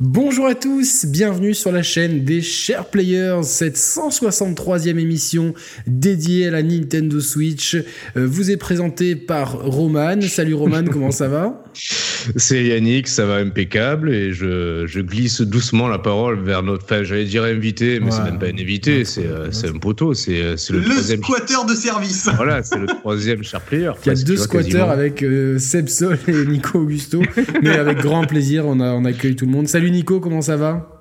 Bonjour à tous, bienvenue sur la chaîne des Chers Players, cette 163e émission dédiée à la Nintendo Switch euh, vous est présentée par Roman. Salut Roman, comment ça va? C'est Yannick, ça va impeccable et je, je, glisse doucement la parole vers notre, enfin j'allais dire invité, mais c'est même pas un invité, c'est euh, un poteau, c'est euh, le, le troisième... squatteur de service. Voilà, c'est le troisième Chers Player. Il y a deux squatteurs avec Seb Sol et Nico Augusto, mais avec grand plaisir, on, a, on accueille tout le monde. Salut Nico, comment ça va?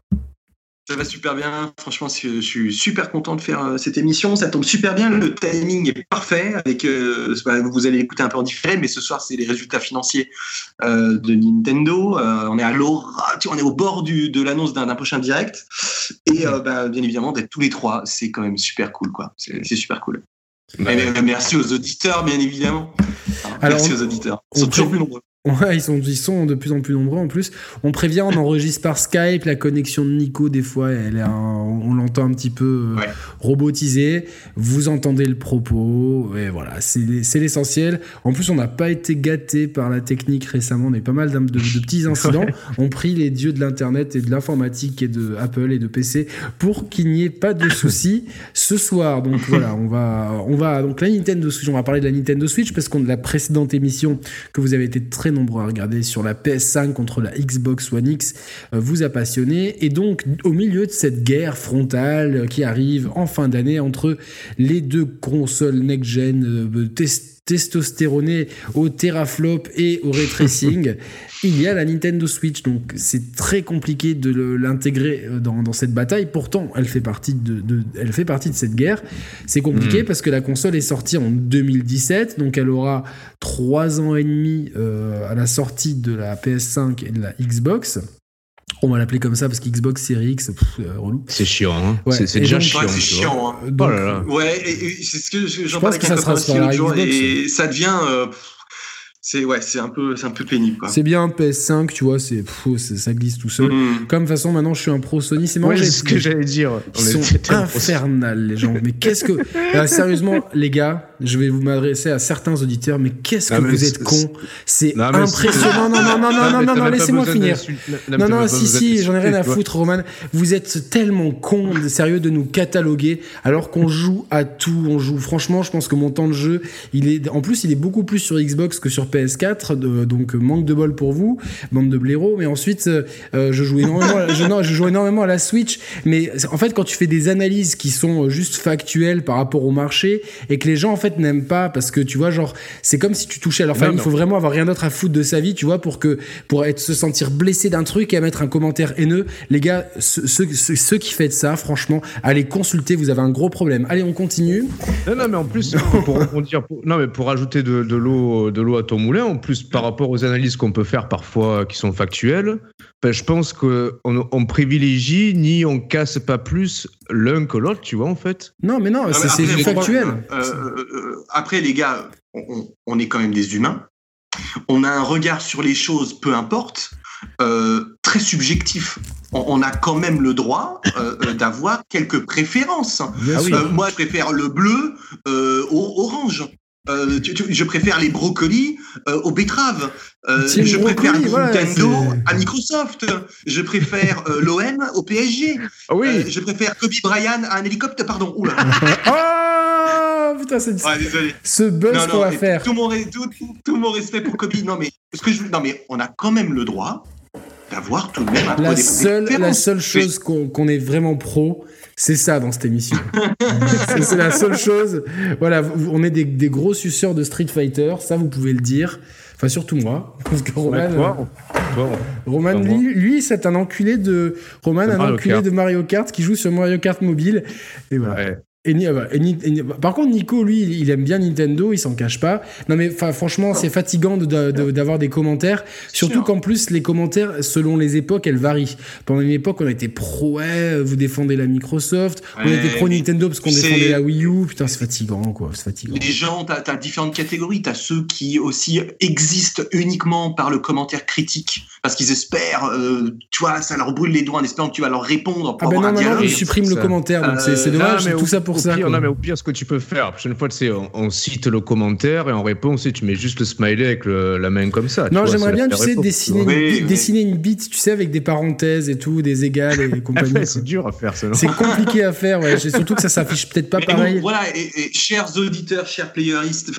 Ça va super bien. Franchement, je suis super content de faire euh, cette émission. Ça tombe super bien. Le timing est parfait. Avec, euh, vous allez écouter un peu en différé, mais ce soir, c'est les résultats financiers euh, de Nintendo. on est à on est au bord de l'annonce d'un prochain direct. Et bah, bien évidemment, d'être tous les trois, c'est quand même super cool. quoi. C'est super cool. Bah merci aux auditeurs, bien évidemment. merci aux auditeurs. Ils sont toujours plus nombreux. Ouais, ils sont, ils sont de plus en plus nombreux en plus. On prévient, on enregistre par Skype. La connexion de Nico, des fois, elle on l'entend un petit peu euh, robotisé. Vous entendez le propos. Et voilà, c'est l'essentiel. En plus, on n'a pas été gâté par la technique récemment. On a eu pas mal de, de, petits incidents. On prie les dieux de l'Internet et de l'informatique et de Apple et de PC pour qu'il n'y ait pas de soucis ce soir. Donc voilà, on va, on va, donc la Nintendo Switch, on va parler de la Nintendo Switch parce qu'on de la précédente émission que vous avez été très à regarder sur la PS5 contre la Xbox One X euh, vous a passionné. Et donc, au milieu de cette guerre frontale qui arrive en fin d'année entre les deux consoles next-gen euh, testostéroné au teraflop et au ray tracing, il y a la Nintendo Switch. Donc c'est très compliqué de l'intégrer euh, dans, cette bataille. Pourtant, elle fait partie de, elle fait partie de cette guerre. C'est compliqué hmm. parce que la console est sortie en 2017, donc elle aura trois ans et demi euh, à la sortie de la PS5 et de la Xbox. On va l'appeler comme ça parce qu'Xbox Series X, euh, relou. C'est chiant, hein c'est déjà chiant. c'est chiant. Hein. Oh ouais, c'est ce que j'en parlais avec un copain l'autre et ça devient. Euh, c'est ouais, c'est un peu, c'est un peu pénible. C'est bien PS5, tu vois, c'est ça glisse tout seul. Mm. Comme de toute façon, maintenant, je suis un pro Sony. C'est ouais, ce que j'allais dire. Ils sont infernales, les gens. Mais qu'est-ce que, sérieusement, les gars, je vais vous m'adresser à certains auditeurs, mais qu'est-ce que vous êtes cons? C'est impressionnant. Non, non, non, non, non, non, non, laissez-moi finir. Non, non, si, si, j'en ai rien à foutre, Roman. Vous êtes tellement cons, sérieux, de nous cataloguer, alors qu'on joue à tout. On joue. Franchement, je pense que mon temps de jeu, il est, en plus, il est beaucoup plus sur Xbox que sur PS PS4, donc manque de bol pour vous, bande de blaireaux. Mais ensuite, euh, je joue énormément, à, je, non, je joue énormément à la Switch. Mais en fait, quand tu fais des analyses qui sont euh, juste factuelles par rapport au marché et que les gens en fait n'aiment pas parce que tu vois, genre, c'est comme si tu touchais à leur famille. Il faut vraiment avoir rien d'autre à foutre de sa vie, tu vois, pour que pour être se sentir blessé d'un truc et à mettre un commentaire haineux. Les gars, ceux, ceux, qui font ça, franchement, allez consulter. Vous avez un gros problème. Allez, on continue. Non, non, mais en plus, pour, non, mais pour ajouter de, de l'eau, de l'eau à ton moulin, en plus par rapport aux analyses qu'on peut faire parfois qui sont factuelles, ben, je pense qu'on on privilégie ni on casse pas plus l'un que l'autre, tu vois, en fait. Non, mais non, c'est factuel. Euh, euh, euh, après, les gars, on, est quand même des humains. On a un regard sur les choses, peu importe, très subjectif. On, a quand même le droit d'avoir quelques préférences. moi, je préfère le bleu au orange. Euh, je préfère les brocolis euh, aux betteraves. Euh, je préfère Nintendo à Microsoft. Je préfère l'OM au PSG. Ah oui. je préfère Kobe Bryant à un hélicoptère. Pardon. Oula. oh putain, c'est ce buzz qu'on va faire. Tout mon, tout, mon, respect pour Kobe. Non mais, ce que je, non mais on a quand même le droit d'avoir tout de même un la seule, La seule chose qu'on est vraiment pro, c'est ça dans cette émission. c'est la seule chose. Voilà, on est des, gros suceurs de Street Fighter, ça vous pouvez le dire. Enfin, surtout moi. Parce que Roman, Roman lui, c'est un enculé de. Roman, un enculé de Mario Kart qui joue sur Mario Kart mobile. Et voilà. Par contre, Nico, lui, il aime bien Nintendo, il s'en cache pas. Non, mais franchement, c'est fatigant d'avoir des commentaires. Surtout qu'en plus, les commentaires, selon les époques, elles varient. Pendant une époque, on était pro, ouais, vous défendez la Microsoft. on était pro Nintendo parce qu'on défendait la Wii U. Putain, c'est fatigant, quoi. C'est fatigant. Les gens, t'as as différentes catégories. T'as ceux qui aussi existent uniquement par le commentaire critique parce qu'ils espèrent, euh, tu vois, ça leur brûle les doigts en espérant que tu vas leur répondre. Pour ah ben non, non, non, je supprime le commentaire, donc c'est dommage, tout ça pour ça. Pire, non, mais au pire, ce que tu peux faire, la prochaine fois, c'est on, on, cite le commentaire et en réponse, tu mets juste le smiley avec la main comme ça. Non, j'aimerais bien, tu sais, dessiner, une, dessiner une bite, tu sais, avec des parenthèses et tout, des égales et compagnie. c'est dur à faire, ça. C'est compliqué à faire, ouais. Surtout que ça s'affiche peut-être pas pareil. voilà, et, chers auditeurs, chers playeristes,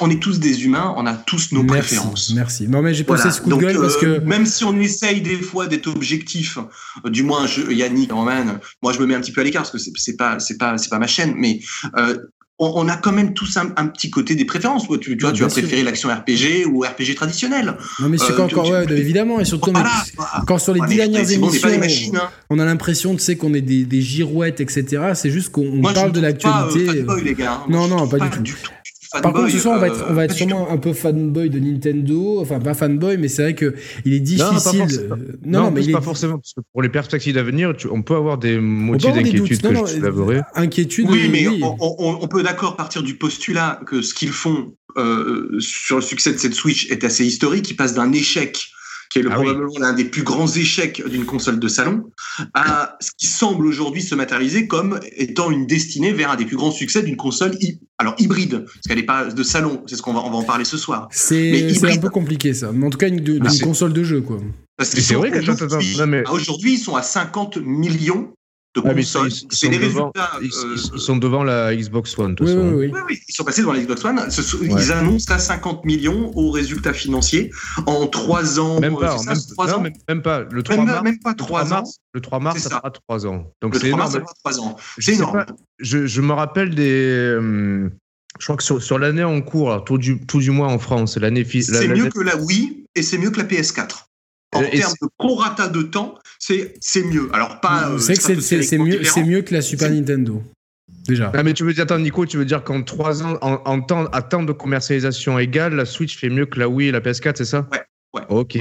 on est tous des humains, on a tous nos préférences. Merci. Non mais j'ai passé ce coup de gueule parce euh, que même si on essaye des fois d'être objectif, euh, du moins je, Yannick, Roman, moi je me mets un petit peu à l'écart parce que c'est pas c'est pas c'est pas ma chaîne, mais euh, on, a quand même tous un, petit côté des préférences. Tu, tu vois, tu vas préférer l'action RPG ou RPG traditionnel. Non, mais c'est euh, encore, ouais, évidemment, et surtout, quand sur les dix dernières émissions, hein. on, a l'impression, tu sais, qu'on est des, des girouettes, etc. C'est juste qu'on parle de l'actualité. Hein. Non, non, pas, du tout. Par contre, ce soir, on va être, on va être sûrement un peu fanboy de Nintendo. Enfin, pas fanboy, mais c'est vrai que il est difficile. Non, non, mais pas forcément. Parce que pour les perspectives d'avenir, on peut avoir des motifs d'inquiétude que je Inquiétude. Oui, mais On, peut d'accord partir du postulat que ce qu'ils font euh, sur le succès de cette Switch est assez historique. Ils passent d'un échec qui est le, ah probablement l'un des plus grands échecs d'une console de salon, à ce qui semble aujourd'hui se matérialiser comme étant une destinée vers un des plus grands succès d'une console alors hybride, parce qu'elle n'est pas de salon, c'est ce qu'on va, on va en parler ce soir. C'est un peu compliqué ça, mais en tout cas une, console de jeu quoi. C'est vrai qu'aujourd'hui, ils sont à 50 millions ah, ils, sont, devant, ils, sont devant la Xbox One. Oui, oui, oui. ils sont passés devant la Xbox One. Ils annoncent à 50 millions aux résultats financiers en 3 ans. Même pas, même, 3 ans même, pas. Le 3 mars, même pas 3 le 3 mars, Le 3 mars, ça, fera 3 ans. Donc c'est énorme. 3 ans. C'est énorme. je, je, me rappelle des. Euh, je crois que sur, sur l'année en cours, alors, tout, du, tout du moins en France, l'année. C'est mieux que la Wii et c'est mieux que la PS4 en termes de prorata de temps, c'est mieux. Alors pas. Euh, c'est que c'est mieux, c'est mieux que la Super Nintendo. Déjà. Ah, mais tu veux dire, attends, Nico, tu veux dire qu'en 3 ans, en, temps, à temps de commercialisation égal, la Switch fait mieux que la Wii et la PS4, c'est ça? Ouais. ouais. Ok.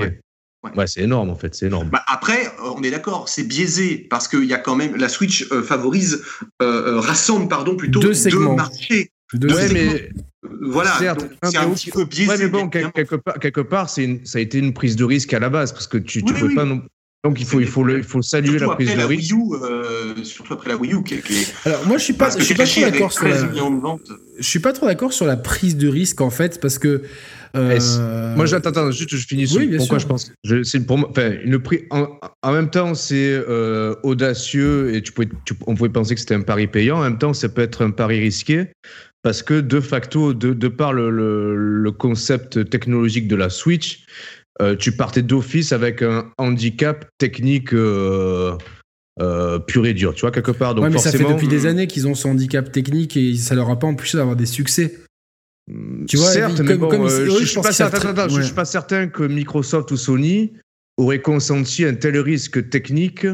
Ouais. c'est énorme en fait, c'est énorme. Bah, après, euh, on est d'accord, c'est biaisé parce qu'il y a quand même la Switch euh, favorise, rassemble pardon plutôt deux, segments. marchés. Deux ouais, mais voilà, c'est un petit peu biaisé. Ouais, mais bon, quelque, part, quelque part c'est ça a été une prise de risque à la base parce que tu, tu peux pas non, donc il faut, il faut, le, il faut saluer la prise de risque. Euh, surtout après la Wii U. Qui, Alors moi je suis pas, je suis pas trop d'accord sur la. Je suis pas trop d'accord sur la prise de risque en fait parce que. Euh... Moi j'attends, attends, juste je finis sur pourquoi je pense. C'est pour moi, enfin, une prix en, en, même temps c'est euh, audacieux et tu pouvais, tu, on pouvait penser que c'était un pari payant. En même temps ça peut être un pari risqué parce que de facto, de, de par le, le, concept technologique de la Switch, tu partais d'office avec un handicap technique euh, euh, pur et dur, tu vois, quelque part. Donc ouais, mais ça fait depuis des années qu'ils ont ce handicap technique et ça leur a pas empêché d'avoir des succès. Tu vois, certes, mais bon, je, je, suis pas certain, je suis pas certain que Microsoft ou Sony auraient consenti un tel risque technique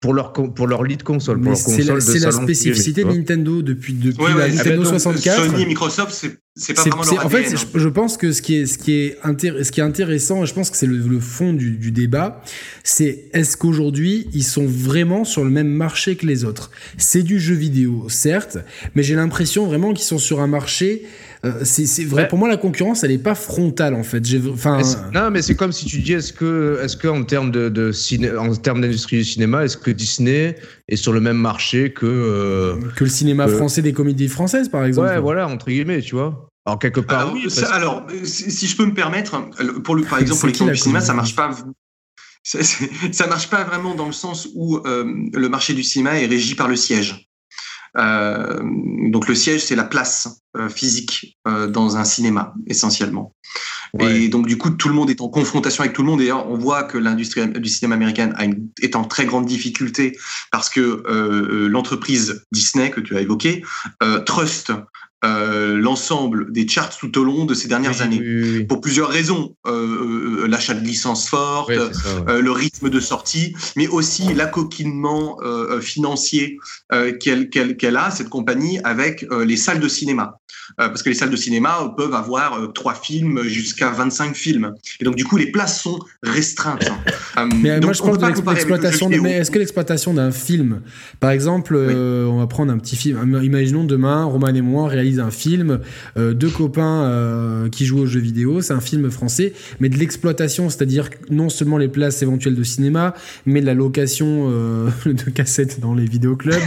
pour leur, pour leur lead console. C'est la, la, spécificité de Nintendo depuis, depuis la Nintendo 64. Sony, Microsoft, c'est pas vraiment leur En fait, je, pense que ce qui est, ce qui est, ce qui est intéressant, et je pense que c'est le, fond du, du débat, c'est est-ce qu'aujourd'hui, ils sont vraiment sur le même marché que les autres? C'est du jeu vidéo, certes, mais j'ai l'impression vraiment qu'ils sont sur un marché c'est vrai. Pour moi, la concurrence, elle est pas frontale en fait. Enfin. Non, mais c'est comme si tu dis, est-ce que, est-ce que en termes de, de ciné, en termes d'industrie du cinéma, est-ce que Disney est sur le même marché que euh, que le cinéma français des comédies françaises, par exemple. Ouais, voilà, entre guillemets, tu vois. Alors quelque part. Alors, oui, alors si, je peux me permettre, pour le, par exemple pour les du cinéma, ça marche pas. Ça, ça, marche pas vraiment dans le sens où euh, le marché du cinéma est régi par le siège. Euh, donc le siège, c'est la place euh, physique euh, dans un cinéma essentiellement. Et donc du coup, tout le monde est en confrontation avec tout le monde. D'ailleurs, on voit que l'industrie du cinéma américaine a une, est en très grande difficulté parce que l'entreprise Disney que tu as évoqué trust euh, l'ensemble des charts tout au long de ces dernières années. Pour plusieurs raisons. Euh, euh, l'achat de licences fortes, le rythme de sortie, mais aussi l'accoquinement financier qu'elle a, cette compagnie, avec les salles de cinéma. parce que les salles de cinéma peuvent avoir trois films jusqu'à 25 films. Et donc, du coup, les places sont restreintes. mais moi, je pense que l'exploitation... Mais est-ce que l'exploitation d'un film, par exemple, on va prendre un petit film, imaginons demain, Roman et moi, réalisons réalise un film, euh, deux copains euh, qui jouent aux jeux vidéo, c'est un film français, mais de l'exploitation, c'est-à-dire non seulement les places éventuelles de cinéma, mais de la location euh, de cassettes dans les vidéoclubs.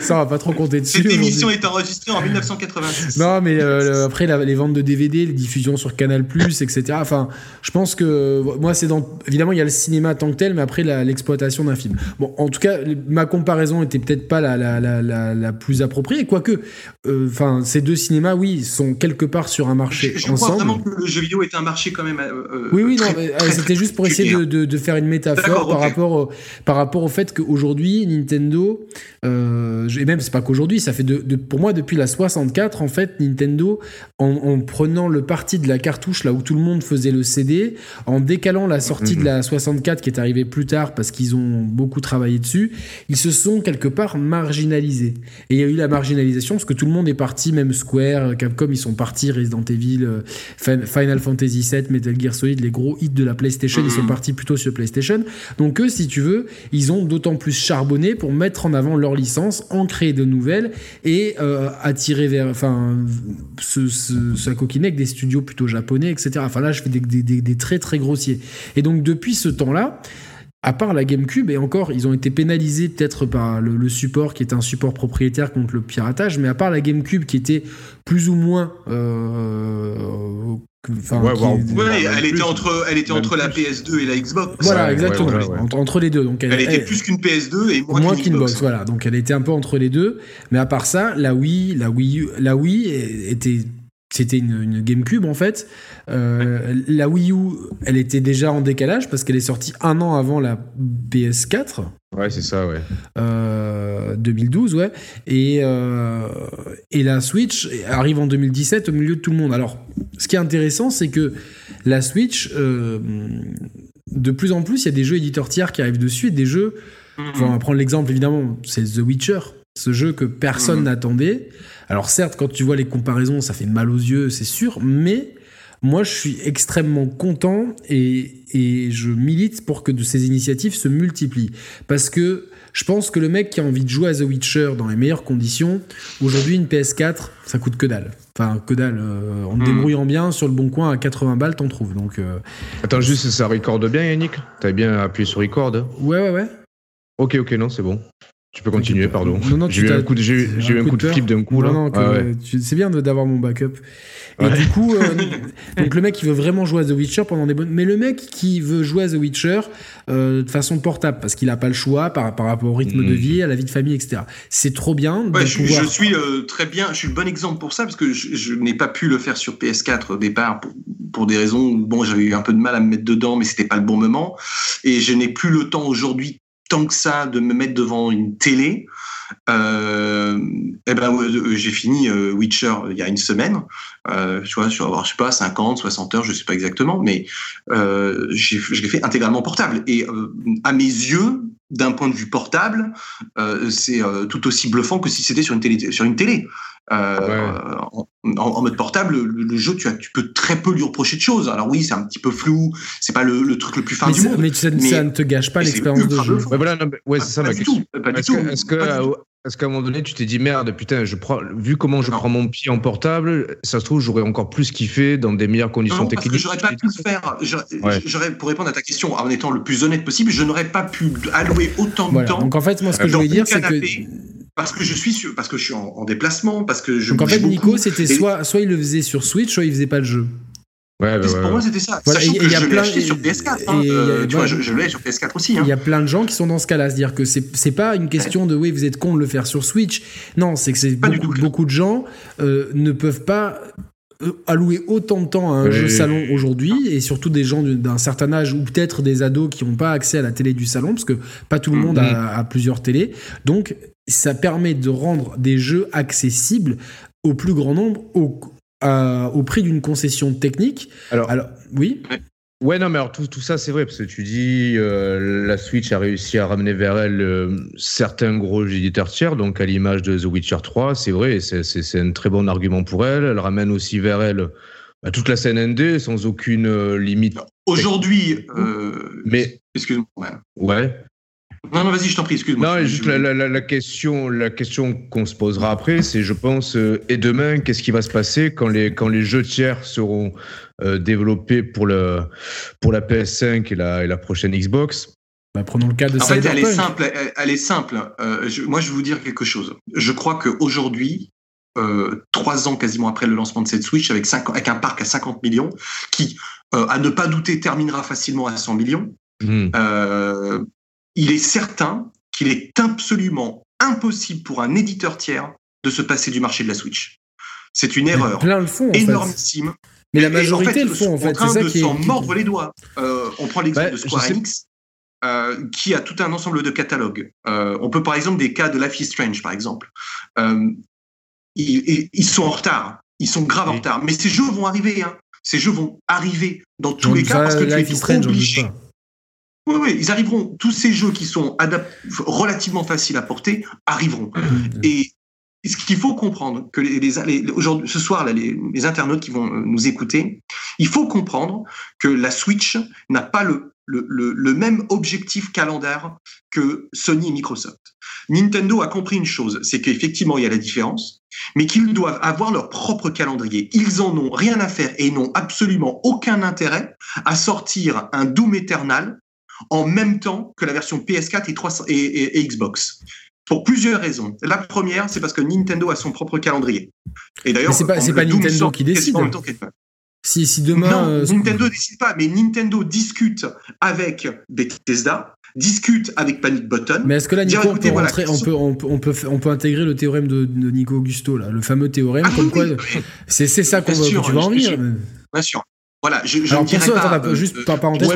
ça, on va pas trop compter dessus. Cette émission est enregistrée en 1986. Non, mais après les ventes de DVD, les diffusions sur Canal+, etc. Enfin, je pense que moi, c'est dans évidemment il y a le cinéma tant que tel, mais après l'exploitation d'un film. Bon, en tout cas, ma comparaison était peut-être pas la, la, la, la, plus appropriée, quoique, euh, enfin, ces deux cinémas, oui, sont quelque part sur un marché je, je ensemble. crois vraiment que le jeu vidéo est un marché quand même. Euh, oui, oui, non, c'était juste pour essayer de, de, de, faire une métaphore par rapport au, par rapport au fait qu'aujourd'hui Nintendo, euh, et même c'est pas qu'aujourd'hui, ça fait de, pour moi depuis la 64 en fait, Nintendo en, en, prenant le parti de la cartouche là où tout le monde faisait le CD, en décalant la sortie de la 64 qui est arrivée plus tard parce qu'ils ont beaucoup travaillé dessus, ils se sont quelque part marginalisés. Et il y a eu la marginalisation parce que tout le monde est parti, même Square, Capcom, ils sont partis, Resident Evil, euh, Final Fantasy VII, Metal Gear Solid, les gros hits de la PlayStation, ils sont mhm. partis plutôt sur PlayStation. Donc eux, si tu veux, ils ont d'autant plus charbonné pour mettre en avant leur licence, en créer de nouvelles et euh, attirer vers, enfin, ce, ce, avec des studios plutôt japonais, etc. Enfin là, je fais des, des, des traits très grossiers. Et donc depuis ce temps-là, à part la GameCube, et encore, ils ont été pénalisés peut-être par le, support qui est un support propriétaire contre le piratage, mais à part la GameCube qui était plus ou moins. Euh, ouais, elle, était entre, elle était entre la PS2 et la Xbox. Voilà, exactement. entre, les deux. Donc elle, était plus qu'une PS2 et moins, qu'une Xbox. Voilà, donc elle était un peu entre les deux. Mais à part ça, la Wii, la Wii, la Wii était c'était une, une, GameCube en fait. Euh, la Wii U, elle était déjà en décalage parce qu'elle est sortie un an avant la PS4. Ouais, c'est ça, ouais. Euh, 2012, ouais. Et, euh, et la Switch arrive en 2017 au milieu de tout le monde. Alors, ce qui est intéressant, c'est que la Switch, euh, de plus en plus, il y a des jeux éditeurs tiers qui arrivent dessus et des jeux. Mm-hmm. on va prendre l'exemple évidemment, c'est The Witcher, ce jeu que personne mm-hmm. n'attendait. Alors certes, quand tu vois les comparaisons, ça fait mal aux yeux, c'est sûr, mais moi je suis extrêmement content et, je milite pour que de ces initiatives se multiplient. Parce que je pense que le mec qui a envie de jouer à The Witcher dans les meilleures conditions, aujourd'hui une PS4, ça coûte que dalle. Enfin, que dalle. Euh, en te hmm. débrouillant bien, sur le bon coin, à 80 balles, t'en trouves. Donc, euh, Attends, juste, ça recorde bien, Yannick? T'as bien appuyé sur record Ouais, ouais, ouais. Ok, ok, non, c'est bon. Tu peux continuer, pardon. Non, non, j'ai eu un coup de, j'ai eu un coup de flip d'un coup là. Non, ah c'est bien d'avoir mon backup. Et du coup, euh, donc le mec qui veut vraiment jouer à The Witcher pendant des bonnes, mais le mec qui veut jouer à The Witcher euh, de façon portable parce qu'il a pas le choix par, par rapport au rythme de mm. vie, à la vie de famille, etc. C'est trop bien. Ouais, je, je, suis euh, très bien. Je suis le bon exemple pour ça parce que je, je n'ai pas pu le faire sur PS4 au départ pour, pour des raisons où bon, j'avais eu un peu de mal à me mettre dedans, mais c'était pas le bon moment. Et je n'ai plus le temps aujourd'hui tant que ça de me mettre devant une télé. Euh, eh ben, euh, j'ai fini euh, Witcher il y a une semaine. Tu vois, je vais avoir, je sais pas, 50, 60 heures, je sais pas exactement, mais je l'ai fait intégralement portable. Et à mes yeux, d'un point de vue portable, c'est tout aussi bluffant que si c'était sur une télé. Sur une télé. En, en, mode portable, le, jeu, tu, as, tu peux très peu lui reprocher de choses. Alors oui, c'est un petit peu flou, c'est pas le, le, truc le plus fin du monde. Mais, ça, ne te gâche pas l'expérience de jeu. Voilà, non, ouais, c'est ça ma question. Est-ce que, est-ce qu'à un moment donné, tu t'es dit merde, putain, je prends, vu comment je prends mon pied en portable, ça se trouve, j'aurais encore plus kiffé dans des meilleures conditions non, techniques. Parce que j'aurais pas pu le faire. J'aurais, pour répondre à ta question, en étant le plus honnête possible, je n'aurais pas pu allouer autant de temps. Donc en fait, moi, ce que je voulais dire, c'est que parce que je suis sur, parce que je suis en, déplacement, parce que je. Donc en fait, Nico, c'était soit, soit il le faisait sur Switch, soit il faisait pas le jeu. Ouais, bah, Pour moi, c'était ça. Sachant que je l'ai acheté sur PS4. Hein, euh, tu vois, je, l'ai sur PS4 aussi. Hein. Il y a plein de gens qui sont dans ce cas-là. C'est-à-dire que c'est pas une question de oui, vous êtes con de le faire sur Switch. Non, c'est que c'est beaucoup, beaucoup, de gens euh, ne peuvent pas euh, allouer autant de temps à un jeu salon aujourd'hui et surtout des gens d'un certain âge ou peut-être des ados qui n'ont pas accès à la télé du salon parce que pas tout le monde a, mm-hmm. a, plusieurs télés donc ça permet de rendre des jeux accessibles au plus grand nombre au, au prix d'une concession technique. Alors, alors oui. Ouais, non, mais alors tout, tout ça, c'est vrai, parce que tu dis, euh, la Switch a réussi à ramener vers elle euh, certains gros éditeurs tiers, donc à l'image de The Witcher 3, c'est vrai, c'est un très bon argument pour elle. Elle ramène aussi vers elle bah, toute la scène ND sans aucune euh, limite. Aujourd'hui, mais. Excuse-moi. Ouais. Non, non, vas-y, je t'en prie, excuse-moi. Non, juste la, question, la question qu'on se posera après, c'est, je pense, euh, et demain, qu'est-ce qui va se passer quand les, quand les jeux tiers seront euh, développés pour, le, pour la PS5 et la, et la prochaine Xbox? Bah, prenons le cas de En fait, elle est simple. Elle, est simple. Euh, moi, je vais vous dire quelque chose. Je crois qu'aujourd'hui, euh, trois ans quasiment après le lancement de cette Switch, avec, avec un parc à 50 millions, qui, à ne pas douter, terminera facilement à 100 millions, mmh il est certain qu'il est absolument impossible pour un éditeur tiers de se passer du marché de la Switch. C'est une erreur plein le énormissime. Mais la majorité le font en fait. Ça de s'en mordre les doigts. Euh, on prend l'exemple bah, de Square Enix. Euh, qui a tout un ensemble de catalogues. Euh, on peut par exemple des cas de Life is Strange, par exemple. Ils, sont en retard, ils sont grave en retard, mais ces jeux vont arriver. Hein. Ces jeux vont arriver dans tous les cas parce que tu es obligé. Oui, oui, ils arriveront. Tous ces jeux qui sont relativement faciles à porter arriveront. Mmh. Et ce qu'il faut comprendre, que les, aujourd'hui, ce soir, là, les, internautes qui vont euh, nous écouter, il faut comprendre que la Switch n'a pas le, le, le, même objectif calendaire que Sony et Microsoft. Nintendo a compris une chose, c'est qu'effectivement, il y a la différence, mais qu'ils doivent avoir leur propre calendrier. Ils en ont rien à faire et n'ont absolument aucun intérêt à sortir un Doom Eternal en même temps que la version PS4 et, 300, et, Xbox. Pour plusieurs raisons. La première, c'est parce que Nintendo a son propre calendrier. Et d'ailleurs, c'est pas, pas Nintendo qui décide. Si, si demain. Non, euh, Nintendo ne décide pas, mais Nintendo discute avec Bethesda, discute avec Panic Button. Mais est-ce que là, Nico, on, peut on, peut, on, peut, on, peut, intégrer le théorème de, Nico Augusto, là, le fameux théorème, ah comme quoi. C'est ça qu'on va, tu vas en venir. Bien sûr. Voilà, je, je Alors, pour ça, pas, juste par parenthèse,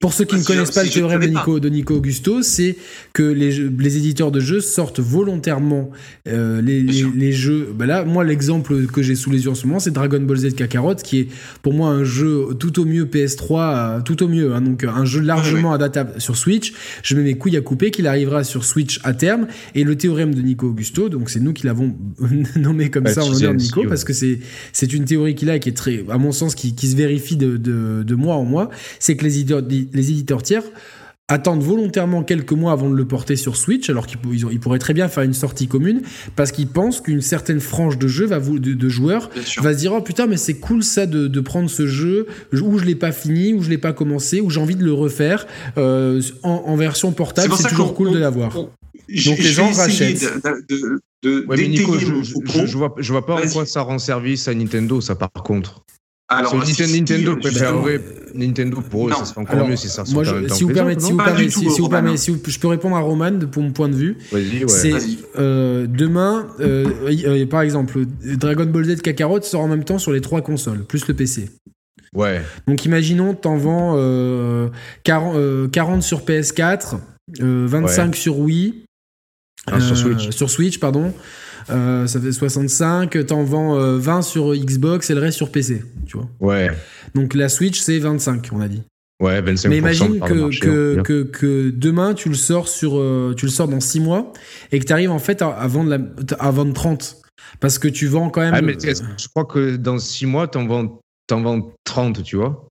pour, ceux qui ne connaissent pas le théorème de Nico, de Nico Augusto, c'est que les, les, éditeurs de jeux sortent volontairement euh, les, les, jeux. Ben là, moi, l'exemple que j'ai sous les yeux en ce moment, c'est Dragon Ball Z Kakarot, qui est pour moi un jeu tout au mieux PS3, euh, tout au mieux, hein, donc un jeu largement adaptable sur Switch. Je mets mes couilles à couper qu'il arrivera sur Switch à terme. Et le théorème de Nico Augusto, donc c'est nous qui l'avons nommé comme ça en l'honneur de Nico, parce que c'est c'est une théorie qu'il a qui est très, à mon sens, qui, qui se vérifie de, de, de mois en mois, c'est que les éditeurs les éditeurs tiers attendent volontairement quelques mois avant de le porter sur Switch, alors qu'ils ils pourraient très bien faire une sortie commune, parce qu'ils pensent qu'une certaine frange de jeu va vous, de, joueurs va se dire oh putain mais c'est cool ça de, prendre ce jeu où je l'ai pas fini, où je l'ai pas commencé, où j'ai envie de le refaire euh, en, version portable, c'est toujours cool de l'avoir. Donc les gens rachètent. De, je, je, vois, je vois pas en quoi ça rend service à Nintendo, ça par contre. Alors, Nintendo, Nintendo pour eux, ça serait encore mieux si ça Moi, je, si vous permettez, si vous permettez, si, vous permettez, si je peux répondre à Roman pour mon point de vue. Ouais. C'est euh, demain, euh, euh, par exemple, Dragon Ball Z Kakarot sort en même temps sur les trois consoles, plus le PC. Ouais. Donc imaginons, t'en vends 40, 40, sur PS4, 25 sur Wii. Sur Switch. Sur Switch, pardon. Euh, ça fait 65, t'en vends 20 euh, sur Xbox et le reste sur PC, tu vois. Ouais. Donc la Switch, c'est 25, on a dit. Ouais, 25 Mais imagine que, que, que, que, demain, tu le sors sur, euh, tu le sors dans 6 mois et que tu arrives en fait à, vendre, la, à vendre 30. Parce que tu vends quand même. Ah, mais je crois que dans 6 mois, t'en vends, en vends 30, tu vois?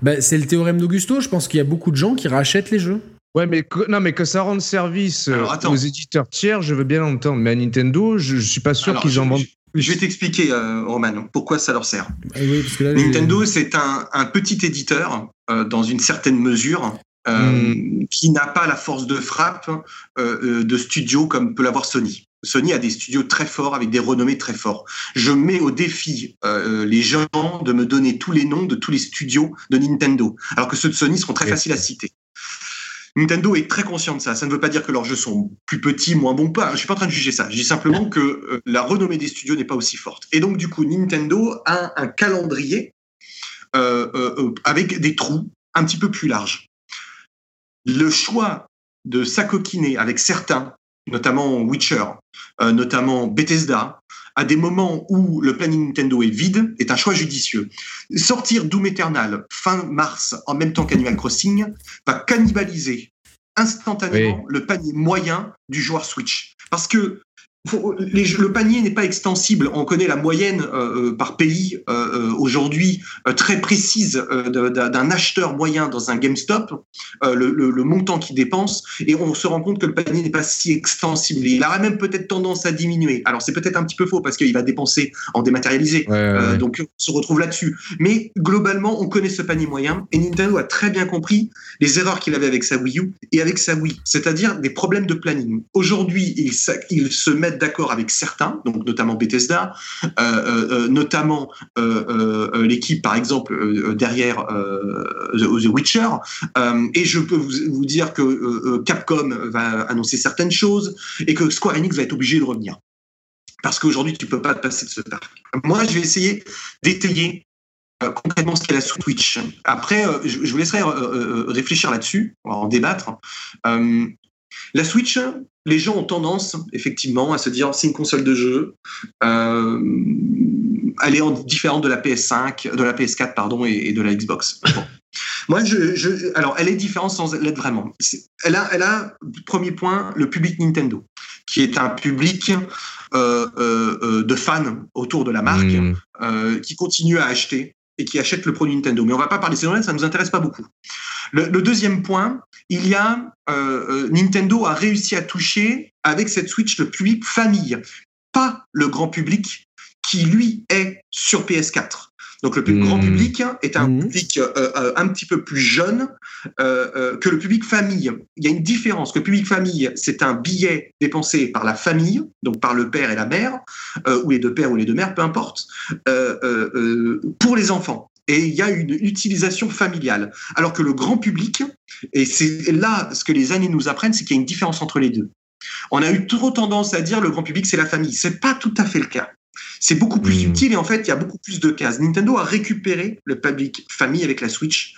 Bah, c'est le théorème d'Augusto. Je pense qu'il y a beaucoup de gens qui rachètent les jeux. Ouais, mais que, non, mais que ça rende service euh, aux éditeurs tiers, je veux bien l'entendre. Mais à Nintendo, je, ne suis pas sûr qu'ils en vendent. Je vais t'expliquer, euh, Roman, pourquoi ça leur sert. Eh Nintendo, c'est un, un, petit éditeur euh, dans une certaine mesure. Hmm. qui n'a pas la force de frappe de studio comme peut l'avoir Sony. Sony a des studios très forts avec des renommées très fortes. Je mets au défi les gens de me donner tous les noms de tous les studios de Nintendo, alors que ceux de Sony seront très faciles à citer. Nintendo est très conscient de ça. Ça ne veut pas dire que leurs jeux sont plus petits, moins bons pas. Je suis pas en train de juger ça. Je dis simplement que euh, la renommée des studios n'est pas aussi forte. Et donc du coup, Nintendo a un calendrier euh, euh, avec des trous un petit peu plus larges. Le choix de s'acoquiner avec certains, notamment Witcher, notamment Bethesda, à des moments où le planning Nintendo est vide, est un choix judicieux. Sortir Doom Eternal fin mars en même temps qu'Animal Crossing va cannibaliser instantanément le panier moyen du joueur Switch. Parce que le panier n'est pas extensible. On connaît la moyenne euh, euh, par pays euh, aujourd'hui très précise d'un acheteur moyen dans un GameStop, le, montant qu'il dépense, et on se rend compte que le panier n'est pas si extensible. Il aurait même peut-être tendance à diminuer. Alors c'est peut-être un petit peu faux parce qu'il va dépenser en dématérialisé, donc on se retrouve là-dessus. Mais globalement, on connaît ce panier moyen, et Nintendo a très bien compris les erreurs qu'il avait avec sa Wii U et avec sa Wii, c'est-à-dire des problèmes de planning. Aujourd'hui, il, il se d'accord avec certains, donc notamment Bethesda, euh, euh, euh, notamment l'équipe par exemple derrière The Witcher, et je peux vous, dire que Capcom va annoncer certaines choses et que Square Enix va être obligé de revenir. Parce qu'aujourd'hui, tu peux pas passer de ce parc. Moi, je vais essayer d'étayer concrètement ce qu'est la Switch. Après, je, vous laisserai réfléchir là-dessus, en débattre. la Switch, les gens ont tendance, effectivement, à se dire c'est une console de jeu. Euh, elle est différente de la PS5, de la PS4 pardon, et, de la Xbox. Moi, je, alors, elle est différente sans l'être vraiment. Elle a, elle a, premier point, le public Nintendo, qui est un public euh, euh, de fans autour de la marque, mmh. qui continue à acheter et qui achète le produit Nintendo. Mais on va pas parler de ça, ça nous intéresse pas beaucoup. Le, deuxième point, il y a euh, euh, Nintendo a réussi à toucher avec cette Switch le public famille, pas le grand public qui lui est sur PS4. Donc le plus grand public est un mmh. public euh, un petit peu plus jeune que le public famille. Il y a une différence. Le public famille, c'est un billet dépensé par la famille, donc par le père et la mère, ou les deux pères ou les deux mères, peu importe, pour les enfants et il y a une utilisation familiale. Alors que le grand public, et c'est là ce que les années nous apprennent, c'est qu'il y a une différence entre les deux. On a eu trop tendance à dire le grand public c'est la famille. C'est pas tout à fait le cas. C'est beaucoup plus mmh. utile et en fait il y a beaucoup plus de cases. Nintendo a récupéré le public famille avec la Switch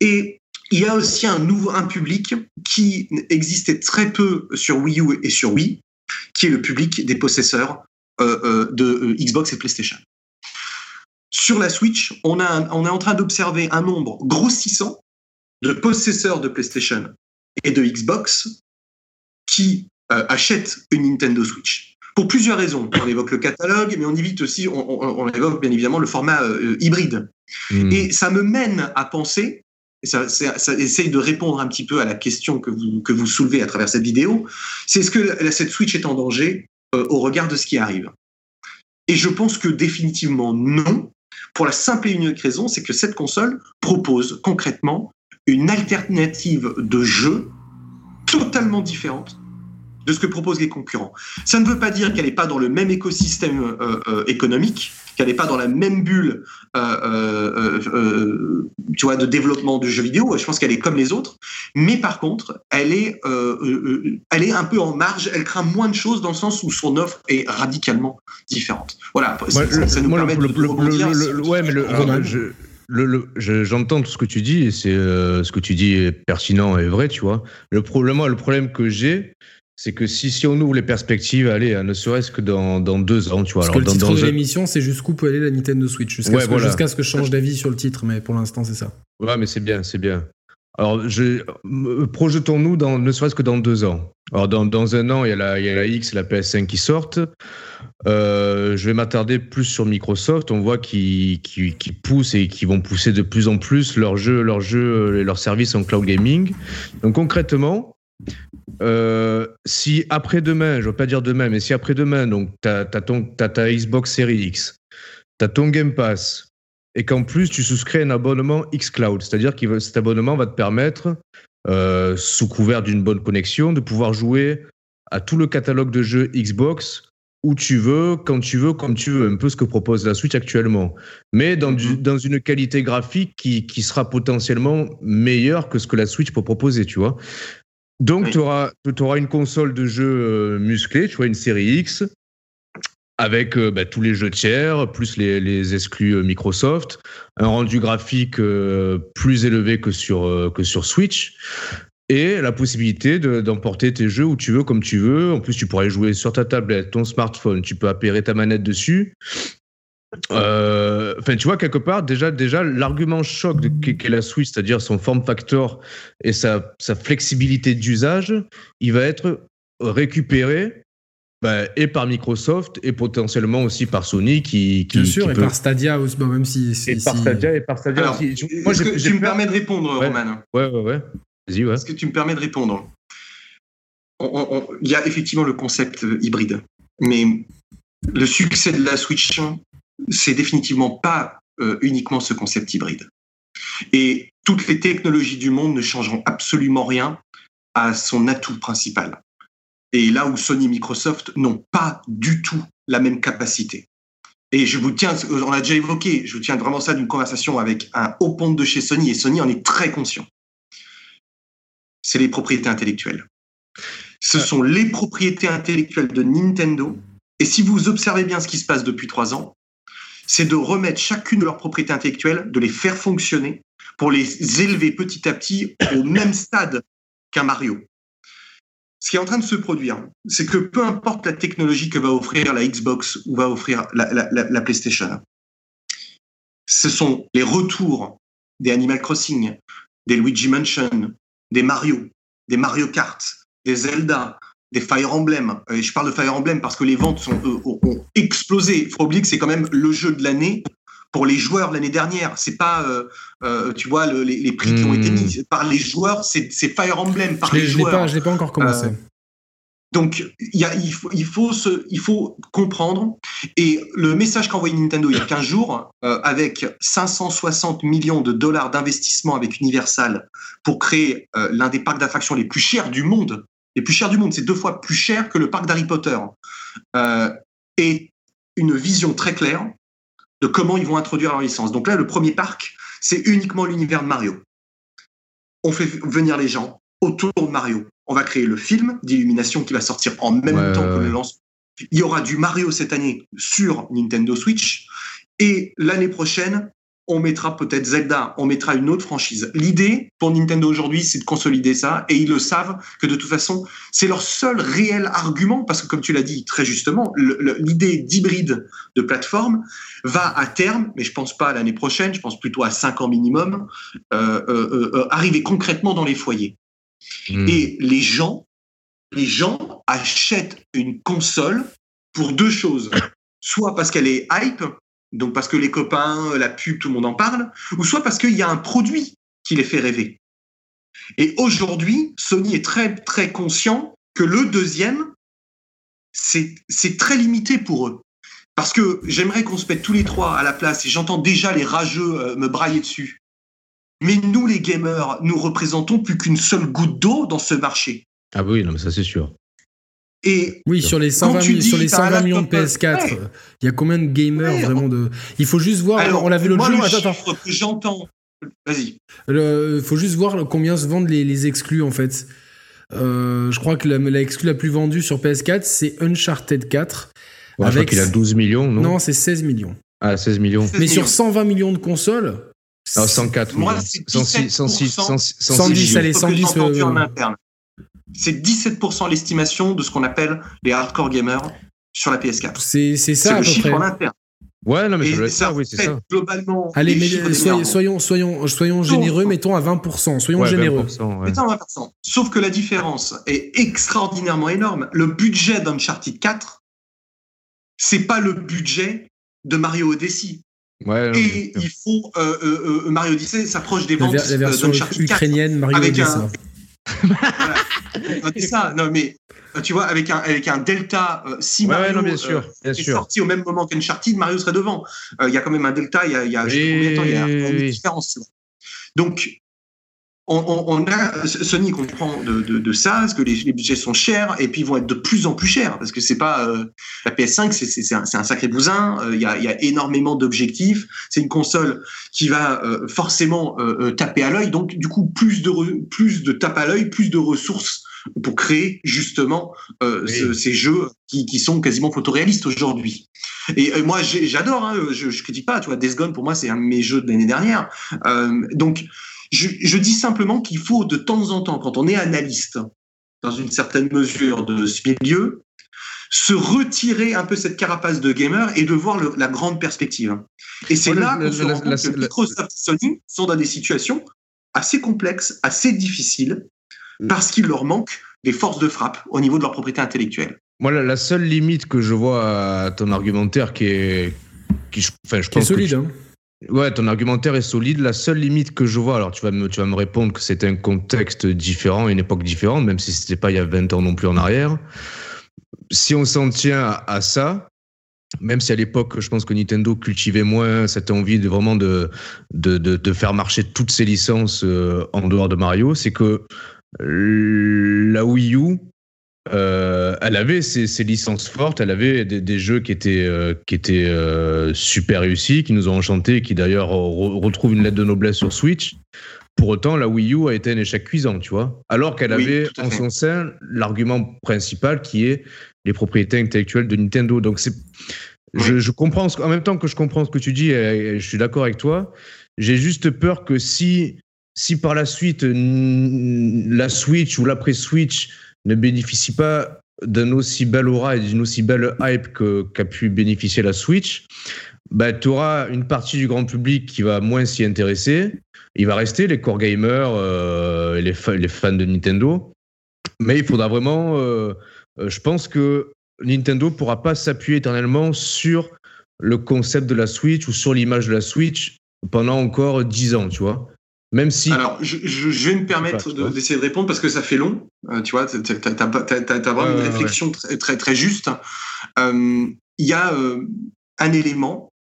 et il y a aussi un nouveau un public qui existait très peu sur Wii U et sur Wii, qui est le public des possesseurs euh, euh, de euh, Xbox et PlayStation. Sur la Switch, on, a, on est en train d'observer un nombre grossissant de possesseurs de PlayStation et de Xbox qui euh, achètent une Nintendo Switch. Pour plusieurs raisons. On évoque le catalogue, mais on évite aussi, on, évoque bien évidemment le format euh, hybride. Hmm. Et ça me mène à penser, et ça, ça, essaye de répondre un petit peu à la question que vous, que vous soulevez à travers cette vidéo, c'est est-ce que cette Switch est en danger euh, au regard de ce qui arrive Et je pense que définitivement non, pour la simple et unique raison, c'est que cette console propose concrètement une alternative de jeu totalement différente de ce que proposent les concurrents. Ça ne veut pas dire qu'elle n'est pas dans le même écosystème euh, euh, économique, qu'elle n'est pas dans la même bulle euh, tu vois, de développement de jeux vidéo. Je pense qu'elle est comme les autres. Mais par contre, elle est, elle est un peu en marge, elle craint moins de choses dans le sens où son offre est radicalement différente. Voilà, ça, nous permet de, Ouais, mais le, j'entends tout ce que tu dis et c'est ce que tu dis est pertinent et vrai, tu vois. Le problème, le problème que j'ai, c'est que si, si on ouvre les perspectives, allez, ne serait-ce que dans, dans, deux ans, tu vois. Parce que le titre de l'émission, c'est jusqu'où peut aller la Nintendo Switch, jusqu'à ce, que je change d'avis sur le titre, mais pour l'instant, c'est ça. Ouais, mais c'est bien, c'est bien. Alors, projetons-nous dans, ne serait-ce que dans deux ans. Alors, dans, dans un an, il y, a la, il y a la X et la PS5 qui sortent. Euh, je vais m'attarder plus sur Microsoft. On voit qu'ils qui, qui poussent et qui vont pousser de plus en plus leurs jeux, leurs jeux, leurs services en cloud gaming. Donc, concrètement, euh, si après-demain, je ne veux pas dire demain, mais si après-demain, donc tu as, ta Xbox Series X, tu as ton Game Pass, et qu'en plus tu souscris un abonnement xCloud, c'est-à-dire que cet abonnement va te permettre, euh, sous couvert d'une bonne connexion, de pouvoir jouer à tout le catalogue de jeux Xbox où tu veux, quand tu veux, comme tu veux, un peu ce que propose la Switch actuellement, mais dans, dans une qualité graphique qui, qui, sera potentiellement meilleure que ce que la Switch peut proposer, tu vois. Donc, tu auras, auras, une console de jeux euh, musclée, tu vois, une série X, avec euh, bah, tous les jeux tiers, plus les, les exclus euh, Microsoft, un rendu graphique plus élevé que sur, que sur Switch, et la possibilité d'emporter tes jeux où tu veux, comme tu veux. En plus, tu pourrais jouer sur ta tablette, ton smartphone, tu peux appairer ta manette dessus. Euh, enfin, tu vois, quelque part, déjà, déjà l'argument choc qu'est la Switch, c'est-à-dire son form factor et sa, sa flexibilité d'usage, il va être récupéré bah, et par Microsoft et potentiellement aussi par Sony qui, qui bien sûr qui et peut- par Stadia aussi, bon, même si, et si- par si- Stadia et par Stadia Alors, aussi. Moi, que tu me peur- permets de répondre, Ouais. Roman Ouais, ouais, ouais. Vas-y, ouais. Est-ce que tu me permets de répondre? On- on- on- Il y a effectivement le concept hybride, mais le succès de la Switch, c'est définitivement pas euh, uniquement ce concept hybride. Et toutes les technologies du monde ne changeront absolument rien à son atout principal. Et là où Sony et Microsoft n'ont pas du tout la même capacité. Et je vous tiens, on l'a déjà évoqué, je vous tiens vraiment ça d'une conversation avec un haut ponte de chez Sony, et Sony en est très conscient c'est les propriétés intellectuelles. Ce sont les propriétés intellectuelles de Nintendo. Et si vous observez bien ce qui se passe depuis trois ans, c'est de remettre chacune de leurs propriétés intellectuelles, de les faire fonctionner pour les élever petit à petit au même stade qu'un Mario. Ce qui est en train de se produire, c'est que peu importe la technologie que va offrir la Xbox ou va offrir la, la- la- la PlayStation, ce sont les retours des Animal Crossing, des Luigi Mansion, des Mario, des Mario Kart, des Zelda, des Fire Emblem. Euh, Et je parle de Fire Emblem parce que les ventes sont, euh, ont, explosé. Il faut oublier que c'est quand même le jeu de l'année pour les joueurs l'année dernière. C'est pas, euh, euh, tu vois, le- les, les prix qui ont été Hmm. mis par les joueurs. C'est Fire Emblem par je les joueurs. pas, je l'ai pas encore commencé. Euh, Donc, il, y a, il, faut, il, faut se, il faut comprendre. Et le message qu'a envoyé Nintendo il y a 15 jours, avec 560 millions de dollars d'investissement avec Universal pour créer l'un des parcs d'attractions les plus chers du monde, les plus chers du monde, c'est deux fois plus cher que le parc d'Harry Potter, euh, et une vision très claire de comment ils vont introduire leur licence. Donc là, le premier parc, c'est uniquement l'univers de Mario. On fait venir les gens autour de Mario. On va créer le film d'illumination qui va sortir en même Ouais, temps que ouais, le lancement. Il y aura du Mario cette année sur Nintendo Switch. Et l'année prochaine, on mettra peut-être Zelda, on mettra une autre franchise. L'idée pour Nintendo aujourd'hui, c'est de consolider ça. Et ils le savent que de toute façon, c'est leur seul réel argument, parce que comme tu l'as dit très justement, l'idée d'hybride de plateforme va à terme, mais je pense pas à l'année prochaine, je pense plutôt à 5 ans minimum, euh, euh, euh, arriver concrètement dans les foyers. Hmm. Et les gens, les gens achètent une console pour deux choses. Soit parce qu'elle est hype, donc parce que les copains, la pub, tout le monde en parle, ou soit parce qu'il y a un produit qui les fait rêver. Et aujourd'hui, Sony est très, très conscient que le deuxième, c'est très limité pour eux. Parce que j'aimerais qu'on se mette tous les trois à la place, et j'entends déjà les rageux euh, me brailler dessus. Mais nous, les gamers, nous représentons plus qu'une seule goutte d'eau dans ce marché. Ah oui, non, mais ça c'est sûr. Et Oui, sur les 120, Quand tu mi- sur dis les t'as un 120 millions de laptop, PS4, ouais. euh, il y a combien de gamers Ouais, vraiment de. Il faut juste voir. alors, on l'a vu l'autre jour. le Attends, attends. chiffre que j'entends. Vas-y. Il faut juste voir combien se vendent les, les exclus en fait. Euh, je crois que la, la exclue la plus vendue sur PS4, c'est Uncharted 4. Ouais, Je crois Avec- qu'il a 12 millions, non, Non, c'est 16 millions. Ah, 16 millions. 16 Mais millions. sur 120 millions de consoles. Non, 104 Moi, millions. c'est 106, 106, 106, 106 110, millions. allez, chiffre que 110, j'ai entendu euh, en interne. C'est 17% l'estimation de ce qu'on appelle les hardcore gamers sur la PS4. C'est c'est C'est ça à le chiffre près. en interne. Ouais, non, mais ça ça ça, oui, c'est ça. globalement. Allez, mais soyons, d'énervement. soyons, soyons, soyons Sauf- généreux, mettons à 20%. Soyons Ouais, généreux. 20%, ouais. Mettons 20%. Sauf que la différence est extraordinairement énorme. Le budget d'Uncharted 4, c'est pas le budget de Mario Odyssey. Ouais, non, Et il faut euh, euh, euh, Mario Odyssey s'approche des ventes euh, d'Uncharted 4. ukrainienne, Mario avec Odyssey. un- Voilà. C'est ça. Non, mais euh, tu vois, avec un, avec un delta, euh, si Ouais, Mario non, bien euh, sûr, bien est sûr. sorti au même moment qu'Uncharted, Mario serait devant. Euh, Il y a quand même un delta, il y a, y a je sais combien de temps, il y a une oui. différence. Donc, on, on- on a, Sony comprend de, de, de ça, parce que les, les budgets sont chers, et puis ils vont être de plus en plus chers, parce que c'est pas euh, la PS5, c'est- c'est c'est un, un sacré bousin. euh, Il y, a, y a énormément d'objectifs. C'est une console qui va euh, forcément euh, euh, taper à l'œil, donc du coup plus de re- plus de tape à l'œil, plus de ressources pour créer justement euh, Oui. ce- ces jeux qui, qui sont quasiment photoréalistes aujourd'hui. Et euh, moi j'adore, hein, je, je critique pas, tu vois, Death Gone pour moi c'est un de mes jeux de l'année dernière. Euh, donc je, je dis simplement qu'il faut de temps en temps, quand on est analyste, dans une certaine mesure de ce milieu, se retirer un peu cette carapace de gamer et de voir le- la grande perspective. Et c'est Ouais, là qu'on se la- que Microsoft et Sony sont dans des situations assez complexes, assez difficiles, Mm. parce qu'il leur manque des forces de frappe au niveau de leur propriété intellectuelle. moi, la, seule limite que je vois à ton argumentaire qui est. Qui, enfin, je pense est solide, hein. Ouais, ton argumentaire est solide. La seule limite que je vois, alors tu vas me, répondre que c'est un contexte différent, une époque différente, même si c'était pas il y a 20 ans non plus en arrière. Si on s'en tient à, ça, même si à l'époque, je pense que Nintendo cultivait moins cette envie de vraiment de, faire marcher toutes ses licences euh, en dehors de Mario, c'est que la Wii U, euh, elle avait ses, licences fortes, elle avait des, jeux qui étaient, euh, qui étaient euh, super réussis, qui nous ont enchantés, qui d'ailleurs retrouvent une lettre de noblesse sur Switch. Pour autant, la Wii U a été un échec cuisant, tu vois. Alors qu'elle avait en son sein l'argument principal qui est les propriétés intellectuelles de Nintendo. Donc c'est, je, comprends, en même temps que je comprends ce que tu dis, et, je suis d'accord avec toi. J'ai juste peur que si, si par la suite la Switch ou l'après Switch ne bénéficie pas d'un aussi bel aura et d'une aussi belle hype qu'a pu bénéficier la Switch, bah, tu auras une partie du grand public qui va moins s'y intéresser. Il va rester les core gamers euh, les, les, fans de Nintendo. Mais il faudra vraiment. Euh, euh, je pense que Nintendo pourra pas s'appuyer éternellement sur le concept de la Switch ou sur l'image de la Switch pendant encore 10 ans, tu vois. Même si. Alors, je, vais me permettre d'essayer de, répondre parce que ça fait long. Euh, tu vois, tu as, vraiment une réflexion très, très, très juste. Euh, il y a euh, un élément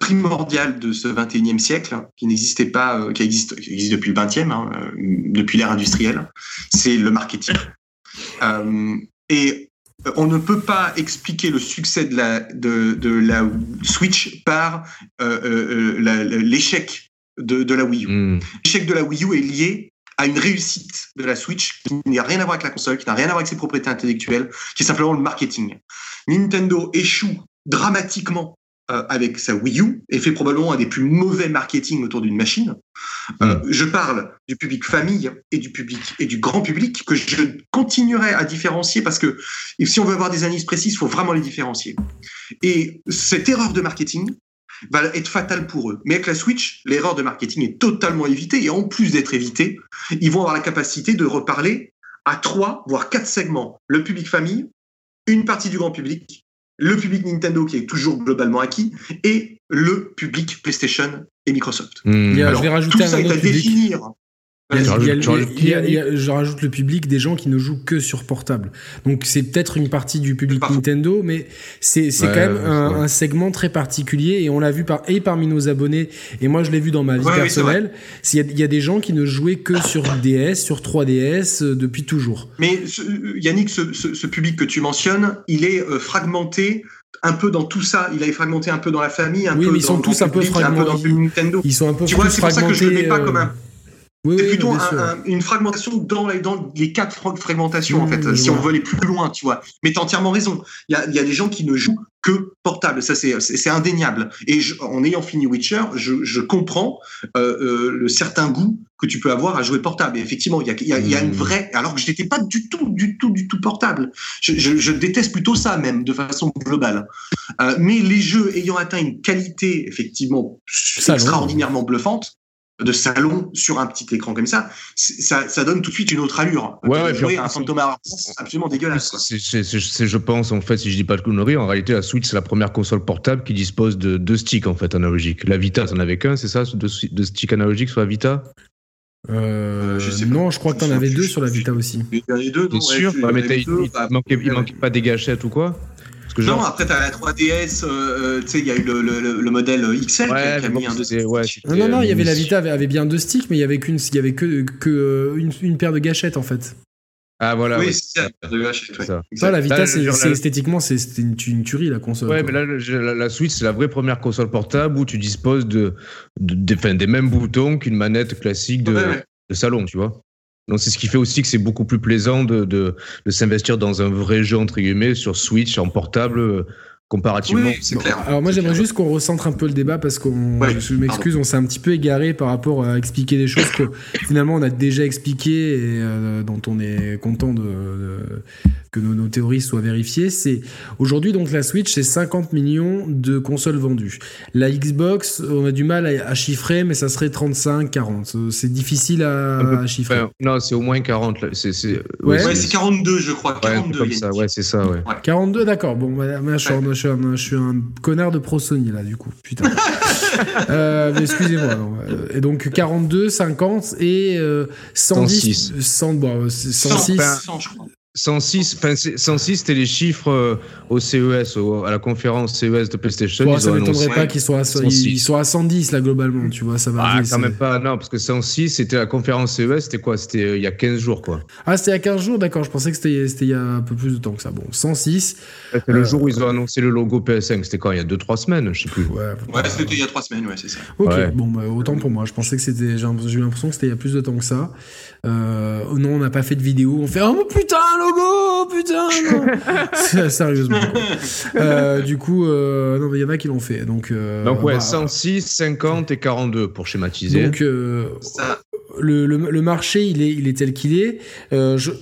primordial de ce 21e siècle qui n'existait pas, qui existe, existe depuis le 20e, hein, depuis l'ère industrielle, c'est le marketing. et on ne peut pas expliquer le succès de la, de, de la Switch par l'échec de, la Wii U. Hmm. L'échec de la Wii U est lié à une réussite de la Switch qui n'a rien à voir avec la console, qui n'a rien à voir avec ses propriétés intellectuelles, qui est simplement le marketing. Nintendo échoue dramatiquement euh, avec sa Wii U et fait probablement un des plus mauvais marketing autour d'une machine. Euh, hmm. je parle du public famille et du public et du grand public que je continuerai à différencier parce que si on veut avoir des analyses précises, il faut vraiment les différencier. Et cette erreur de marketing, va être fatal pour eux. Mais avec la Switch, l'erreur de marketing est totalement évitée et en plus d'être évitée, ils vont avoir la capacité de reparler à trois, voire quatre segments. Le public famille, une partie du grand public, le public Nintendo qui est toujours globalement acquis et le public PlayStation et Microsoft. Alors, je vais rajouter tout ça est à définir je rajoute le public des gens qui ne jouent que sur portable. Donc c'est peut-être une partie du public Nintendo, mais c'est quand même un, segment très particulier et on l'a vu par, et parmi nos abonnés, et moi je l'ai vu dans ma vie personnelle, il y, a des gens qui ne jouaient que sur DS, sur 3DS euh, depuis toujours. Mais Yannick, ce, public que tu mentionnes, il est euh, fragmenté un peu dans tout ça. Il est fragmenté un peu dans la famille, un oui, peu mais ils sont tous un peu fragmentés. Nintendo. Ils sont un peu tu vois, c'est pour ça que je ne le mets pas comme un c'est plutôt une fragmentation dans les, dans les quatre fragmentations, en fait, si on veut aller plus loin, tu vois. Mais tu as entièrement raison. Il y a, y a, des gens qui ne jouent que portable, ça c'est indéniable. Et en ayant fini Witcher, je, je comprends euh, euh, le certain goût que tu peux avoir à jouer portable. Et effectivement, il y a, y, a, y a, une mmh. vraie... Alors que je n'étais pas du tout, du tout, du tout portable. Je, je, je, déteste plutôt ça même, de façon globale. Euh, mais les jeux ayant atteint une qualité effectivement extraordinairement bluffante, de salon sur un petit écran comme ça, ça, ça donne tout de suite une autre allure. Ouais, ouais un Phantom absolument dégueulasse. C'est, je pense, en fait, si je dis pas de conneries, en réalité, la Switch, c'est la première console portable qui dispose de deux sticks, en fait, analogiques. La Vita, t'en avais qu'un, c'est ça, deux, sticks analogiques sur la Vita? Euh, je sais non, je crois que t'en avais deux sur la Vita aussi. Il y avait deux, T'es sûr? mais il, manquait, il manquait pas des gâchettes ou quoi? Non, après, tu as la 3DS, euh, euh, tu sais, il y a eu le, le, modèle XL qui, a mis un deux ouais, Non, non, non, il y avait la Vita avait, bien deux sticks, mais il y avait qu'une, il y avait que, que euh, une, une, paire de gâchettes en fait. Ah voilà. Oui, c'est ça, de gâchettes. Ça. ça. la Vita, c'est, esthétiquement, c'est une, une, tuerie la console. Ouais, mais là, la, Switch, c'est la vraie première console portable où tu disposes de, de, des mêmes boutons qu'une manette classique de, de salon, tu vois. Donc c'est ce qui fait aussi que c'est beaucoup plus plaisant de, de, de s'investir dans un vrai jeu entre guillemets sur Switch en portable comparativement. Oui, c'est clair. Alors moi j'aimerais juste qu'on recentre un peu le débat parce qu'on, Ouais, je m'excuse, on s'est un petit peu égaré par rapport à expliquer des choses que finalement on a déjà expliquées et euh, dont on est content de, de- que nos, nos théories soient vérifiées. C'est aujourd'hui donc la Switch c'est 50 millions de consoles vendues. La Xbox on a du mal à, à chiffrer mais ça serait 35, 40. Euh, C'est difficile à, Un peu- à chiffrer. Non, c'est au moins 40. là. C'est, Ouais. Ouais, c'est 42, je crois. ouais, 42, comme il y a ça, une ouais, c'est ça, ouais. 42, d'accord. Bon, bah, je, suis je, suis un, je suis un connard de pro Sony, là, du coup. Putain. euh, mais excusez-moi. Euh, Et donc, 42, 50 et euh, 110. 106. 100, bon, euh, c'est 100, 106. 100, je crois. 106, enfin, c'est- 106, c'était les chiffres euh, au CES, au- à la conférence CES de PlayStation. Bon, ils ça ont m'étonnerait pas qu'ils soient, à, 106. ils soient à 110, là, globalement, tu vois. Ça va Ah, arriver, quand même pas, non, parce que 106, c'était la conférence CES, c'était quoi? C'était euh, il y a 15 jours, quoi. Ah, c'était il y a 15 jours, d'accord. Je pensais que c'était c'était il y a un peu plus de temps que ça. Bon, 106. C'était le jour où ils ont annoncé le logo PS5, c'était quand? Il y a 2-3 semaines, je sais plus. Ouais, Ouais, c'était il y a 3 semaines, ouais, c'est ça. Ok, Ouais. bon, bah, autant pour moi. Je pensais que c'était. J'ai j'ai eu l'impression que c'était il y a plus de temps que ça. Euh, oh non, on n'a pas fait de vidéo. On fait Oh putain, un logo Putain non. Sérieusement. quoi. Euh, du coup, euh, non, il y en a qui l'ont fait. Donc, euh, Donc, ouais, bah, 106, 50 et 42 pour schématiser. Donc, euh, Ça, le, le- le marché, il est, il est tel qu'il est. Euh, je-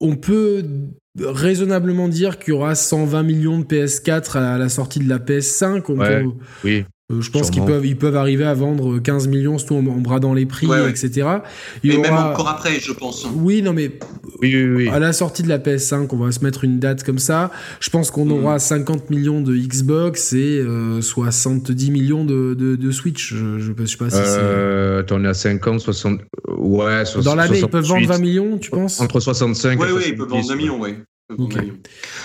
on peut raisonnablement dire qu'il y aura 120 millions de PS4 à la sortie de la PS5. On Ouais. peut- Oui. Euh, je pense qu'ils peuvent, ils peuvent arriver à vendre 15 millions, surtout en, en bradant les prix, Ouais, ouais. etc. Il et même encore après, je pense. Oui, non, mais Oui, oui, oui. à la sortie de la PS5, on va se mettre une date comme ça. Je pense qu'on Mhm. aura 50 millions de Xbox et euh, 70 millions de, de, de Switch. Je, je, je sais pas si Euh, attends, on est à 50, 60. Ouais, c'est. Dans l'année, ils peuvent vendre 20 millions, tu penses? Entre 65 Ouais, et ouais, ils peuvent vendre 70, 1 million, ouais. Ils peuvent vendre Ok. un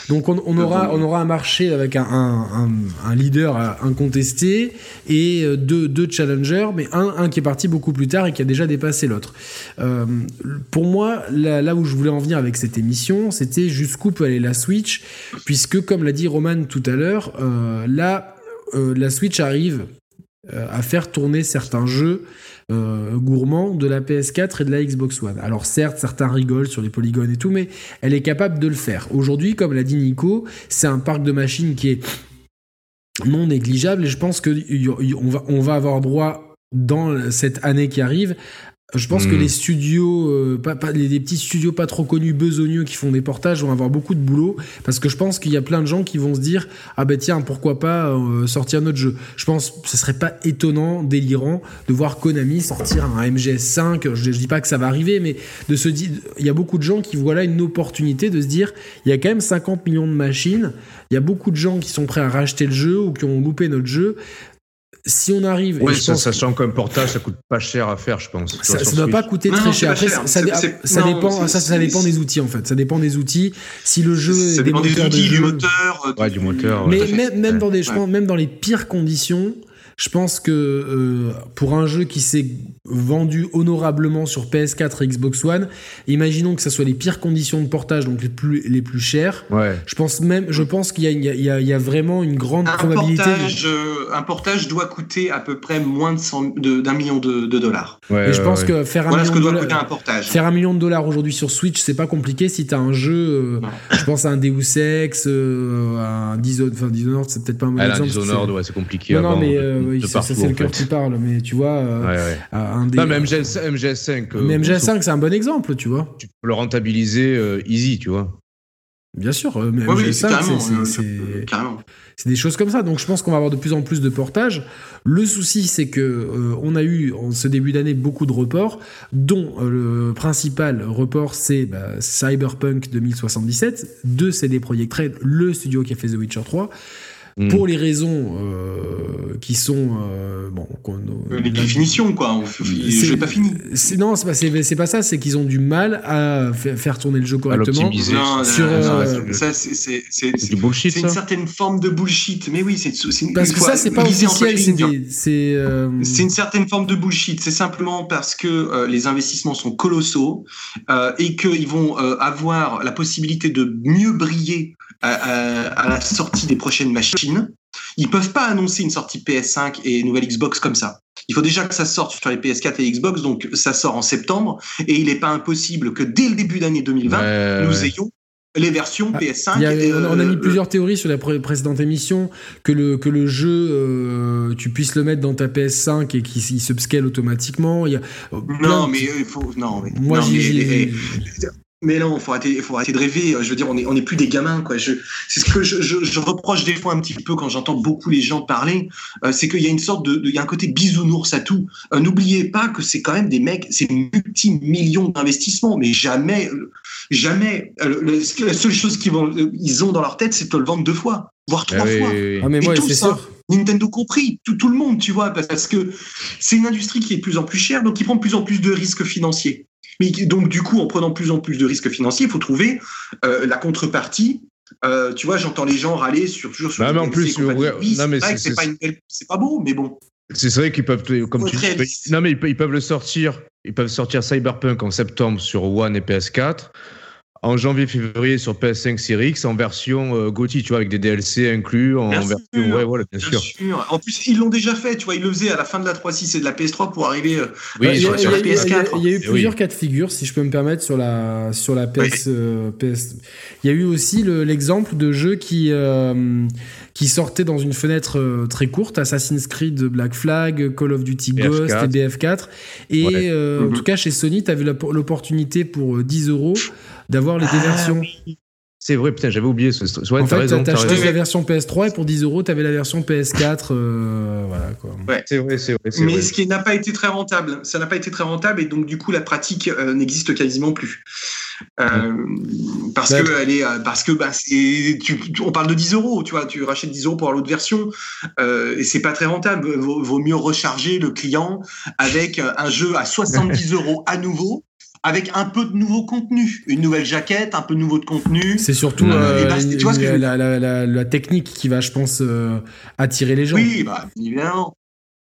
Donc on, on aura, on aura un marché avec un, un, un- un leader euh, incontesté et euh, deux, deux challengers, mais un, un qui est parti beaucoup plus tard et qui a déjà dépassé l'autre. Euh, pour moi, là, là où je voulais en venir avec cette émission, c'était jusqu'où peut aller la Switch, puisque comme l'a dit Roman tout à l'heure, euh, là, euh, la Switch arrive à faire tourner certains jeux euh, gourmands de la PS4 et de la Xbox One. Alors certes, certains rigolent sur les polygones et tout, mais elle est capable de le faire. Aujourd'hui, comme l'a dit Nico, c'est un parc de machines qui est non négligeable et je pense que y- y- on va, on va avoir droit dans cette année qui arrive. Je pense que Mm. les studios, euh, pas, pas- les, les petits studios pas trop connus, besogneux, qui font des portages vont avoir beaucoup de boulot parce que je pense qu'il y a plein de gens qui vont se dire ah ben tiens pourquoi pas euh, sortir notre jeu. Je pense que ce serait pas étonnant, délirant de voir Konami sortir un MGS5. Je, je dis pas que ça va arriver, mais de se dire il y a beaucoup de gens qui voient là une opportunité de se dire il y a quand même 50 millions de machines, il y a beaucoup de gens qui sont prêts à racheter le jeu ou qui ont loupé notre jeu. Si on arrive, Oui, je ça, pense sachant qu'un portage, ça coûte pas cher à faire, je pense. Ça, sur doit pas coûter Non, très non, cher. Après, ça, cher. ça, C'est- ça non, dépend, ça, ça dépend des outils en fait. Ça dépend des outils. Si le jeu Ça est dépend des de outils, du jeu- moteur. euh, Ouais, du moteur, mais Tout à fait. même, même Ouais. dans des, je Ouais. pense, même dans les pires conditions, je pense que euh, pour un jeu qui s'est vendu honorablement sur PS4 et Xbox One, imaginons que ça soit les pires conditions de portage, donc les plus les plus chères. Ouais. Je pense même, je pense qu'il y a, il y a- il y a- vraiment une grande Un probabilité. portage, euh, un portage doit coûter à peu près moins de 100 de- d'un million de, de dollars. ouais Et je pense ouais. que faire un Voilà ce million que de doit dollars- coûter un portage. Faire un million de dollars aujourd'hui sur Switch, c'est pas compliqué si t'as un jeu, euh, Non. je pense à un Deus Ex, euh, un Dishonored, enfin Dishonored, c'est peut-être pas un bon Elle a un exemple. que Dishonored, c'est- ouais, c'est compliqué. Non, à non, mais de- euh, de oui, ça, partout, ça, c'est le cœur qui parle, mais tu vois, euh, Ouais, ouais. un des. Non, mais MGS, MGS5, euh, mais MGS5, c'est un bon exemple, tu vois. tu peux le rentabiliser euh, easy, tu vois. Bien sûr, euh, mais oui, MGS5, carrément. c'est- euh, c'est- euh, c'est carrément. c'est des choses comme ça. Donc je pense qu'on va avoir de plus en plus de portages. Le souci, c'est que euh, on a eu en ce début d'année beaucoup de reports, dont euh, le principal report c'est bah, Cyberpunk 2077 de CD Projekt Red, le studio qui a fait The Witcher 3. Mm. Pour les raisons euh, qui sont euh, bon, qu'on- Euh, Les définitions, quoi. Je pas fini. c'est- non, c'est pas, c'est- pas ça, c'est qu'ils ont du mal à fa- faire tourner le jeu correctement. Sur, non, non, euh, ça, c'est- c'est une certaine forme de bullshit. Mais oui, c'est Parce que ça, c'est pas officiel, c'est c'est. euh, une certaine forme de bullshit. C'est simplement parce que euh, les investissements sont colossaux euh, et qu'ils vont euh, avoir la possibilité de mieux briller à, à- à la sortie des prochaines machines. Ils peuvent pas annoncer une sortie PS5 et nouvelle Xbox comme ça. Il faut déjà que ça sorte sur les PS4 et Xbox, donc ça sort en septembre et il n'est pas impossible que dès le début d'année 2020, Ouais, nous ouais. ayons les versions Ah, PS5. Il y a- et, on, a- on a mis euh, plusieurs théories sur la pré- précédente émission que le que le jeu euh, tu puisses le mettre dans ta PS5 et qu'il il se scale automatiquement. Il y a euh, plein Non, mais euh, il faut. Non, mais. moi non, mais- j'ai- mais- non, faut arrêter, faut arrêter de rêver. Je veux dire, on est, on est plus des gamins, quoi. Je, c'est ce que je, je, je reproche des fois un petit peu quand j'entends beaucoup les gens parler. euh, c'est qu'il y a une sorte de, de- il y a un côté bisounours à tout. Euh, N'oubliez pas que c'est quand même des mecs, c'est multi-millions d'investissements, mais jamais, jamais. euh, le- la seule chose qu'ils vont, euh, ils ont dans leur tête, c'est de te le vendre deux fois, voire Ah trois oui, fois. oui, oui. Ah mais Et moi tout c'est ça. sûr. Nintendo compris, tout, tout le monde, tu vois, parce que c'est une industrie qui est de plus en plus chère, donc qui prend de plus en plus de risques financiers. Mais donc, du coup, en prenant plus en plus de risques financiers, il faut trouver euh, la contrepartie. Euh, tu vois, j'entends les gens râler sur toujours sur Non, les mais en plus, Oui, non, c'est vrai que c'est pas, une belle- c'est pas beau, mais bon. C'est vrai qu'ils peuvent, comme Faut tu dis, non mais ils peuvent, ils peuvent le sortir, ils peuvent sortir Cyberpunk en septembre sur One et PS4, en janvier-février sur PS5 Series X en version euh, GOTY, tu vois, avec des DLC inclus, en Bien version, sûr. ouais, voilà, bien, Bien sûr. sûr. En plus, ils l'ont déjà fait, tu vois, ils le faisaient à la fin de la 3.6 et de la PS3 pour arriver. euh, Oui, a, sur- la il y a- PS4. il y a eu Eh plusieurs oui. cas de figure, si je peux me permettre, sur la, sur la PS, euh, PS. Il y a eu aussi le- l'exemple de jeux qui, euh, qui sortaient dans une fenêtre euh, très courte, Assassin's Creed Black Flag, Call of Duty BF4. Ghost et BF4. Et Ouais. euh, en Mhm. tout cas, chez Sony, tu avais l'opportunité pour euh, 10 euros d'avoir les deux Ah, versions. C'est vrai, putain, j'avais oublié ce. Ouais, en fait, raison, t'as t'achetais raison. la version PS3 et pour 10 euros, t'avais la version PS4. euh, voilà quoi. C'est vrai, c'est vrai, c'est Mais vrai. ce qui n'a pas été très rentable, ça n'a pas été très rentable et donc du coup la pratique euh, n'existe quasiment plus. Euh, parce Ouais. que elle est, parce que bah, c'est, tu, tu- on parle de 10 euros, tu vois, tu rachètes 10 euros pour avoir l'autre version euh, et c'est pas très rentable. Vaut, vaut mieux recharger le client avec un jeu à 70 euros à nouveau. Avec un peu de nouveau contenu, une nouvelle jaquette, un peu de nouveau de contenu. C'est surtout euh, Et bah, tu vois ce que je veux la, la- la- la technique qui va, je pense, euh, attirer les gens. Oui, bah, évidemment.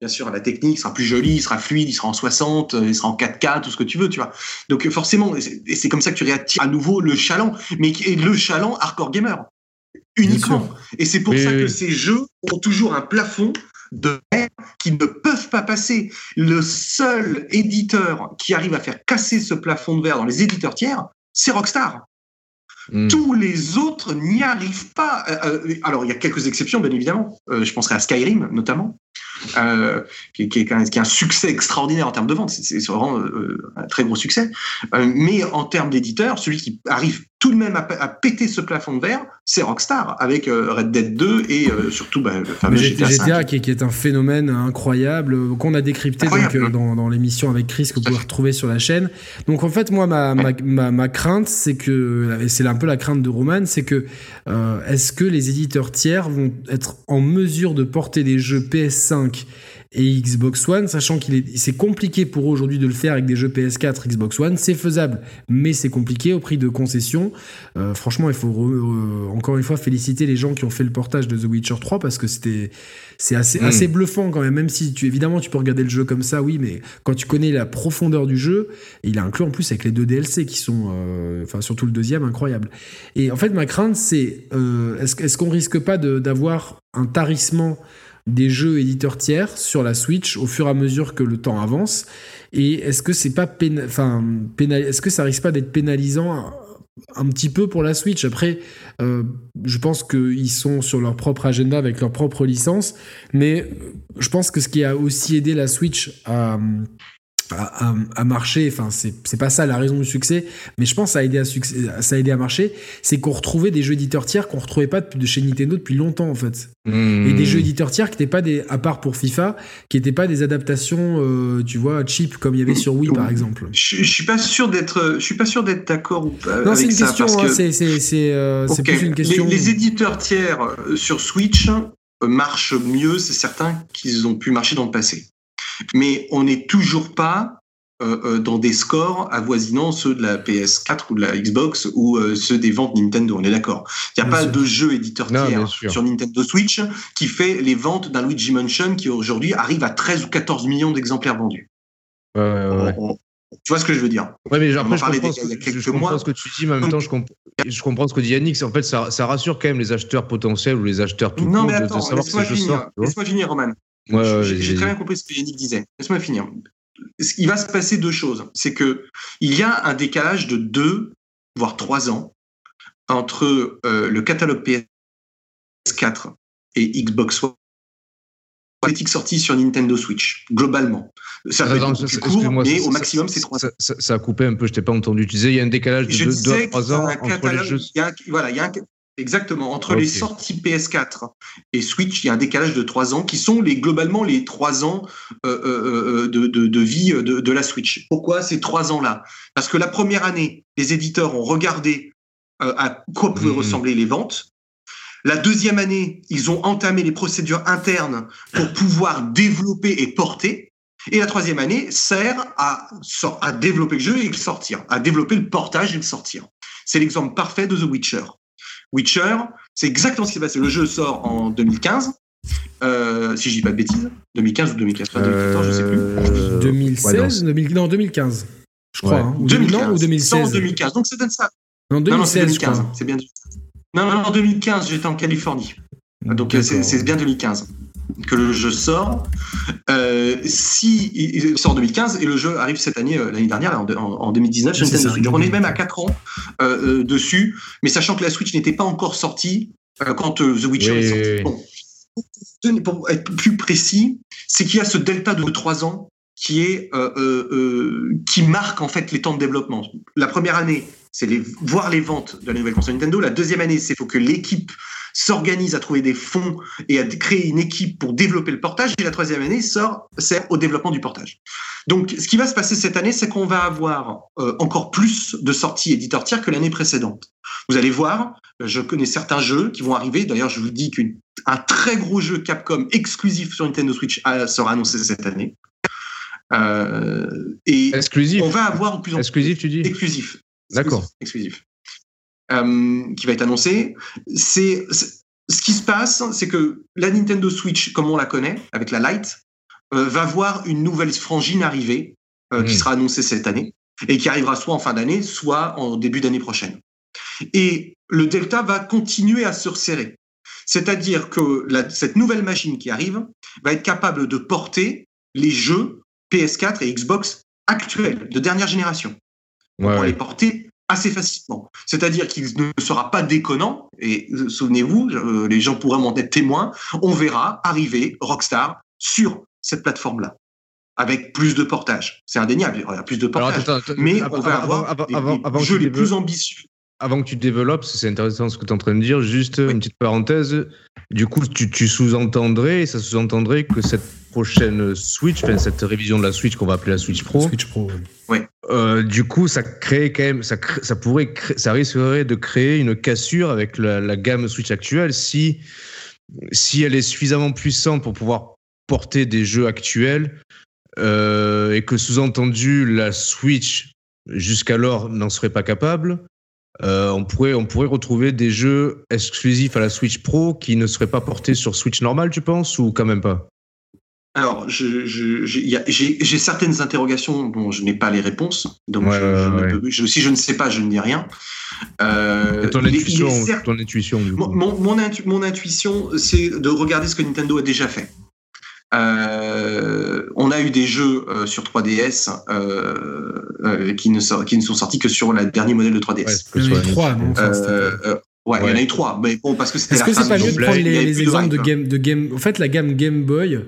Bien sûr, la technique sera plus jolie, il sera fluide, il sera en 60, euh, il sera en 4K, tout ce que tu veux, tu vois. Donc euh, forcément, et c'est comme ça que tu réattires à nouveau le chaland, mais qui est le chaland hardcore gamer. Uniquement. Et c'est pour ça que ces jeux ont toujours un plafond de verre qui ne peuvent pas passer. Le seul éditeur qui arrive à faire casser ce plafond de verre dans les éditeurs tiers, c'est Rockstar. Hmm. Tous les autres n'y arrivent pas. Euh, euh, alors, il y a quelques exceptions, bien évidemment. Euh, je penserai à Skyrim, notamment, euh, qui, qui est, un, qui est un succès extraordinaire en termes de vente. C'est- vraiment un très gros succès. Mais en termes d'éditeur, celui qui arrive tout de même à, à péter ce plafond de verre, c'est Rockstar, avec euh, Red Dead 2 et euh, surtout bah, le fameux GTA, GTA, 5. qui, est, qui est un phénomène incroyable euh, qu'on a décrypté donc, dans, dans l'émission avec Chris que vous pouvez retrouver sur la chaîne. Donc en fait moi ma, ma, ma, ma crainte c'est que et c'est un peu la crainte de Roman c'est que est-ce que les éditeurs tiers vont être en mesure de porter des jeux PS5 et Xbox One, sachant qu'il est, c'est compliqué pour eux aujourd'hui de le faire avec des jeux PS4, Xbox One, c'est faisable, mais c'est compliqué au prix de concessions. Euh, franchement, il faut re- euh, encore une fois féliciter les gens qui ont fait le portage de The Witcher 3 parce que c'était, c'est assez, Mm. assez bluffant quand même. Même si tu, évidemment, tu peux regarder le jeu comme ça, oui, mais quand tu connais la profondeur du jeu, et il a inclus en plus avec les deux DLC qui sont, euh, enfin surtout le deuxième, incroyable. Et en fait, ma crainte, c'est euh, est-ce, est-ce qu'on risque pas de- d'avoir un tarissement des jeux éditeurs tiers sur la Switch au fur et à mesure que le temps avance. Et est-ce que c'est pas enfin pénal- est-ce que ça risque pas d'être pénalisant un, petit peu pour la Switch? Après euh, je pense qu'ils sont sur leur propre agenda avec leur propre licence mais je pense que ce qui a aussi aidé la Switch à à, marcher, enfin c'est pas ça la raison du succès, mais je pense que ça a aidé à, succès, ça a aidé à marcher, c'est qu'on retrouvait des jeux éditeurs tiers qu'on retrouvait pas de chez Nintendo depuis longtemps en fait. Hmm. Et des jeux éditeurs tiers qui n'étaient pas des, à part pour FIFA, qui n'étaient pas des adaptations, euh, tu vois, cheap comme il y avait sur Wii par exemple. Je, je suis pas sûr d'être, je suis pas sûr d'être d'accord ou pas Non, c'est une ça question, hein, que c'est euh, plus une question. Les, les éditeurs tiers euh, sur Switch marchent mieux, c'est certain qu'ils ont pu marcher dans le passé. Mais on n'est toujours pas euh, euh, dans des scores avoisinant ceux de la PS4 ou de la Xbox ou euh, ceux des ventes Nintendo, on est d'accord. Il n'y a Bien pas sûr. de jeu éditeur tiers sur Nintendo Switch qui fait les ventes d'un Luigi Mansion qui aujourd'hui arrive à 13 ou 14 millions d'exemplaires vendus. Ouais, ouais, ouais. On- on- tu vois ce que je veux dire? Ouais, mais après, je comprends, ce que, il y a quelques je comprends ce que tu dis, mais en même temps, je, comp- je comprends ce que dit Yannick. En fait, ça, ça rassure quand même les acheteurs potentiels ou les acheteurs tout Non court mais de, de attends, savoir finir. sortent. tu vois. Laisse-moi finir, Roman. Ouais, ouais, J'ai très bien compris ce que Yannick disait. Laisse-moi finir. Il va se passer deux choses. C'est que il y a un décalage de deux, voire trois ans entre le catalogue PS4 et Xbox One politique sortie sur Nintendo Switch, globalement. Ça va être plus court, mais au maximum, c'est 3 ans. Ça, a coupé un peu, je t'ai pas entendu. Tu disais, il y a un décalage de 2 3 ans entre les jeux. voilà, il y a un, exactement. Entre les sorties PS4 et Switch, il y a un décalage de 3 ans qui sont les, globalement les 3 ans euh, euh, euh, de, de, de, vie de, de, la Switch. Pourquoi ces 3 ans-là? Parce que la première année, les éditeurs ont regardé à quoi pouvaient mmh. ressembler les ventes. La deuxième année, ils ont entamé les procédures internes pour pouvoir développer et porter. Et la troisième année sert à, à développer le jeu et le sortir, à développer le portage et le sortir. C'est l'exemple parfait de The Witcher. Witcher, c'est exactement ce qui s'est passé. Le jeu sort en 2015. Euh, si je dis pas de bêtises, 2015 ou 2014, 2014 je sais plus. 2016, non, 2015, je crois. Hein. Ou 2015, ou 2016. 2015, donc ça donne ça. Non, 2016, non, non c'est bien. Non, non, en 2015, j'étais en Californie. Donc c'est bien 2015 que le jeu sort. Euh, si il sort en 2015 et le jeu arrive cette année, euh, l'année dernière, en, en, 2019 sur Nintendo Switch. Donc on est même à 4 ans euh, dessus, mais sachant que la Switch n'était pas encore sortie quand The Witcher est sorti. Bon. Pour être plus précis, c'est qu'il y a ce delta de 3 ans qui est qui marque en fait les temps de développement. La première année, c'est voir les ventes de la nouvelle console Nintendo. La deuxième année, c'est faut que l'équipe s'organise à trouver des fonds et à créer une équipe pour développer le portage. Et la troisième année sort, sert au développement du portage. Donc, ce qui va se passer cette année, c'est qu'on va avoir euh, encore plus de sorties éditeurs tiers que l'année précédente. Vous allez voir, je connais certains jeux qui vont arriver. D'ailleurs, je vous dis qu'un très gros jeu Capcom exclusif sur Nintendo Switch sera annoncé cette année. Euh, et exclusif. on va avoir plus en exclusif, tu dis? Exclusif. D'accord. Exclusif. Euh, qui va être annoncé. C'est ce qui se passe, c'est que la Nintendo Switch, comme on la connaît, avec la Lite, euh, va voir une nouvelle frangine arriver, euh, qui hmm. sera annoncée cette année, et qui arrivera soit en fin d'année, soit en début d'année prochaine. Et le delta va continuer à se resserrer. C'est-à-dire que la, cette nouvelle machine qui arrive va être capable de porter les jeux PS4 et Xbox actuels, de dernière génération. On va les porter assez facilement. C'est-à-dire qu'il ne sera pas déconnant, et euh, souvenez-vous, euh, les gens pourraient m'en être témoins, on verra arriver Rockstar sur cette plateforme-là avec plus de portage. C'est indéniable, il y aura plus de portage. mais on va avoir des, jeux les plus ambitieux. Avant que tu développes, c'est intéressant ce que tu es en train de dire, juste une petite parenthèse. Du coup, tu, tu sous-entendrais, ça sous-entendrait que cette prochaine Switch, enfin cette révision de la Switch qu'on va appeler la Switch Pro. Switch Pro. Ouais. Euh, du coup, ça crée quand même, ça, ça pourrait, ça risquerait de créer une cassure avec la, gamme Switch actuelle si si elle est suffisamment puissante pour pouvoir porter des jeux actuels euh, et que sous-entendu la Switch jusqu'alors n'en serait pas capable. Euh, on, pourrait, on pourrait retrouver des jeux exclusifs à la Switch Pro qui ne seraient pas portés sur Switch normale, tu penses, ou quand même pas? Alors, j'ai certaines interrogations dont je n'ai pas les réponses. Donc, je, si je ne sais pas, je ne dis rien. Euh, ton, intuition, ton intuition, Mon, mon, intuition, c'est de regarder ce que Nintendo a déjà fait. Euh, on a eu des jeux euh, sur 3DS euh, euh, qui, ne qui ne sont sortis que sur le dernier modèle de 3DS. il y en a eu trois, non Ouais, il y en a eu trois, mais bon, parce que c'était Est-ce que c'est pas mieux de prendre les, les exemples de game, de game. En fait, la gamme Game Boy,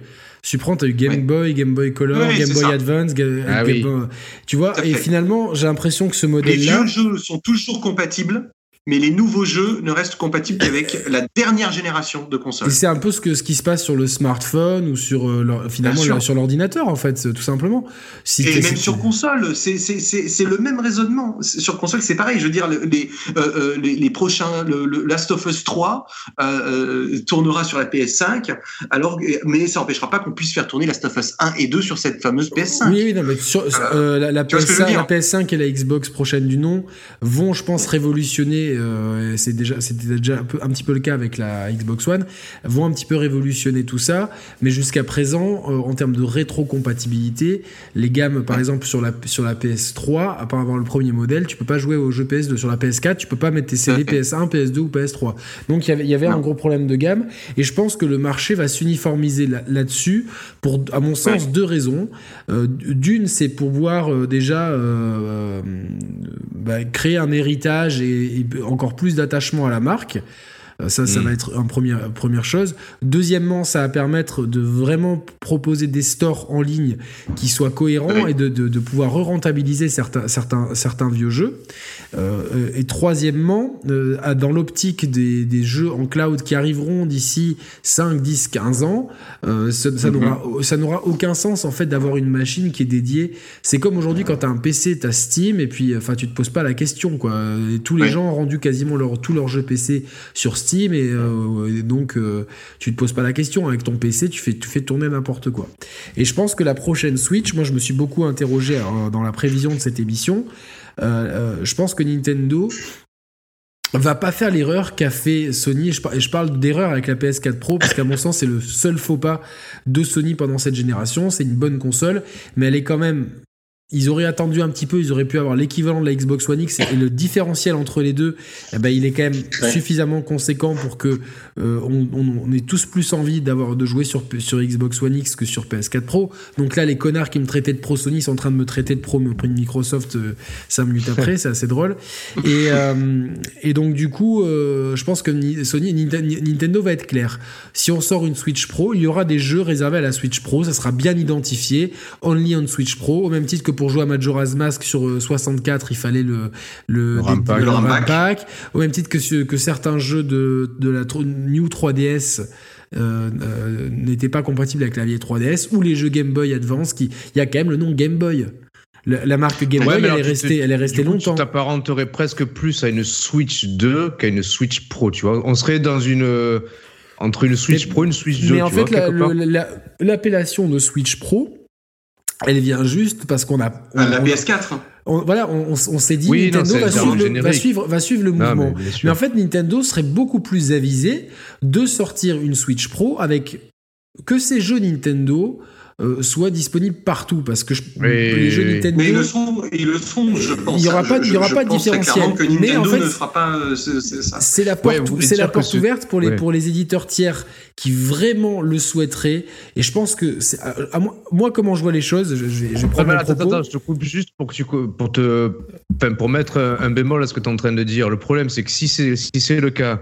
tu prends, tu as eu Game Boy, Game Boy Color, Game Boy Advance, ah Game Boy, tu vois, et finalement, j'ai l'impression que ce modèle-là. Les jeux sont toujours compatibles, mais les nouveaux jeux ne restent compatibles qu'avec la dernière génération de consoles. C'est un peu ce, que, ce qui se passe sur le smartphone ou sur euh, finalement sur l'ordinateur en fait, tout simplement. Si et même sur console, c'est le même raisonnement. Sur console, c'est pareil. Je veux dire, les, euh, euh, les, les, prochains, le, Last of Us 3 euh, tournera sur la PS5, alors, mais ça n'empêchera pas qu'on puisse faire tourner Last of Us 1 et 2 sur cette fameuse PS5. Oui, oui, non, mais sur, la, la, PS5, la PS5 et la Xbox prochaine du nom vont, je pense, révolutionner euh, c'est déjà, c'était déjà un, peu, un, petit peu le cas avec la Xbox One, vont un petit peu révolutionner tout ça. Mais jusqu'à présent, euh, en termes de rétrocompatibilité, les gammes, par exemple, sur la, sur la PS3, à part avoir le premier modèle, tu peux pas jouer aux jeux PS2. Sur la PS4, tu peux pas mettre tes CD PS1, PS2 ou PS3. Donc il y avait un gros problème de gamme. Et je pense que le marché va s'uniformiser là-dessus pour, à mon sens, deux raisons. Euh, d'une, c'est pour voir déjà bah, créer un héritage et encore plus d'attachement à la marque. Euh, ça, ça mm. va être une première, première chose. Deuxièmement, ça va permettre de vraiment proposer des stores en ligne qui soient cohérents et de, de, pouvoir re-rentabiliser certains, certains, certains vieux jeux. Euh, et troisièmement, euh, dans l'optique des, des, jeux en cloud qui arriveront d'ici 5, 10, 15 ans, ça, ça mm-hmm. n'aura aucun sens en fait d'avoir une machine qui est dédiée. C'est comme aujourd'hui quand tu as un PC, tu as Steam et puis enfin tu te poses pas la question quoi. tous les gens ont rendu quasiment leur, tous leurs jeux PC sur Steam Steam euh, et, donc euh, tu te poses pas la question avec ton PC, tu fais, tu fais tourner n'importe quoi. Et je pense que la prochaine Switch, moi je me suis beaucoup interrogé euh, dans la prévision de cette émission. je pense que Nintendo va pas faire l'erreur qu'a fait Sony. Et je parle d'erreur avec la PS4 Pro parce qu'à mon sens c'est le seul faux pas de Sony pendant cette génération. C'est une bonne console, mais elle est quand même ils auraient attendu un petit peu, ils auraient pu avoir l'équivalent de la Xbox One X et le différentiel entre les deux, eh ben, il est quand même suffisamment conséquent pour que euh, on, on, ait tous plus envie d'avoir de jouer sur, sur Xbox One X que sur PS4 Pro. Donc là, les connards qui me traitaient de pro Sony sont en train de me traiter de pro Microsoft euh, 5 minutes après, c'est assez drôle. Et, euh, et donc du coup, euh, je pense que Sony Nintendo va être clair. Si on sort une Switch Pro, il y aura des jeux réservés à la Switch Pro, ça sera bien identifié, only on Switch Pro, au même titre que pour jouer à Majora's Mask sur 64, il fallait le, le, le, pack. Au même titre que, que certains jeux de, de la New 3DS euh, euh, n'étaient pas compatibles avec la vieille 3DS, ou les jeux Game Boy Advance, qui il y a quand même le nom Game Boy. La, marque Game Boy, elle, est restée, elle est restée longtemps. Tu t'apparenterais presque plus à une Switch 2 qu'à une Switch Pro, tu vois. On serait dans une euh, entre une Switch Pro et une Switch 2. Mais en fait, l'appellation de Switch Pro, elle vient juste parce qu'on a. Ah, la PS4 voilà, on, s'est dit Nintendo va, suivre va, suivre le, mouvement. mais, en fait, Nintendo serait beaucoup plus avisé de sortir une Switch Pro avec que ces jeux Nintendo euh, soit disponible partout parce que les jeux Nintendo. Mais ils le sont, ils le sont je pense. Il n'y aura pas, il y aura pas de différentiel. Que mais en fait. Euh, c'est la porte, c'est la porte ouverte pour les pour les éditeurs tiers qui vraiment le souhaiteraient. Et je pense que à, moi, comment je vois les choses, je, vais, je prendre attends, attends, je te coupe juste pour que tu pour te, pour mettre un bémol à ce que tu es en train de dire. Le problème, c'est que si c'est si c'est le cas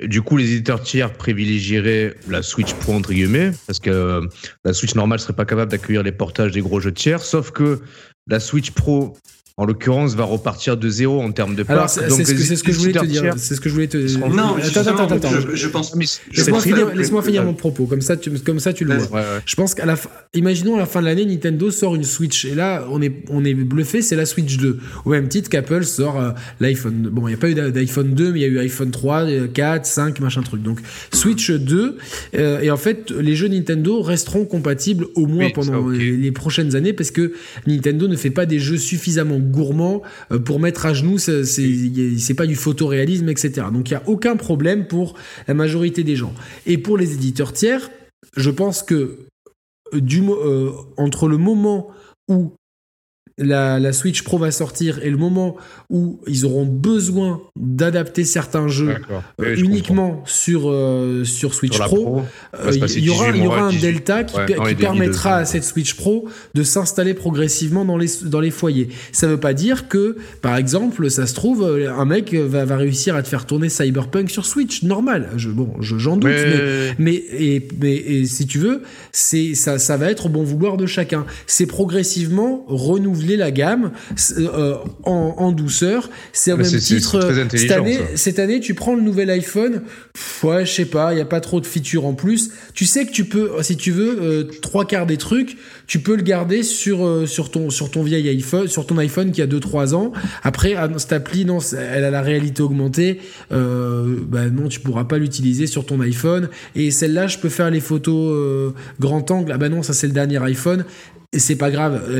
du coup, les éditeurs tiers privilégieraient la Switch Pro entre guillemets, parce que euh, la Switch normale serait pas capable d'accueillir les portages des gros jeux tiers, sauf que la Switch Pro en l'occurrence, va repartir de zéro en termes de parts. c'est ce, que je voulais te dire. C'est ce que je voulais te dire. Non, attends, attends, attends. Je, pense. Laisse-moi finir, finir, mon propos. Comme ça, tu, comme ça, tu le vois. Je pense qu'à la fin, imaginons à la fin de l'année, Nintendo sort une Switch. Et là, on est, on est bluffé, c'est la Switch 2. Au même titre qu'Apple sort euh, l'iPhone. Bon, il n'y a pas eu d'iPhone 2, mais il y a eu iPhone 3, 4, 5, machin truc. Donc, Switch 2. Euh, et en fait, les jeux Nintendo resteront compatibles au moins pendant les prochaines années parce que Nintendo ne fait pas des jeux suffisamment gourmand euh, pour mettre à genoux, c'est pas du photoréalisme, etc. Donc il n'y a aucun problème pour la majorité des gens. Et pour les éditeurs tiers, je pense que du, euh, entre le moment où la, Switch Pro va sortir et le moment où ils auront besoin d'adapter certains jeux euh, uniquement sur, euh, sur Switch Pro, euh, il y aura, y aura un delta qui, permettra à cette Switch Pro de s'installer progressivement dans les, dans les foyers. Ça ne veut pas dire que, par exemple, ça se trouve, un mec va, va réussir à te faire tourner Cyberpunk sur Switch, normal. Je, bon, j'en doute, mais, mais, et, mais si tu veux, ça, ça va être au bon vouloir de chacun. C'est progressivement renouvelé la gamme euh, en, douceur. C'est au même titre. cette, année, cette année, tu prends le nouvel iPhone. ouais, je sais pas, il n'y a pas trop de features en plus. Tu sais que tu peux, si tu veux, euh, trois quarts des trucs, tu peux le garder sur, euh, sur, ton, sur ton vieil iPhone, sur ton iPhone qui a 2-3 ans. Après, ah, cette appli, non, elle a la réalité augmentée. bah non, tu pourras pas l'utiliser sur ton iPhone. Et celle-là, je peux faire les photos grand angle. Ah bah non, ça c'est le dernier iPhone. Et c'est pas grave,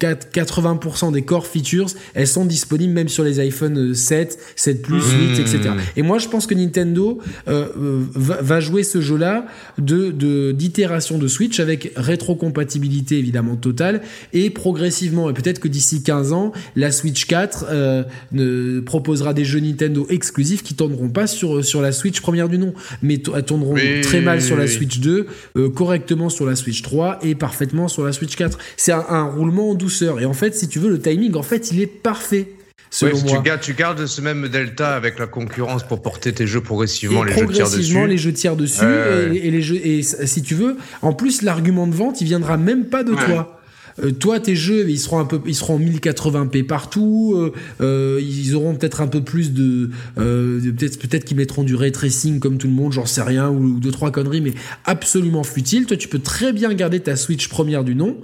80% euh, des core features, elles sont disponibles même sur les iPhone 7, 7 Plus, 8, etc. Et moi, je pense que Nintendo euh, euh va, jouer ce jeu-là de d'itération de, Switch avec rétrocompatibilité évidemment totale et progressivement, et peut-être que d'ici 15 ans, la Switch 4 euh, ne proposera des jeux Nintendo exclusifs qui tourneront pas sur sur la Switch première du nom, mais tourneront très mal sur la Switch 2, euh, correctement sur la Switch 3 et parfaitement sur la Switch 4. C'est un, roulement en douceur. Et en fait, si tu veux, le timing, en fait, il est parfait. selon moi. Tu gardes, tu gardes ce même delta avec la concurrence pour porter tes jeux progressivement, les jeux tiers dessus. les jeux tiers dessus et, les jeux et si tu veux, en plus l'argument de vente, il viendra même pas de toi. Euh, toi, tes jeux, ils seront un peu, ils seront en 1080p partout. Euh, euh, ils auront peut-être un peu plus de, peut-être, peut-être qu'ils mettront du ray tracing comme tout le monde, j'en sais rien, ou, deux trois conneries, mais absolument futile. Toi, tu peux très bien garder ta Switch première du nom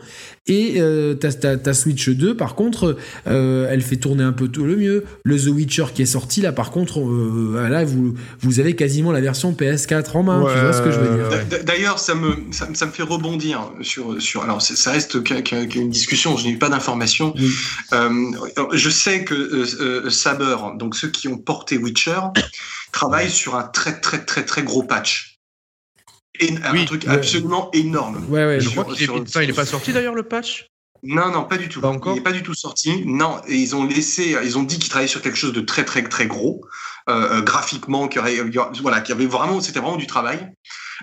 et euh, ta, Switch 2, par contre, euh, elle fait tourner un peu tout le mieux. Le The Witcher qui est sorti, là, par contre, euh, là, vous, vous avez quasiment la version PS4 en main. tu vois ce que je veux dire D'ailleurs, ça me, ça, me fait rebondir sur. sur alors, ça reste qu'une discussion, je n'ai eu pas d'informations. je sais que Saber, donc ceux qui ont porté Witcher, travaillent sur un très, très, très, très gros patch un truc absolument énorme. Ouais, ouais, je crois qu'il est, pas sorti d'ailleurs le patch? Non, non, pas du tout. Pas encore il n'est pas du tout sorti. Non, et ils ont laissé, ils ont dit qu'ils travaillaient sur quelque chose de très, très, très gros, euh, euh graphiquement, qui aurait, voilà, qui avait vraiment, c'était vraiment du travail.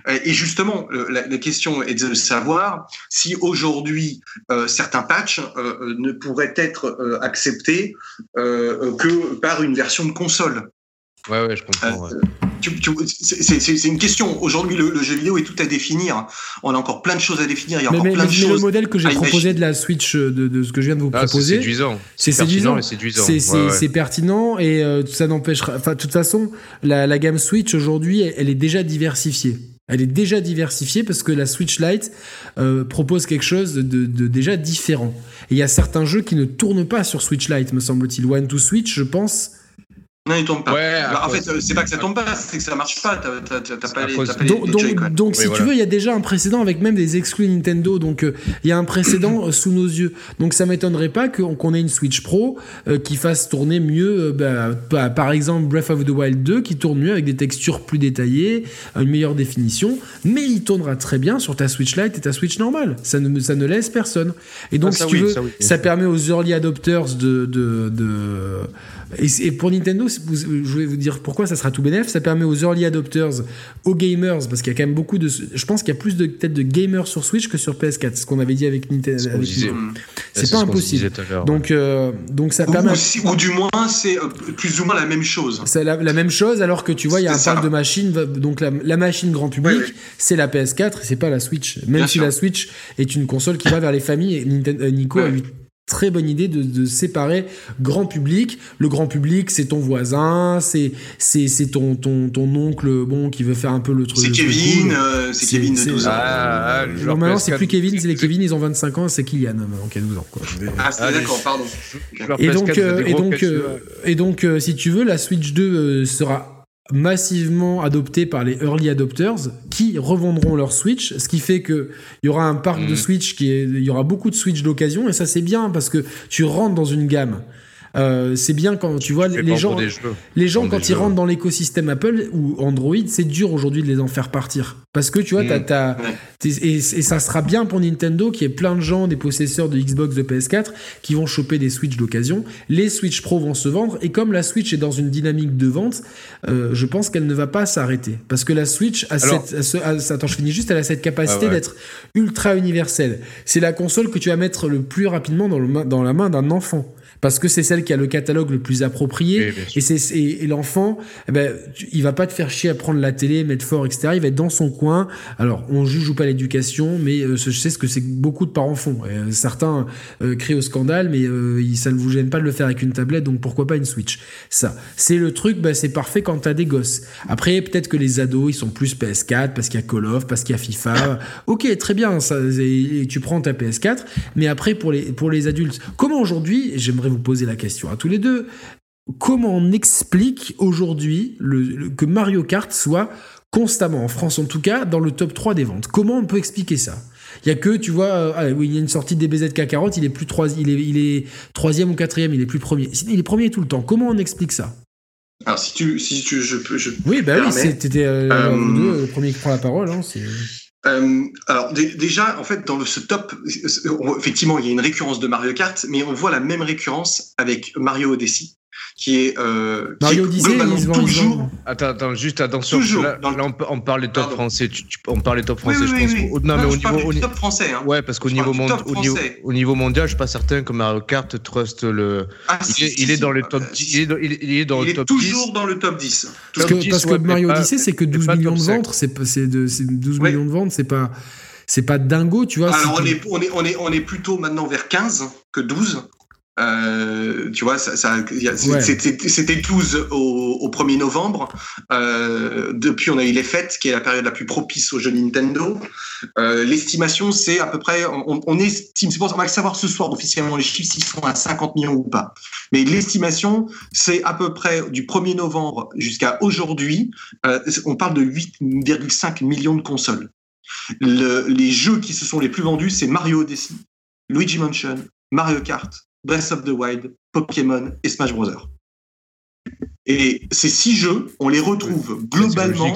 Euh, et justement, la, la, question est de savoir si aujourd'hui euh, certains patchs euh, ne pourraient être acceptés que par une version de console. Ouais, ouais, je comprends. Ouais c'est une question. Aujourd'hui, le, jeu vidéo est tout à définir. On a encore plein de choses à définir. Il y a encore plein de choses. Le modèle que j'ai proposé de la Switch, euh, de, ce que je viens de vous ah, proposer, c'est séduisant. C'est séduisant. C'est pertinent et euh, ça n'empêchera. Enfin, de toute façon, la, gamme Switch aujourd'hui, elle, est déjà diversifiée. Elle est déjà diversifiée parce que la Switch Lite euh, propose quelque chose de, de déjà différent. Et il y a certains jeux qui ne tournent pas sur Switch Lite, me semble-t-il. One to Switch, je pense non, il tombe pas. Bah, en fait, c'est pas que ça tombe pas, c'est que ça marche pas. T'as pas, les, donc, donc, si tu veux, il y a déjà un précédent avec même des exclus Nintendo. Donc, euh, il y a un précédent euh, sous nos yeux. Donc, ça m'étonnerait pas qu'on ait une Switch Pro euh, qui fasse tourner mieux, bah, bah, par exemple, Breath of the Wild 2, qui tourne mieux avec des textures plus détaillées, une meilleure définition. Mais il tournera très bien sur ta Switch Lite et ta Switch normale. Ça ne, ça ne laisse personne. Et donc, ah, si tu veux, ça, permet aux early adopters de, de, de et, pour Nintendo, je vais vous dire pourquoi ça sera tout bénef. Ça permet aux early adopters, aux gamers, parce qu'il y a quand même beaucoup de. Je pense qu'il y a plus de peut-être de gamers sur Switch que sur PS4. Ce qu'on avait dit avec Nintendo. C'est pas impossible. Donc, euh, donc ça permet. Ou, du moins, c'est euh, plus ou moins la même chose. C'est la, même chose, alors que tu vois, il y a un parc de machines. Donc la, machine grand public, c'est la PS4, c'est pas la Switch. Même si la Switch est une console qui va vers les familles. Et Nintendo, euh, Nico a eu très bonne idée de, séparer grand public. Le grand public, c'est ton voisin, c'est c'est ton, ton, ton oncle bon qui veut faire un peu le truc. C'est Kevin, euh, c'est Kevin de 12 ans. Ah, non, maintenant c'est plus Kevin, c'est les Kevin, ils ont 25 ans, c'est Kylian maintenant qui a 12 ans. Quoi. Ah, c'est d'accord, pardon. Et donc, euh, et donc, euh, et donc, si tu veux, la Switch 2 sera massivement adopté par les early adopters qui revendront leur Switch, ce qui fait que il y aura un parc de mm. Switch qui est, il y aura beaucoup de Switch d'occasion et ça c'est bien parce que tu rentres dans une gamme. Euh, c'est bien quand tu vois les gens, les gens quand ils rentrent dans l'écosystème Apple ou Android, c'est dur aujourd'hui de les en faire partir. Parce que tu vois, t'as, mm. et, et, ça sera bien pour Nintendo qui est plein de gens, des possesseurs de Xbox, de PS4 qui vont choper des Switch d'occasion. Les Switch Pro vont se vendre et comme la Switch est dans une dynamique de vente, euh, je pense qu'elle ne va pas s'arrêter. Parce que la Switch a cette, attends, je finis juste, elle a cette capacité d'être ultra universelle. C'est la console que tu vas mettre le plus rapidement dans, le, dans la main d'un enfant parce que c'est celle qui a le catalogue le plus approprié. et c'est et, l'enfant, eh ben, il va pas te faire chier à prendre la télé, mettre fort, etc. Il va être dans son coin. Alors, on juge ou pas l'éducation, mais euh, je sais ce que c'est que beaucoup de parents font. Euh, certains euh, crient au scandale, mais ça ne vous gêne pas de le faire avec une tablette, donc pourquoi pas une Switch? Ça, c'est le truc, bah, c'est parfait quand t'as des gosses. Après, peut-être que les ados, ils sont plus PS4 parce qu'il y a Call of, parce qu'il y a FIFA. ok, très bien, ça, et tu prends ta PS4, mais après pour les pour les adultes, comment aujourd'hui, j'aimerais vous poser la question à tous les deux. Comment on explique aujourd'hui que Mario Kart soit constamment, en France en tout cas, dans le top 3 des ventes? Comment on peut expliquer ça? Il y a que, tu vois, euh, ah, oui, il y a une sortie des BZK40, il est plus trois, il est, il est troisième ou quatrième, il est plus premier. Il est premier tout le temps. Comment on explique ça? Alors, si tu, si tu, je peux, oui, bah oui, c'était euh, euh, le premier qui prend la parole. Hein, euh, alors déjà, en fait, dans ce top, effectivement, il y a une récurrence de Mario Kart, mais on voit la même récurrence avec Mario Odyssey. Qui est euh, Mario Odyssey, toujours. Attends, attends, juste attention. Toujours là, on, parle des top français. on parle des top français, je pense. Non, mais au niveau, au top français. Hein. Ouais, parce qu'au niveau, au, niveau, mondial, je suis pas certain que Mario Kart trust le. Ah, il, est, dans le top 10. Il est dans, le top 10. toujours dans le top 10. Parce que, parce que Mario Odyssey, c'est que 12 millions de ventes. C'est 12 millions de ventes, c'est pas c'est pas dingo, tu vois. Alors on est, on, est, on, est, on est plutôt maintenant vers 15 que 12. Euh, tu vois, ça, ça c'était 12 au, au, 1er novembre. Euh, depuis, on a eu les fêtes, qui est la période la plus propice aux jeux Nintendo. Euh, L'estimation, c'est à peu près, on, on estime, c'est pour ça qu'on va savoir ce soir officiellement les chiffres s'ils sont à 50 millions ou pas. Mais l'estimation, c'est à peu près du 1er novembre jusqu'à aujourd'hui, on parle de 8,5 millions de consoles. Le, les jeux qui se sont les plus vendus, c'est Mario Odyssey, Luigi Mansion, Mario Kart, Breath of the Wild, Pokémon et Smash Bros. Et ces six jeux, on les retrouve globalement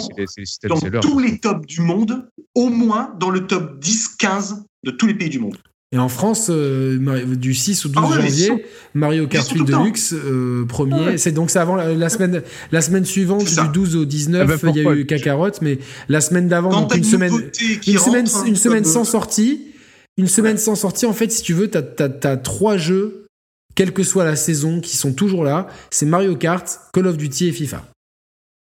dans tous les tops du monde, au moins dans le top 10-15 de tous les pays du monde. Et en France, euh, du 6 au 12 ah janvier, Mario Kart 8 Deluxe, euh, premier. C'est donc c'est avant la, semaine, la semaine suivante, du 12 au 19, eh ben, il y a eu Kakarot, mais la semaine d'avant, donc une semaine, une semaine, une semaine sans sortie. Une semaine sans sortie, en fait, si tu veux, tu as, trois jeux, quelle que soit la saison, qui sont toujours là. C'est Mario Kart, Call of Duty et FIFA.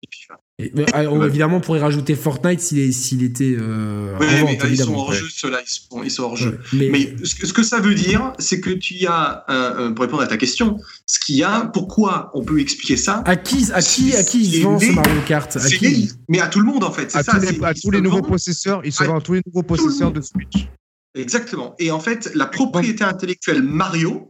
Et FIFA. Euh, ah, évidemment, on pourrait rajouter Fortnite s'il était. Euh, oui, mais ils sont hors jeu, ceux-là, ils sont, hors jeu. mais, ce, que, ça veut dire, c'est que tu as, pour répondre à ta question, ce qu'il y a, pourquoi on peut expliquer ça? À qui, à qui, à qui ils vendent ce Mario Kart? À qui Mais à tout le monde, en fait. À, ça, tous, les, à tous les nouveaux possesseurs, ils se vendent à tous les nouveaux possesseurs de Switch. Exactement. Et en fait, la propriété intellectuelle Mario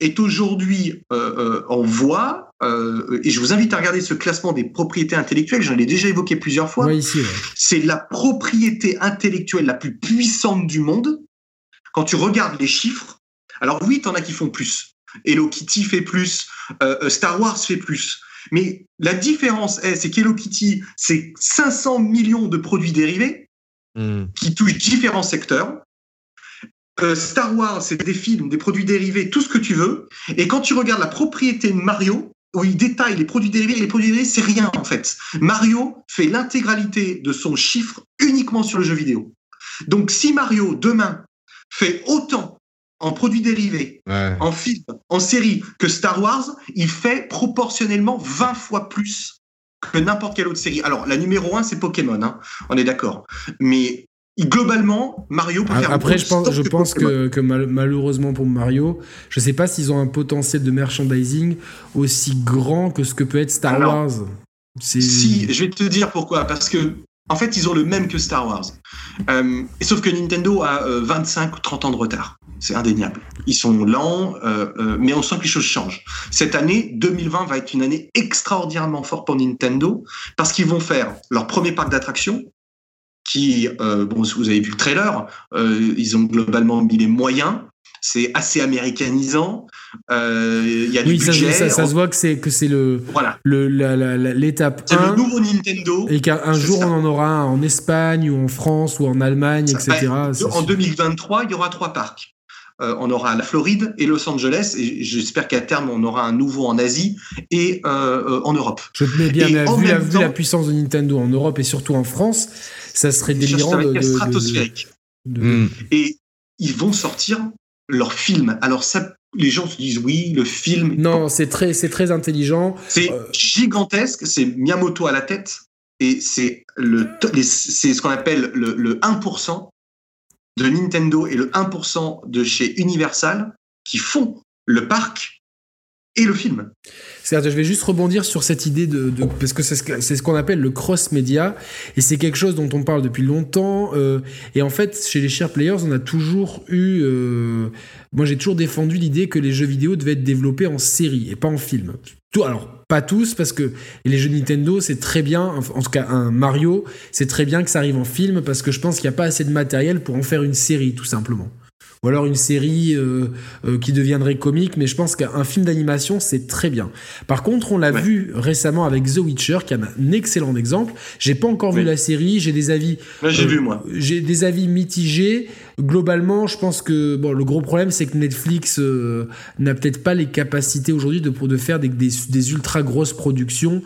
est aujourd'hui euh, euh, en voie, euh, et je vous invite à regarder ce classement des propriétés intellectuelles, j'en ai déjà évoqué plusieurs fois. C'est la propriété intellectuelle la plus puissante du monde. Quand tu regardes les chiffres, alors oui, t'en as qui font plus. Hello Kitty fait plus, Star Wars fait plus. Mais la différence est, c'est qu'Hello Kitty, c'est 500 millions de produits dérivés hmm. qui touchent différents secteurs. Euh, Star Wars, c'est des films, des produits dérivés, tout ce que tu veux. Et quand tu regardes la propriété de Mario, où il détaille les produits dérivés, les produits dérivés, c'est rien en fait. Mario fait l'intégralité de son chiffre uniquement sur le jeu vidéo. Donc si Mario demain fait autant en produits dérivés, en film, en série que Star Wars, il fait proportionnellement 20 fois plus que n'importe quelle autre série. Alors la numéro 1, c'est Pokémon, hein, on est d'accord. Mais globalement, Mario peut faire Après, je pense, je pense que, malheureusement pour Mario, je sais pas s'ils ont un potentiel de merchandising aussi grand que ce que peut être Star Wars. Si, je vais te dire pourquoi. Parce que, en fait, ils ont le même que Star Wars. Euh, sauf que Nintendo a 25 euh, ou 30 ans de retard. C'est indéniable. Ils sont lents, euh, mais on sent que les choses changent. Cette année, 2020, va être une année extraordinairement forte pour Nintendo parce qu'ils vont faire leur premier parc d'attractions qui, euh, bon, vous avez vu le trailer, euh, ils ont globalement mis les moyens. C'est assez américanisant. Euh, il y a du budget. Ça, ça, se voit que c'est que c'est le voilà. l'étape C'est le nouveau Nintendo. Et qu'un jour on en aura un en Espagne ou en France ou en Allemagne, etc. en 2023, il y aura trois parcs. on aura la Floride et Los Angeles, et j'espère qu'à terme on aura un nouveau en Asie et en Europe. Je te mets bien, vu, la, vu, la, puissance de Nintendo en Europe et surtout en France, ça serait délirant de, stratosphérique. Hmm. Et ils vont sortir leur film. Alors ça, les gens se disent oui, le film. Non, c'est très, c'est très intelligent. C'est euh, gigantesque. C'est Miyamoto à la tête et c'est le, c'est ce qu'on appelle le, le 1% de Nintendo et le 1% de chez Universal qui font le parc et le film. Cest je vais juste rebondir sur cette idée de, parce que c'est ce qu'on appelle le cross-média et c'est quelque chose dont on parle depuis longtemps euh, et en fait chez les share players on a toujours eu euh, moi j'ai toujours défendu l'idée que les jeux vidéo devaient être développés en série et pas en film. Tout, alors pas tous parce que les jeux Nintendo c'est très bien en tout cas un Mario c'est très bien que ça arrive en film parce que je pense qu'il n'y a pas assez de matériel pour en faire une série tout simplement ou alors une série qui deviendrait comique, mais je pense qu'un film d'animation, c'est très bien. Par contre, on l'a vu récemment avec The Witcher, qui est un excellent exemple. J'ai pas encore vu la série, j'ai des avis. j'ai vu moi. J'ai des avis mitigés. Globalement, je pense que bon, le gros problème, c'est que Netflix n'a peut-être pas les capacités aujourd'hui de, de faire des, des, ultra grosses productions,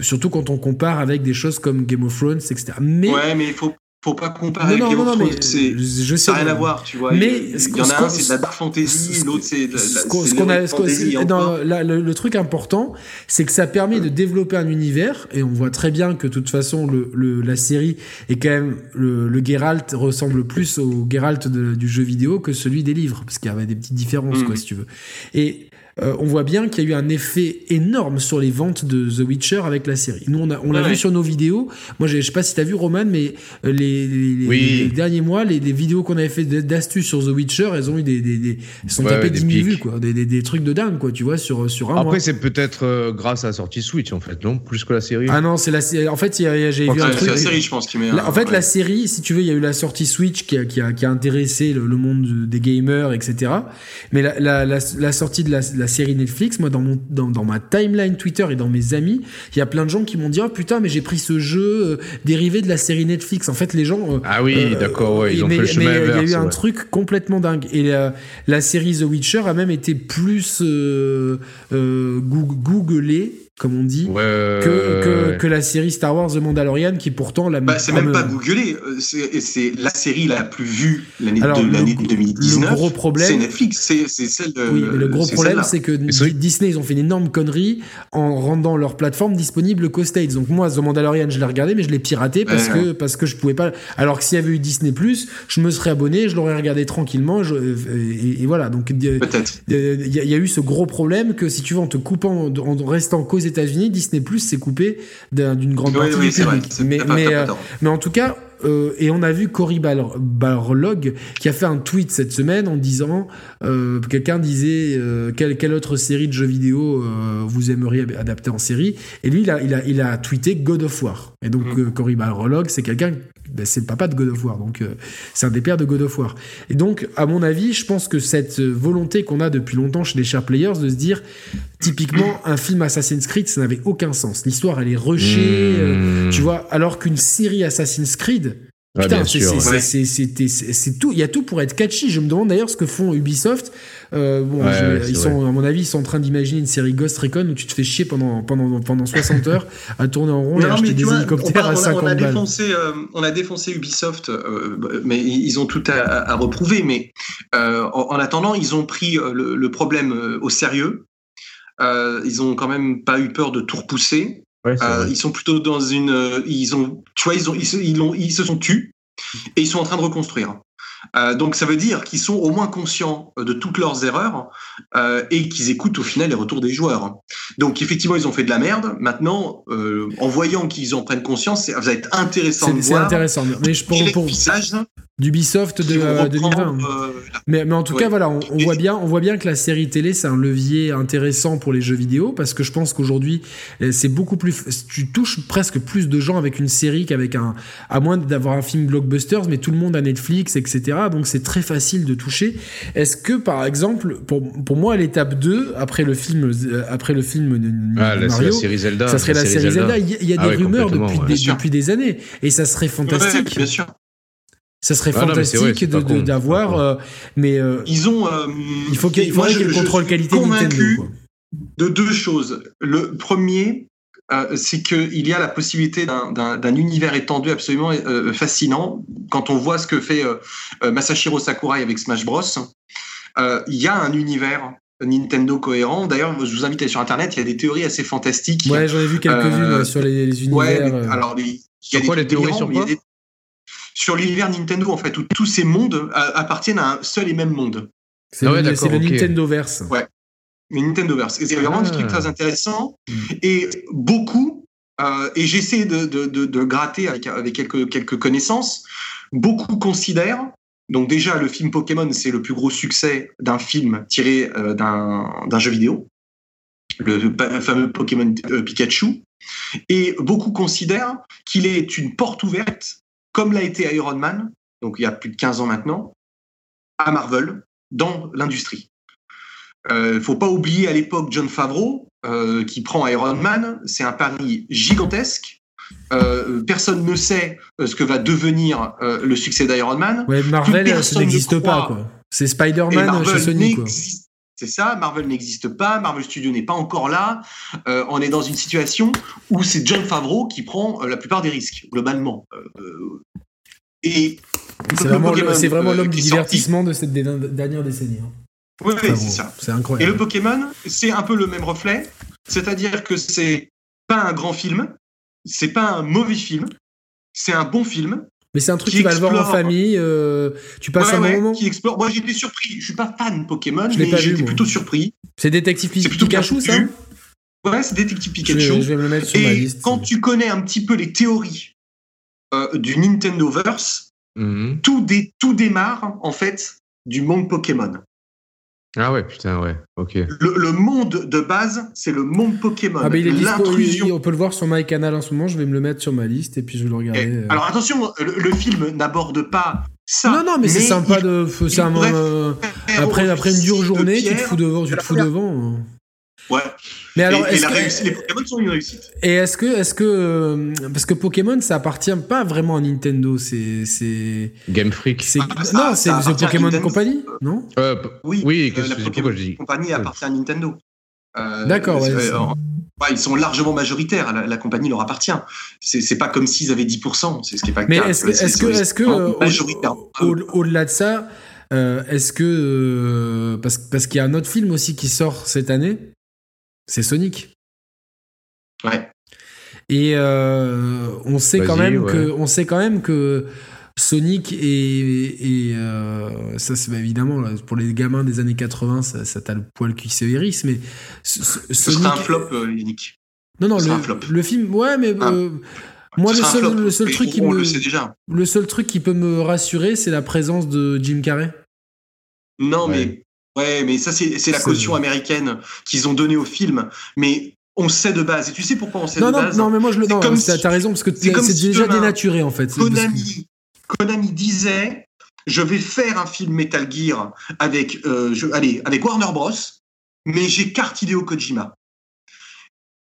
surtout quand on compare avec des choses comme Game of Thrones, etc. Mais, ouais, mais il faut faut pas comparer non, non, non, c'est je sais rien à voir tu vois. mais il y, en a un c'est de la dark fantasy l'autre c'est de la fantasy le, truc important c'est que ça permet de développer un univers et on voit très bien que de toute façon le, la série est quand même le, le Geralt ressemble plus au Geralt du jeu vidéo que celui des livres parce qu'il y avait des petites différences quoi mm. si tu veux. Et euh, on voit bien qu'il y a eu un effet énorme sur les ventes de The Witcher avec la série. Nous, on, a, on l'a vu sur nos vidéos. Moi, je sais pas si tu as vu, Roman, mais euh, les, derniers mois, les, vidéos qu'on avait fait d'astuces sur The Witcher, elles ont eu des. des, sont tapées 10 000 vues, quoi. Des, trucs de dingue, quoi, tu vois, sur, sur un Après, c'est peut-être euh, grâce à la sortie Switch, en fait, non? Plus que la série Ah non, c'est la série. En fait, j'ai vu un truc. C'est la série, je pense, qui met. en fait, la série, si tu veux, il y a eu la sortie Switch qui a, qui a, qui a intéressé le, monde des gamers, etc. Mais la, la, la, sortie de la, la série Netflix, moi, dans, mon, dans, ma timeline Twitter et dans mes amis, il y a plein de gens qui m'ont dit Oh putain, mais j'ai pris ce jeu euh, dérivé de la série Netflix. En fait, les gens. Euh, ah oui, euh, d'accord, ils ont fait le chemin Mais il y a eu un truc complètement dingue. Et la, série The Witcher a même été plus googlée comme on dit, que, que, la série Star Wars The Mandalorian, qui pourtant la bah, C'est même pas googlé, c'est la série la plus vue l'année de l'année 2019. Le gros problème, c'est Netflix, c'est celle de. Oui, mais le gros problème, c'est que Disney, ils ont fait une énorme connerie en rendant leur plateforme disponible qu'aux States. Donc moi, The Mandalorian, je l'ai regardé, mais je l'ai piraté parce que parce que je pouvais pas. Alors que s'il y avait eu Disney je me serais abonné, je l'aurais regardé tranquillement, et, voilà. Donc peut-être. Il y, a eu ce gros problème que si tu veux, en te coupant, en restant qu'aux États-Unis, Disney Plus s'est coupé d'une grande partie du public. mais, mais, euh, mais, en tout cas, euh, et on a vu Cory Barlog qui a fait un tweet cette semaine en disant euh, quelqu'un disait euh, quelle, quelle, autre série de jeux vidéo vous aimeriez adapter en série? Et lui il a, il a, il a tweeté God of War et donc mm. Cory Barlog c'est quelqu'un ben, c'est le papa de God of War, donc c'est un des pères de God of War. Et donc, à mon avis, je pense que cette volonté qu'on a depuis longtemps chez les chers players de se dire, typiquement, un film Assassin's Creed, ça n'avait aucun sens. L'histoire, elle est rushée, mm. tu vois, alors qu'une série Assassin's Creed, Putain, c'est tout. Il y a tout pour être catchy. Je me demande d'ailleurs ce que font Ubisoft. Euh, bon, ils sont, à mon avis, ils sont en train d'imaginer une série Ghost Recon où tu te fais chier pendant, pendant, pendant 60 heures à tourner en rond et acheter des hélicoptères à 50 on a. Défoncé, euh, on a défoncé Ubisoft, euh, mais ils ont tout à, reprouver. Mais en, attendant, ils ont pris le, le problème au sérieux. ils ont quand même pas eu peur de tout repousser. Euh, ils sont plutôt dans une, euh, ils ont, tu vois, ils ont, ils, ont, ils se sont tus et ils sont en train de reconstruire. Euh, donc ça veut dire qu'ils sont au moins conscients de toutes leurs erreurs euh, et qu'ils écoutent au final les retours des joueurs. Donc effectivement ils ont fait de la merde. Maintenant, euh, en voyant qu'ils en prennent conscience, ça va être intéressant de voir. C'est intéressant. Mais je pour, pour, d'Ubisoft de 2020. Euh, mais, mais en tout cas, voilà, on, voit bien, on voit bien que la série télé, c'est un levier intéressant pour les jeux vidéo parce que je pense qu'aujourd'hui, euh, c'est beaucoup plus. Tu touches presque plus de gens avec une série qu'avec un. À moins d'avoir un film blockbuster, mais tout le monde a Netflix, etc. Donc c'est très facile de toucher. Est-ce que, par exemple, pour, pour moi, l'étape 2, après le film, euh, après le film de ah, Mario, la série Zelda, ça serait la, série Zelda. Il y a, des ah rumeurs depuis, des, depuis des années et ça serait fantastique. bien sûr. Ça serait ah fantastique d'avoir, euh, mais euh, ils ont. Euh, il faut qu'il qu ait le contrôle qualité Nintendo. De deux choses. Le premier, c'est qu'il y a la possibilité d'un univers étendu absolument fascinant. Quand on voit ce que fait Masashiro Sakurai avec Smash Bros, il y a un univers Nintendo cohérent. D'ailleurs, je vous invite à aller sur Internet, il y a des théories assez fantastiques. Ouais, j'en ai vu quelques-unes sur les, univers. Ouais, alors, les, sur quoi les théories sur quoi sur l'univers Nintendo, en fait, où tous ces mondes appartiennent à un seul et même monde. C'est ah le, okay. Nintendo-verse. Ouais, le Nintendo-verse. c'est vraiment un truc très intéressant. Mm. Et beaucoup, euh, et j'essaie de, de, de, gratter avec, avec quelques, quelques connaissances, beaucoup considèrent donc déjà, le film Pokémon, c'est le plus gros succès d'un film tiré euh, d'un jeu vidéo, le fameux Pokémon euh, Pikachu. Et beaucoup considèrent qu'il est une porte ouverte comme l'a été Iron Man, donc il y a plus de 15 ans maintenant, à Marvel dans l'industrie. Il euh, faut pas oublier à l'époque John Favreau euh, qui prend Iron Man. C'est un pari gigantesque. Euh, personne ne sait ce que va devenir le succès d'Iron Man. Ouais, Marvel, ça n'existe pas. C'est Spider-Man chez Sony. C'est ça, Marvel n'existe pas, Marvel Studios n'est pas encore là. on est dans une situation où c'est John Favreau qui prend la plupart des risques, globalement. et c'est vraiment l'homme du divertissement de cette dernière décennie. Hein. Oui, c'est ça. C'est incroyable. Et le Pokémon, c'est un peu le même reflet. C'est-à-dire que c'est pas un grand film, c'est pas un mauvais film, c'est un bon film. Mais c'est un truc qui tu vas le voir en famille, euh, tu passes un bon moment. Qui explore. Moi, j'étais surpris. Je suis pas fan de Pokémon, mais j'étais plutôt surpris. C'est Détective Pikachu, ça Ouais, c'est Détective Pikachu. Je vais, me le mettre sur Et ma liste. Quand tu connais un petit peu les théories euh, du Nintendoverse, mhm. tout, tout démarre en fait du monde Pokémon. Ah ouais, putain, ouais, ok. Le, monde de base, c'est le monde Pokémon. Ah bah il est L'intrusion. On peut le voir sur MyCanal en ce moment, je vais me le mettre sur ma liste et puis je vais le regarder. Euh. Alors attention, le, film n'aborde pas ça. Non, non, mais, c'est sympa de. C'est un, euh, après, après une dure journée, tu te fous devant. Tu te fous devant. Ouais. Mais alors, et, les Pokémon sont une réussite. Et est-ce que, est-ce que, euh, parce que Pokémon, ça apporte pas vraiment à Nintendo, c'est, c'est. Game Freak. C'est, non, c'est Pokémon Company, non? Euh, Oui. Oui. Euh, la Pokémon Company appartient à Nintendo. D'accord. Ouais, ils sont largement majoritaires. La, compagnie leur appartient. C'est, pas comme s'ils avaient 10%. C'est ce qui est pas Mais est-ce que, est-ce que, est-ce que, au-delà de ça, est-ce que parce, parce qu'il y a un autre film aussi qui sort cette année c'est Sonic. Ouais. Et euh, on sait quand même que, on sait quand même que Sonic et, euh, ça c'est évidemment pour les gamins des années 80 ça, ça t'a le poil qui se hérisse mais ce sera un flop euh, Yannick non non le, film ouais mais ah. moi le seul, le seul truc qui me le, déjà. le seul truc qui peut me rassurer c'est la présence de Jim Carrey non mais Ouais, mais ça, c'est la caution américaine qu'ils ont donnée au film. Mais on sait de base. Et tu sais pourquoi on sait de base Non, mais moi, je le. Non, t'as raison, parce que c'est déjà dénaturé, en fait. Konami, Konami disait je vais faire un film Metal Gear avec, euh, je, allez, avec Warner Bros., mais j'ai carte Hideo Kojima.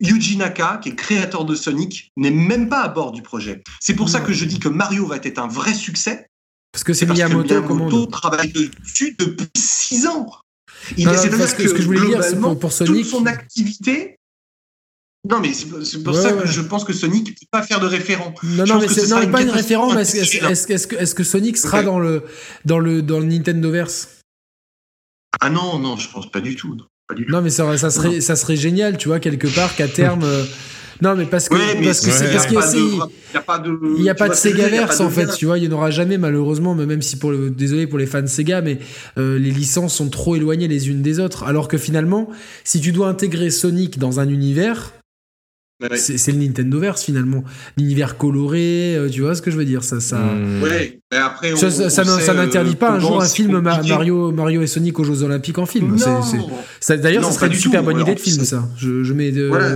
Yuji Naka, qui est créateur de Sonic, n'est même pas à bord du projet. C'est pour ça que je dis que Mario va être un vrai succès, parce que c'est Miyamoto, Miyamoto travaille dessus depuis 6 ans. Il non, parce que, ce que je voulais dire, c'est pour, pour, Sonic. Toute son activité. Non, mais c'est pour ça que je pense que Sonic ne peut pas faire de référent. Non, non, mais c'est pas une référent, mais est-ce est que, est que, Sonic sera dans, le, dans, le, dans le Nintendoverse? Ah non, non, je pense pas du tout. Non, pas du tout. non mais ça, ça, serait, ça serait génial, tu vois, quelque part, qu'à terme. Euh, non, mais parce que parce que c'est parce qu'il n'y a pas de il y a pas de Segaverse en fait, tu vois, il n'y en aura jamais malheureusement, même si pour le, désolé pour les fans de Sega, mais euh, les licences sont trop éloignées les unes des autres. Alors que finalement, si tu dois intégrer Sonic dans un univers, C'est le Nintendoverse finalement, l'univers coloré, euh, tu vois ce que je veux dire ça, ça. Hmm. Ouais, mais après ça, ça, n'interdit pas un jour un film Mario, Mario et Sonic aux Jeux Olympiques en film. D'ailleurs, ça serait une super bonne idée de film ça. Je, je mets de. Voilà,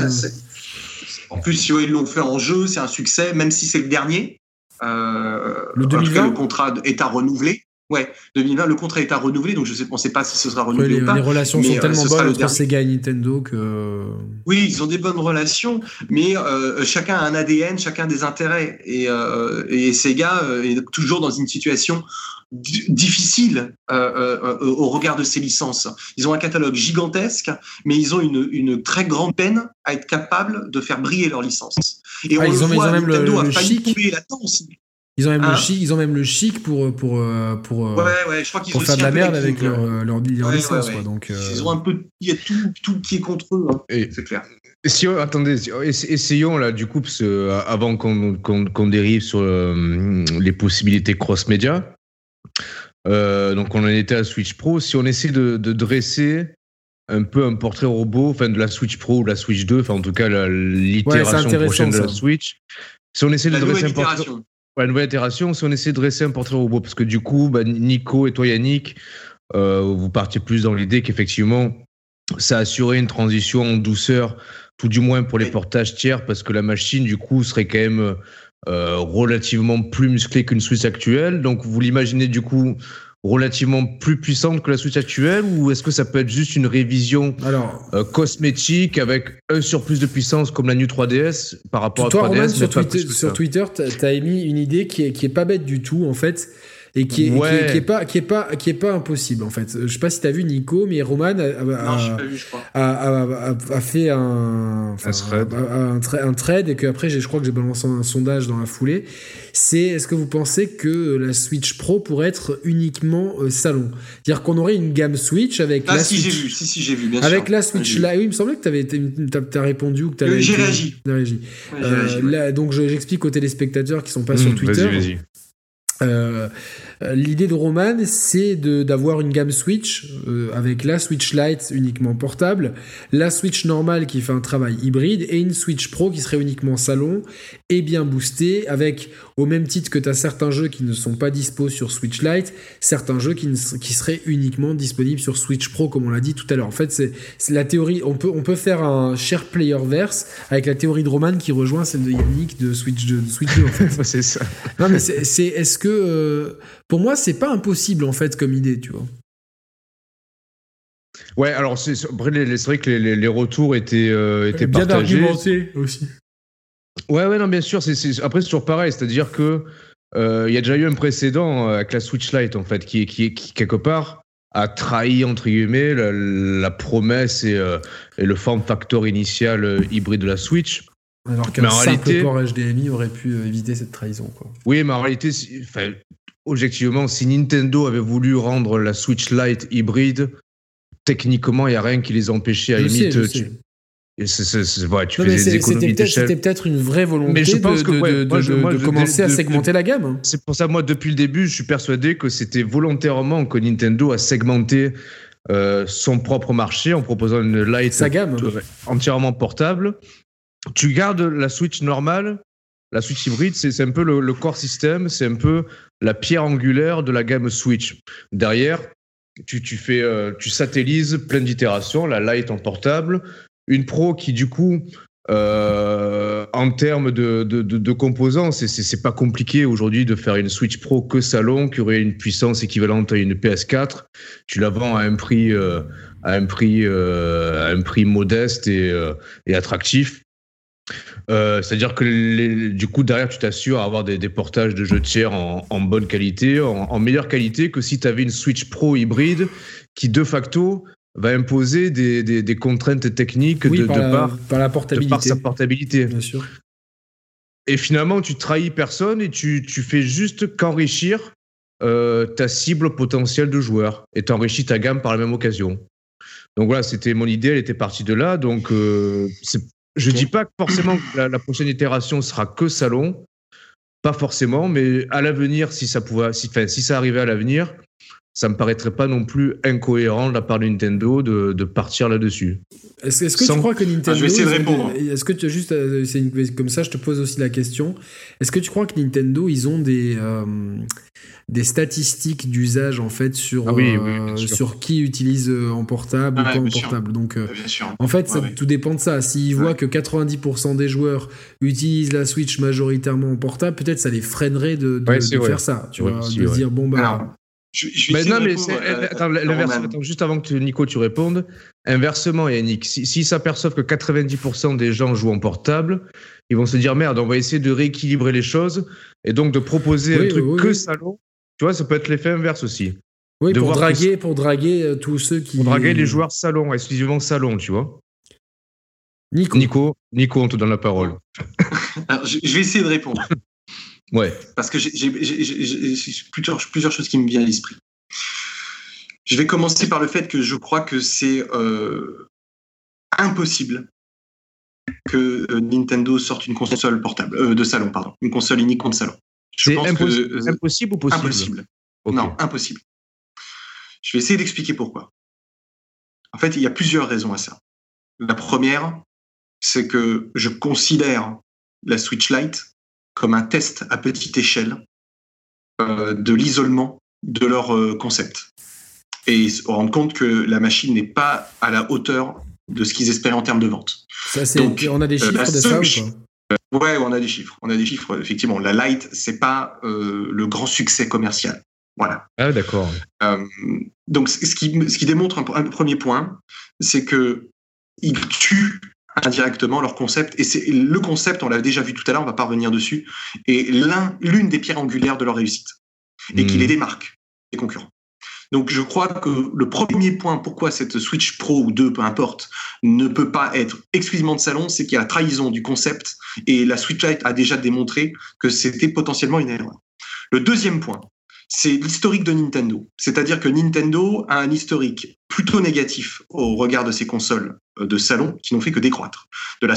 en plus, si ils l'ont fait en jeu, c'est un succès, même si c'est le dernier. Euh, le 2020 Le contrat est à renouveler. Ouais, 2020, le contrat est à renouveler, donc je sais, on ne sait pas si ce sera renouvelé les, ou pas. Les relations sont euh, tellement bonnes entre Sega et Nintendo que. Oui, ils ont des bonnes relations, mais euh, chacun a un ADN, chacun des intérêts. Et, euh, et Sega est toujours dans une situation difficile euh, euh, euh, au regard de ces licences. Ils ont un catalogue gigantesque, mais ils ont une, une très grande peine à être capables de faire briller leur licence. Et ah, on ils, ont, voit, ils ont même Nintendo le, le chic. Ils ont même le chic, ils ont même le chic pour pour pour, ouais, ouais, je crois pour faire de la merde avec leur, leur, leur licence. Quoi, donc, Ils ont un peu, il y a tout, tout qui est contre eux, hein, c'est clair. Si, attendez, essayons là du coup, parce, avant qu'on qu'on dérive sur les possibilités cross-média, euh, donc on en était à Switch Pro. Si on essaie de, dresser un peu un portrait robot, enfin de la Switch Pro ou la Switch 2, enfin en tout cas l'itération prochaine de la Switch. Si on essaie de dresser un portrait, ouais, nouvelle itération. Si on essaie de dresser un portrait robot, parce que du coup, bah, Nico et toi Yannick, euh, vous partiez plus dans l'idée qu'effectivement, ça assurait une transition en douceur, tout du moins pour les portages tiers, parce que la machine du coup serait quand même euh, relativement plus musclé qu'une Switch actuelle. Donc vous l'imaginez du coup relativement plus puissante que la Switch actuelle ou est-ce que ça peut être juste une révision Alors, euh, cosmétique avec un surplus de puissance comme la New 3DS par rapport toi, à 3DS Roman, mais sur, Twitter, sur. Twitter, t'as t'as émis une idée qui est, qui est pas bête du tout, en fait. Et qui est, qui est- Ouais. qui est pas qui est pas qui est pas impossible en fait. Je sais pas si t'as vu Nico, mais Roman a, a- Non, j'ai a- pas vu, je crois. a, a- a- a fait un, enfin, Un thread. a- a- un, tra- un trade et que après je crois que j'ai balancé un sondage dans la foulée. C'est est-ce que vous pensez que la Switch Pro pourrait être uniquement euh, salon, c'est-à-dire qu'on aurait une gamme Switch avec Ah, la si, j'ai Switch, vu, si, si, j'ai vu, bien avec sûr. la Switch. Lite. Oui, il me semblait que t'avais t'as répondu ou que t'avais j'ai réagi. Ouais, Euh, réagi, ouais. là, donc je- j'explique aux téléspectateurs qui sont pas sur Mmh, Twitter. Vas-y. Euh, euh, L'idée de Roman, c'est d'avoir une gamme Switch euh, avec la Switch Lite uniquement portable, la Switch normale qui fait un travail hybride et une Switch Pro qui serait uniquement salon et bien boostée avec, au même titre que tu as certains jeux qui ne sont pas dispo sur Switch Lite, certains jeux qui, ne- qui seraient uniquement disponibles sur Switch Pro comme on l'a dit tout à l'heure. En fait, c'est la théorie, on peut, on peut faire un share player verse avec la théorie de Roman qui rejoint celle de Yannick de Switch 2. de Switch 2 en fait. c'est ça. Non, mais c'est, est-ce que. euh, pour moi, c'est pas impossible, en fait, comme idée, tu vois. Ouais, alors c'est vrai que les, les- les retours étaient, euh, étaient Bien partagés. argumenté aussi. Ouais, ouais, non, bien sûr. c'est Après, c'est toujours pareil. C'est-à-dire que euh, il y a déjà eu un précédent euh, avec la Switch Lite, en fait, qui, qui, qui quelque part, a trahi, entre guillemets, la, la promesse et, euh, et le form factor initial euh, hybride de la Switch. Alors qu'un simple réalité- port HDMI aurait pu euh, éviter cette trahison, quoi. Oui, mais en réalité, enfin, objectivement, si Nintendo avait voulu rendre la Switch Lite hybride, techniquement, il n'y a rien qui les empêchait à Je sais, limite. je tu- sais. C'est- tu Non, des c'était économies peut-être, d'échelle. c'était peut-être une vraie volonté Mais je pense de, que, de- ouais, de- moi, je- de- moi, de je- commencer à segmenter la gamme. C'est pour ça, moi, depuis le début, je suis persuadé que c'était volontairement que Nintendo a segmenté euh, son propre marché en proposant une Lite Sa gamme. euh, entièrement portable. Tu gardes la Switch normale, la Switch hybride, c'est un peu le, le core system, c'est un peu la pierre angulaire de la gamme Switch. Derrière, tu, tu fais, euh, tu satellises plein d'itérations, la Lite en portable, une Pro qui du coup, euh, en termes de, de, de, de composants, c'est- pas compliqué aujourd'hui de faire une Switch Pro que salon qui aurait une puissance équivalente à une PS4. Tu la vends à un prix, euh, à un prix, euh, à un prix modeste et, attractif. C'est-à-dire que du coup, derrière, tu t'assures à avoir des, des portages de jeux tiers en, en bonne qualité, en, en meilleure qualité que si tu avais une Switch Pro hybride qui, de facto, va imposer des, des, des contraintes techniques Oui, de, par, de la, par, par la de portabilité. par sa portabilité. Bien sûr. Et finalement, tu trahis personne et tu, tu fais juste qu'enrichir euh, ta cible potentielle de joueurs et t'enrichis ta gamme par la même occasion. Donc voilà, c'était mon idée, elle était partie de là. Donc euh, je dis pas que forcément que la, la prochaine itération sera que salon, pas forcément, mais à l'avenir, si ça pouvait, si, enfin, si ça arrivait à l'avenir, ça me paraîtrait pas non plus incohérent de la part de Nintendo de, de partir là-dessus. Est-ce que Sans- tu crois que Nintendo. Ah, je vais essayer de répondre. Est-ce que tu as juste. euh, une- Comme ça, je te pose aussi la question. Est-ce que tu crois que Nintendo, ils ont des. euh, des statistiques d'usage en fait sur Ah oui, euh, oui, sur qui utilise en portable ou Ouais, pas en sûr. portable? Donc euh, Bien sûr. En fait, ça, Ouais, ouais. tout dépend de ça. S'ils voient que 90% des joueurs utilisent la Switch majoritairement en portable, peut-être ça les freinerait de, de- Ouais, c'est de vrai. faire ça. Tu Ouais, vois, de dire, bon, bah. Alors, je, je vais Mais essayer non, mais euh, attends, à l'inverse, Roman. attends, juste avant que tu- Nico tu répondes, inversement, Yannick, si- s'ils s'aperçoivent que 90% des gens jouent en portable, ils vont se dire merde, on va essayer de rééquilibrer les choses et donc de proposer Oui, un truc oui, que oui. salon. Tu vois, ça peut être l'effet inverse aussi. oui, de pour voir draguer, pour draguer euh, tous ceux qui. Pour draguer les joueurs salon, exclusivement salon, tu vois. Nico. Nico, Nico, on te donne la parole. Alors, je, je vais essayer de répondre Ouais. parce que j'ai plusieurs, plusieurs choses qui me viennent à l'esprit. Je vais commencer par le fait que je crois que c'est euh, impossible que euh, Nintendo sorte une console portable euh, de salon, pardon, une console unique de salon. C'est pense impos- que, euh, impossible ou possible? impossible. Non, impossible. Je vais essayer d'expliquer pourquoi. En fait, il y a plusieurs raisons à ça. La première, c'est que je considère la Switch Lite comme un test à petite échelle euh, de l'isolement de leur euh, concept. Et se rendre compte que la machine n'est pas à la hauteur de ce qu'ils espéraient en termes de vente. Ça, c'est- Donc, on a des euh, chiffres de ça ou pas? Ouais, on a des chiffres. On a des chiffres, effectivement. La Lite, c'est pas euh, le grand succès commercial. Voilà. Ah, d'accord. donc, ce qui, ce qui démontre un, premier point, c'est que ils tuent indirectement leur concept. Et c'est le concept, on l'a déjà vu tout à l'heure, on va pas revenir dessus, est l'une des pierres angulaires de leur réussite. Et qui hmm. les démarque des concurrents. Donc je crois que le premier point pourquoi cette Switch Pro ou 2, peu importe, ne peut pas être exclusivement de salon, c'est qu'il y a la trahison du concept et la Switch Lite a déjà démontré que c'était potentiellement une erreur. Le deuxième point, c'est l'historique de Nintendo. C'est-à-dire que Nintendo a un historique plutôt négatif au regard de ses consoles euh, de salon qui n'ont fait que décroître. De la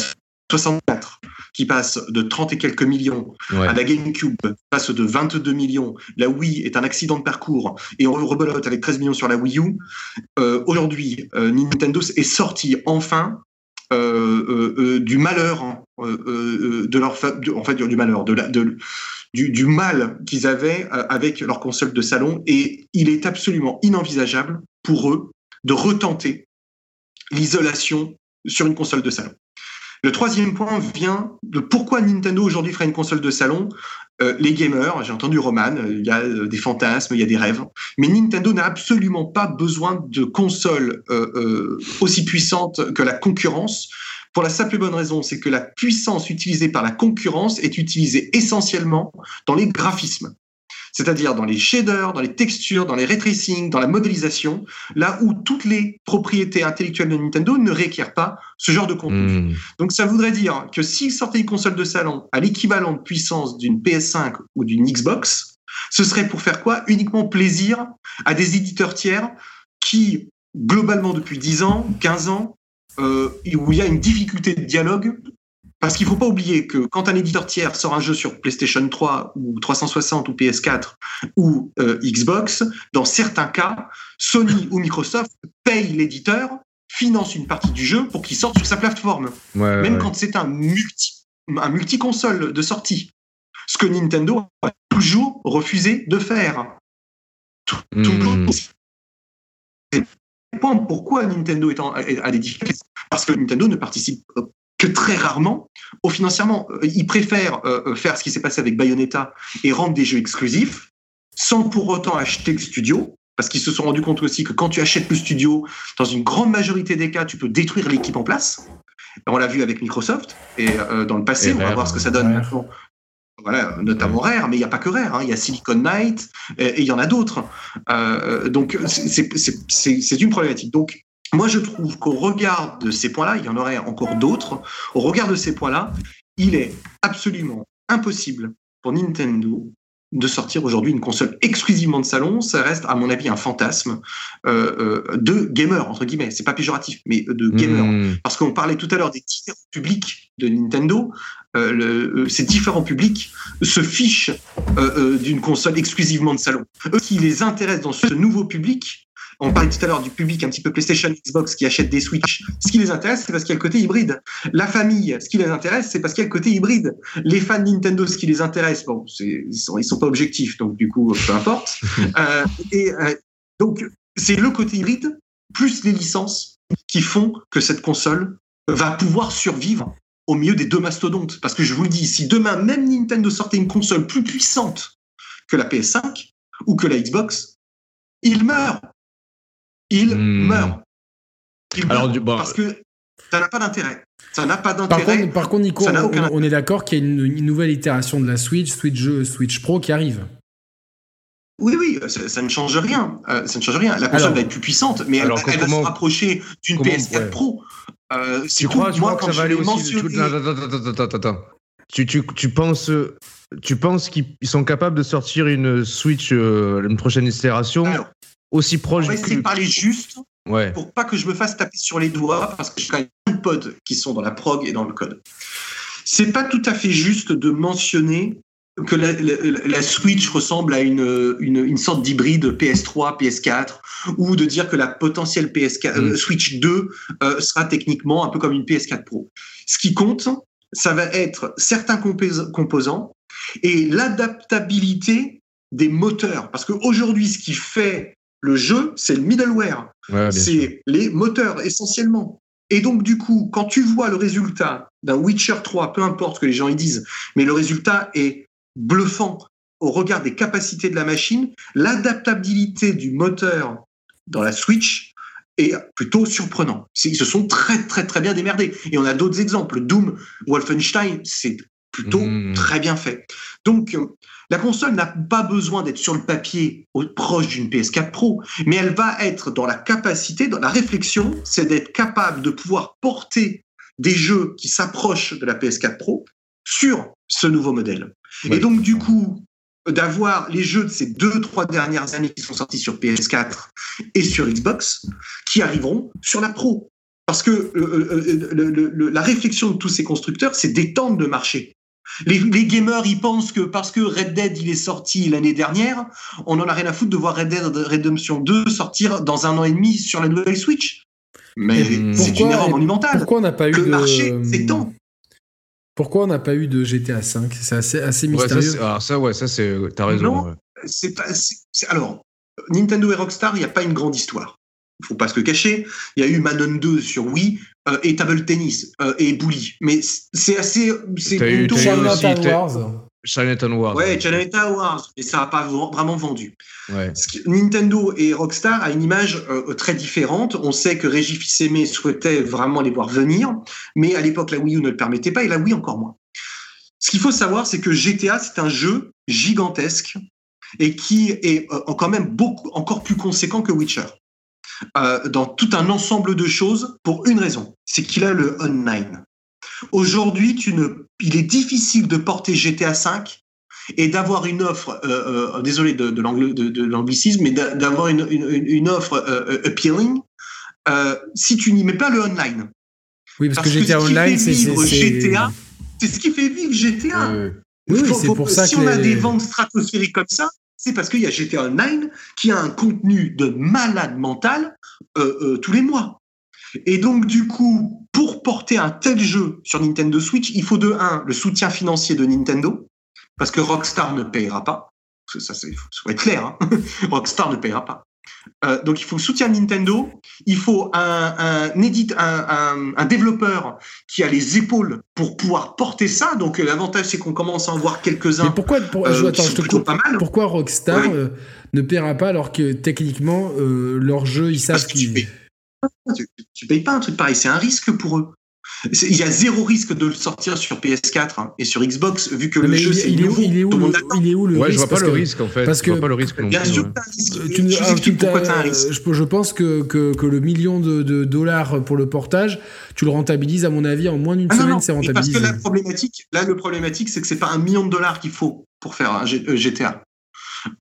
64 qui passe de 30 et quelques millions à la GameCube passe de 22 millions. La Wii est un accident de parcours et on rebelote avec 13 millions sur la Wii U. Euh, aujourd'hui, euh, Nintendo est sorti enfin du malheur de leur du malheur du, du mal qu'ils avaient avec leur console de salon et il est absolument inenvisageable pour eux de retenter l'isolation sur une console de salon. Le troisième point vient de pourquoi Nintendo aujourd'hui ferait une console de salon. Euh, les gamers, j'ai entendu Roman, euh, il y a euh, des fantasmes, il y a des rêves, mais Nintendo n'a absolument pas besoin de consoles aussi puissantes que la concurrence. Pour la simple et bonne raison, c'est que la puissance utilisée par la concurrence est utilisée essentiellement dans les graphismes c'est-à-dire dans les shaders, dans les textures, dans les ray tracing, dans la modélisation, là où toutes les propriétés intellectuelles de Nintendo ne requièrent pas ce genre de contenu. Hmm. Donc ça voudrait dire que s'ils sortaient une console de salon à l'équivalent de puissance d'une PS5 ou d'une Xbox, ce serait pour faire quoi? Uniquement plaisir à des éditeurs tiers qui, globalement depuis 10 ans, 15 ans, euh, où il y a une difficulté de dialogue parce qu'il ne faut pas oublier que quand un éditeur tiers sort un jeu sur PlayStation 3 ou 360 ou PS4 ou euh, Xbox, dans certains cas, Sony ou Microsoft payent l'éditeur, finance une partie du jeu pour qu'il sorte sur sa plateforme. Même quand c'est un multi, un multi-console de sortie. Ce que Nintendo a toujours refusé de faire. Toujours. Hmm. Pourquoi Nintendo est à difficultés Parce que Nintendo ne participe que très rarement, au financièrement, euh, ils préfèrent euh, euh, faire ce qui s'est passé avec Bayonetta et rendre des jeux exclusifs, sans pour autant acheter le studio, parce qu'ils se sont rendus compte aussi que quand tu achètes le studio, dans une grande majorité des cas, tu peux détruire l'équipe en place. On l'a vu avec Microsoft, et dans le passé, on va voir ce que ça donne maintenant. Voilà, notamment Rare, mais il n'y a pas que Rare, hein. il y a Silicon Knight, et il y en a d'autres. donc, c'est une problématique. Donc, moi, je trouve qu'au regard de ces points-là, il y en aurait encore d'autres, au regard de ces points-là, il est absolument impossible pour Nintendo de sortir aujourd'hui une console exclusivement de salon, ça reste à mon avis un fantasme euh, euh, de gamer entre guillemets. C'est pas péjoratif, mais de gamer. Hmm. Parce qu'on parlait tout à l'heure des différents publics de Nintendo. Euh, ces différents publics se fichent d'une console exclusivement de salon. Eux, qui les intéresse dans ce nouveau public, on parlait tout à l'heure du public un petit peu PlayStation, Xbox qui achète des Switch. Ce qui les intéresse, c'est parce qu'il y a le côté hybride. La famille, ce qui les intéresse, c'est parce qu'il y a le côté hybride. Les fans Nintendo, ce qui les intéresse, bon, ils sont, ils sont pas objectifs, donc du coup, peu importe. euh, et euh, donc, c'est le côté hybride plus les licences qui font que cette console va pouvoir survivre au milieu des deux mastodontes. Parce que je vous le dis, si demain même Nintendo sortait une console plus puissante que la PS5 ou que la Xbox, il meurt il hmm. meurt. Alors, parce que ça n'a pas d'intérêt. Ça n'a pas d'intérêt. Par contre, Nico, on, est d'accord qu'il y a une, nouvelle itération de la Switch, Switch Switch Pro qui arrive. Oui, oui, ça, ne change rien. Euh, ça ne change rien. La console va être plus puissante, mais elle, va se rapprocher d'une PS4 Pro. Euh, tu crois, tu crois que ça va aller aussi attends, attends, attends, Tu, tu, tu penses, tu penses qu'ils sont capables de sortir une Switch, euh, une prochaine itération aussi proche. On va essayer de parler juste ouais. pour pas que je me fasse taper sur les doigts parce que j'ai quand même de pods qui sont dans la prog et dans le code. C'est pas tout à fait juste de mentionner que la, Switch ressemble à une, une, sorte d'hybride PS3, PS4, ou de dire que la potentielle PS4, euh, mm. Switch 2 euh, sera techniquement un peu comme une PS4 Pro. Ce qui compte, ça va être certains composants et l'adaptabilité des moteurs. Parce qu'aujourd'hui, ce qui fait le jeu, c'est le middleware. c'est les moteurs essentiellement. Et donc, du coup, quand tu vois le résultat d'un Witcher 3, peu importe ce que les gens y disent, mais le résultat est bluffant. au regard des capacités de la machine, l'adaptabilité du moteur dans la Switch est plutôt surprenant. Ils se sont très très très bien démerdés. Et on a d'autres exemples. Doom, Wolfenstein, c'est plutôt mmh. très bien fait. Donc, euh, la console n'a pas besoin d'être sur le papier proche d'une PS4 Pro, mais elle va être dans la capacité, dans la réflexion, c'est d'être capable de pouvoir porter des jeux qui s'approchent de la PS4 Pro sur ce nouveau modèle. Et donc, du coup, d'avoir les jeux de ces deux, trois dernières années qui sont sortis sur PS4 et sur Xbox, qui arriveront sur la Pro. Parce que euh, euh, la réflexion de tous ces constructeurs, c'est d'étendre le marché. Les, gamers, ils pensent que parce que Red Dead, il est sorti l'année dernière, on en a rien à foutre de voir Red Dead Redemption 2 sortir dans un an et demi sur la nouvelle Switch. Mais c'est une erreur monumentale. Pourquoi on n'a pas eu le marché s'étend pourquoi on n'a pas eu de GTA 5 C'est assez, assez mystérieux. ça, alors ça, ouais, ça c'est. T'as raison. Non, c'est pas. alors, Nintendo et Rockstar, il n'y a pas une grande histoire. Il faut pas se le cacher. Il y a eu Manon 2 sur Wii euh, et Table Tennis euh, et Bully. Mais c'est assez. C'est plutôt. Wars. Chinatown Wars. Ouais, Chinatown Wars, et ça n'a pas vraiment vendu. Nintendo et Rockstar a une image euh, très différente. On sait que Régis Fils-Aimé souhaitait vraiment les voir venir, mais à l'époque, la Wii U ne le permettait pas, et la Wii encore moins. Ce qu'il faut savoir, c'est que GTA, c'est un jeu gigantesque et qui est quand même beaucoup, encore plus conséquent que Witcher. Euh, dans tout un ensemble de choses pour une raison, c'est qu'il a le online. Aujourd'hui, il est difficile de porter GTA V et d'avoir une offre, euh, euh, désolé de, de l'anglicisme, mais d'avoir une, offre appealing si tu n'y mets pas le online. Oui, parce, que GTA Online, c'est GTA. C'est ce qui fait vivre GTA. oui, c'est pour ça si on a des ventes stratosphériques comme ça, c'est parce qu'il y a GTA Online qui a un contenu de malade mental tous les mois. Et donc, du coup, pour porter un tel jeu sur Nintendo Switch, il faut de 1, le soutien financier de Nintendo, parce que Rockstar ne payera pas. Ça, c'est, faut être clair, hein. Rockstar ne payera pas. Euh, donc il faut le soutien de Nintendo, il faut un, un, édite, un, un, développeur qui a les épaules pour pouvoir porter ça. Donc l'avantage c'est qu'on commence à en voir quelques-uns. Mais pourquoi, pour, euh, attends, je te pas mal. pourquoi Rockstar euh, ne paiera pas alors que techniquement leur jeu ils savent qu'ils tu, tu, payes pas un truc pareil, c'est un risque pour eux. Il y a zéro risque de le sortir sur PS4 hein, et sur Xbox vu que le jeu c'est il, nouveau. Il est où, le, il est où le ouais, risque je vois pas le risque en fait. Parce que, je vois pas le risque. Bien sûr, tu, tu, pourquoi as un risque. Je, je pense que, que, que, le million de, de, dollars pour le portage, tu le rentabilises à mon avis en moins d'une ah semaine, c'est rentabilisé. Parce que la problématique, là le problématique, c'est que c'est pas un million de dollars qu'il faut pour faire un GTA.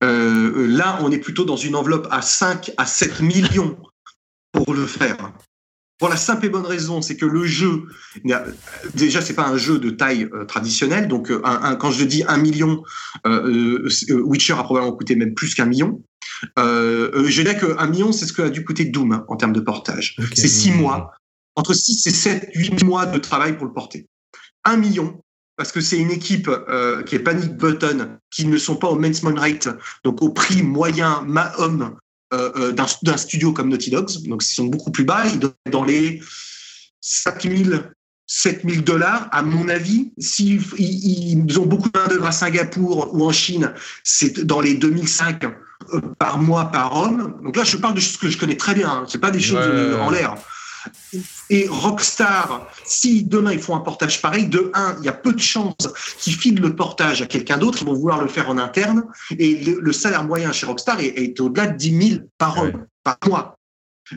Euh, euh, là, on est plutôt dans une enveloppe à 5 à 7 millions pour le faire. Pour la simple et bonne raison, c'est que le jeu, déjà, c'est pas un jeu de taille euh, traditionnelle. Donc, euh, un, quand je dis un million, euh, Witcher a probablement coûté même plus qu'un million. je dirais qu'un million, c'est ce que a dû coûter Doom hein, en termes de portage. C'est six mois, entre six et sept, huit mois de travail pour le porter. Un million, parce que c'est une équipe qui est Panic Button, qui ne sont pas au maintenance rate, donc au prix moyen ma-homme euh, euh, d'un studio comme Naughty Dogs, donc ils sont beaucoup plus bas, ils doivent être dans les 5000, 7000 dollars, à mon avis. S'ils ils ont beaucoup d'œuvres à Singapour ou en Chine, c'est dans les 2005 euh, par mois par homme. Donc là, je parle de choses que je connais très bien, hein. c'est pas des choses en l'air. Et Rockstar, si demain ils font un portage pareil, de un, il y a peu de chances qu'ils filent le portage à quelqu'un d'autre, ils vont vouloir le faire en interne, et le, salaire moyen chez Rockstar est, au-delà de 10 000 par homme, par mois.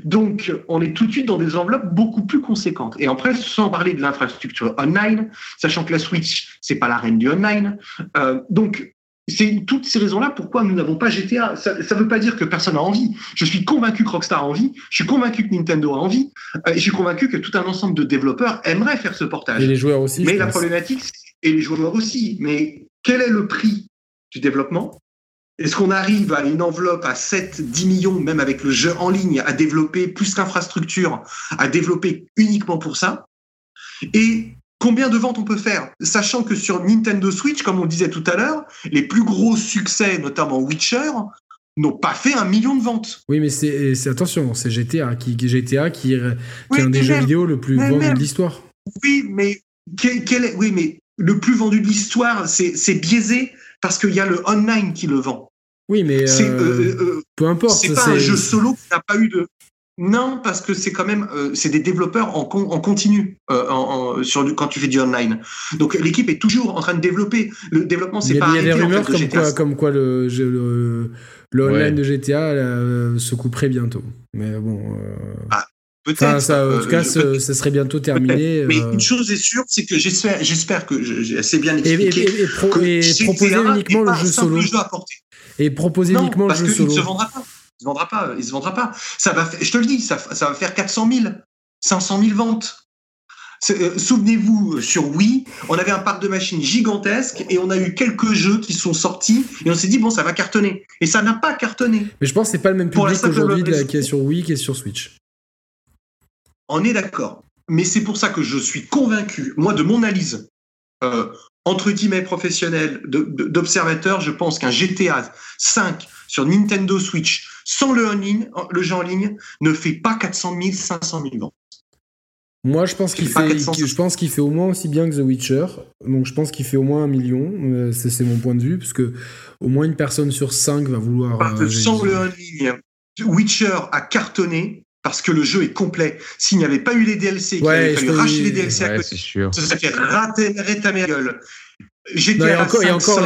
Donc, on est tout de suite dans des enveloppes beaucoup plus conséquentes. Et après, sans parler de l'infrastructure online, sachant que la Switch, c'est pas la reine du online. Euh, donc, c'est toutes ces raisons-là pourquoi nous n'avons pas GTA. Ça ne veut pas dire que personne n'a envie. Je suis convaincu que Rockstar a envie. Je suis convaincu que Nintendo a envie. Euh, et je suis convaincu que tout un ensemble de développeurs aimerait faire ce portage. Et les joueurs aussi. Mais la problématique, et les joueurs aussi. Mais quel est le prix du développement? Est-ce qu'on arrive à une enveloppe à 7, 10 millions, même avec le jeu en ligne, à développer plus qu'infrastructure, à développer uniquement pour ça? Et combien de ventes on peut faire Sachant que sur Nintendo Switch, comme on le disait tout à l'heure, les plus gros succès, notamment Witcher, n'ont pas fait un million de ventes. Oui, mais c'est attention, c'est GTA qui, GTA qui, qui est un des jeux vidéo le plus vendu de l'histoire. Oui, mais quel, est, oui, mais le plus vendu de l'histoire, c'est biaisé parce qu'il y a le online qui le vend. Oui, mais peu importe. C'est pas un jeu solo qui n'a pas eu de. Non, parce que c'est quand même c'est des développeurs en, en continu sur quand tu fais du online. Donc l'équipe est toujours en train de développer. Le développement c'est pas. Il y a des rumeurs comme, quoi, comme quoi le, le, online de GTA se couperait bientôt. Mais bon. Ah, Peut-être. ça, en tout cas, ça serait bientôt terminé. Mais une chose est sûre, c'est que j'espère, j'espère que j'ai assez bien expliqué. Et, proposer uniquement le jeu solo. Et proposer uniquement le jeu solo. Parce qu'il ne se vendra pas. Il se vendra pas. Il se vendra pas. Ça va, je te le dis, ça, ça va faire 400 000, 500 000 ventes. Euh, souvenez-vous, sur Wii, on avait un parc de machines gigantesque et on a eu quelques jeux qui sont sortis et on s'est dit, bon, ça va cartonner. Et ça n'a pas cartonné. Mais je pense que c'est pas le même public aujourd'hui qui est sur Wii qui est sur Switch. On est d'accord. Mais c'est pour ça que je suis convaincu, moi, de mon analyse, euh, entre guillemets professionnelle, d'observateur, je pense qu'un GTA 5 sur Nintendo Switch, sans le, le jeu en ligne, ne fait pas 400 000, 500 000 ventes. Moi, je pense qu'il fait, je pense qu'il fait au moins aussi bien que The Witcher. Donc, je pense qu'il fait au moins un million. Euh, c'est mon point de vue, parce que au moins une personne sur cinq va vouloir. Parce que euh, sans le ligne, Witcher a cartonné parce que le jeu est complet. S'il n'y avait pas eu les DLC, qu'il avait fallu racheter les DLC à côté, ça serait fait rater ta gueule. Et encore, et encore,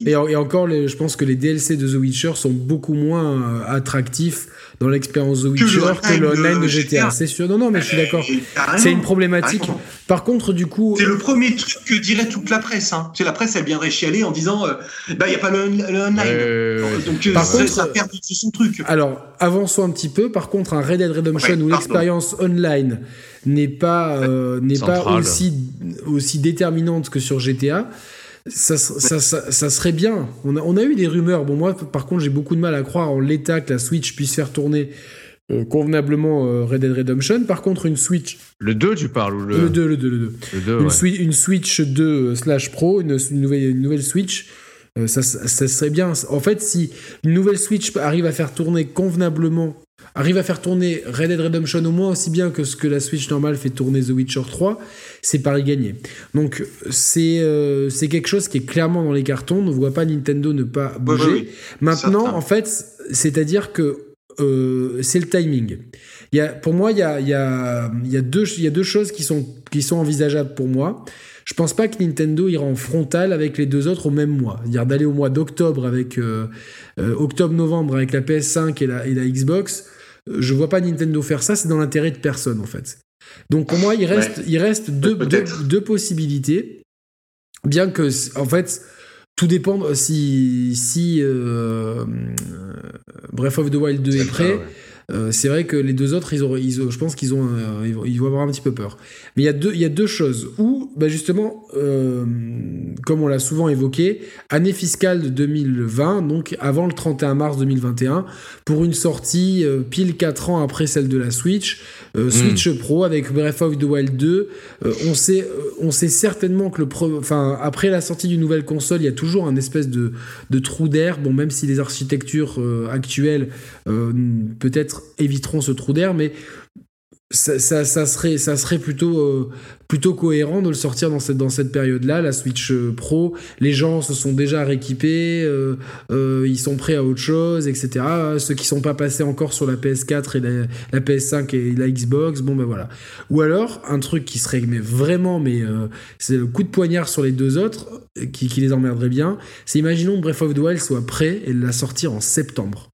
et, encore je pense que les DLC de The Witcher sont beaucoup moins euh, attractifs dans l'expérience The Witcher que le online de GTA. C'est sûr. Non, non, mais je suis d'accord. C'est une problématique. Par contre, du coup. C'est le premier truc que dirait toute la presse. Hein. C'est la presse, elle viendrait chialer en disant euh, bah, il n'y a pas le, online. Donc, euh, ça perd son truc. Alors, avançons un petit peu. Par contre, un Red Dead Redemption où l'expérience online n'est pas, euh, n'est pas aussi, aussi déterminante que sur GTA. Ça, ça, ça, serait bien. On a, on a, eu des rumeurs. Bon, moi, par contre, j'ai beaucoup de mal à croire en l'état que la Switch puisse faire tourner euh, convenablement euh, Red Dead Redemption. Par contre, une Switch. Le 2, tu parles ou le... le 2, le 2, le 2. une, une, Switch 2 slash Pro, une, nouvelle, une nouvelle Switch. ça, ça, serait bien. En fait, si une nouvelle Switch arrive à faire tourner convenablement arrive à faire tourner Red Dead Redemption au moins aussi bien que ce que la Switch normale fait tourner The Witcher 3, c'est pari gagné. Donc c'est euh, c'est quelque chose qui est clairement dans les cartons, on ne voit pas Nintendo ne pas bouger. Maintenant, en fait, c'est-à-dire que euh, c'est le timing. Il y a, pour moi, il y a, il y, a, il y, a deux, il y a deux choses qui sont, qui sont envisageables pour moi. Je pense pas que Nintendo ira en frontal avec les deux autres au même mois. C'est-à-dire d'aller au mois d'octobre avec euh, octobre-novembre avec la PS5 et la, et la Xbox je vois pas Nintendo faire ça, c'est dans l'intérêt de personne en fait. Donc pour moi, il reste, il reste deux, deux, possibilités, bien que en fait, tout dépend si, si euh, Breath of the Wild 2 est, prêt. Euh, c'est vrai que les deux autres, ils ils je pense qu'ils ont, euh, ils vont avoir un petit peu peur. Mais il y a deux, il y a deux choses. Ou, bah justement, euh, comme on l'a souvent évoqué, année fiscale de 2020, donc avant le 31 mars 2021, pour une sortie pile 4 ans après celle de la Switch. Hmm. Switch Pro avec Breath of the Wild 2. on sait, on sait certainement que le, enfin après la sortie d'une nouvelle console, il y a toujours un espèce de, de trou d'air. Bon, même si les architectures actuelles peut-être éviteront ce trou d'air, mais ça, serait, ça serait plutôt, euh, plutôt cohérent de le sortir dans cette, dans cette période-là. La Switch euh, Pro, les gens se sont déjà rééquipés, euh, ils sont prêts à autre chose, etc. Ceux qui sont pas passés encore sur la PS4 et la, PS5 et la Xbox, bon ben voilà. Ou alors, un truc qui serait mais vraiment, mais c'est le coup de poignard sur les deux autres, qui, qui les emmerderait bien, c'est imaginons que Breath of the Wild soit prêt et la sortir en septembre.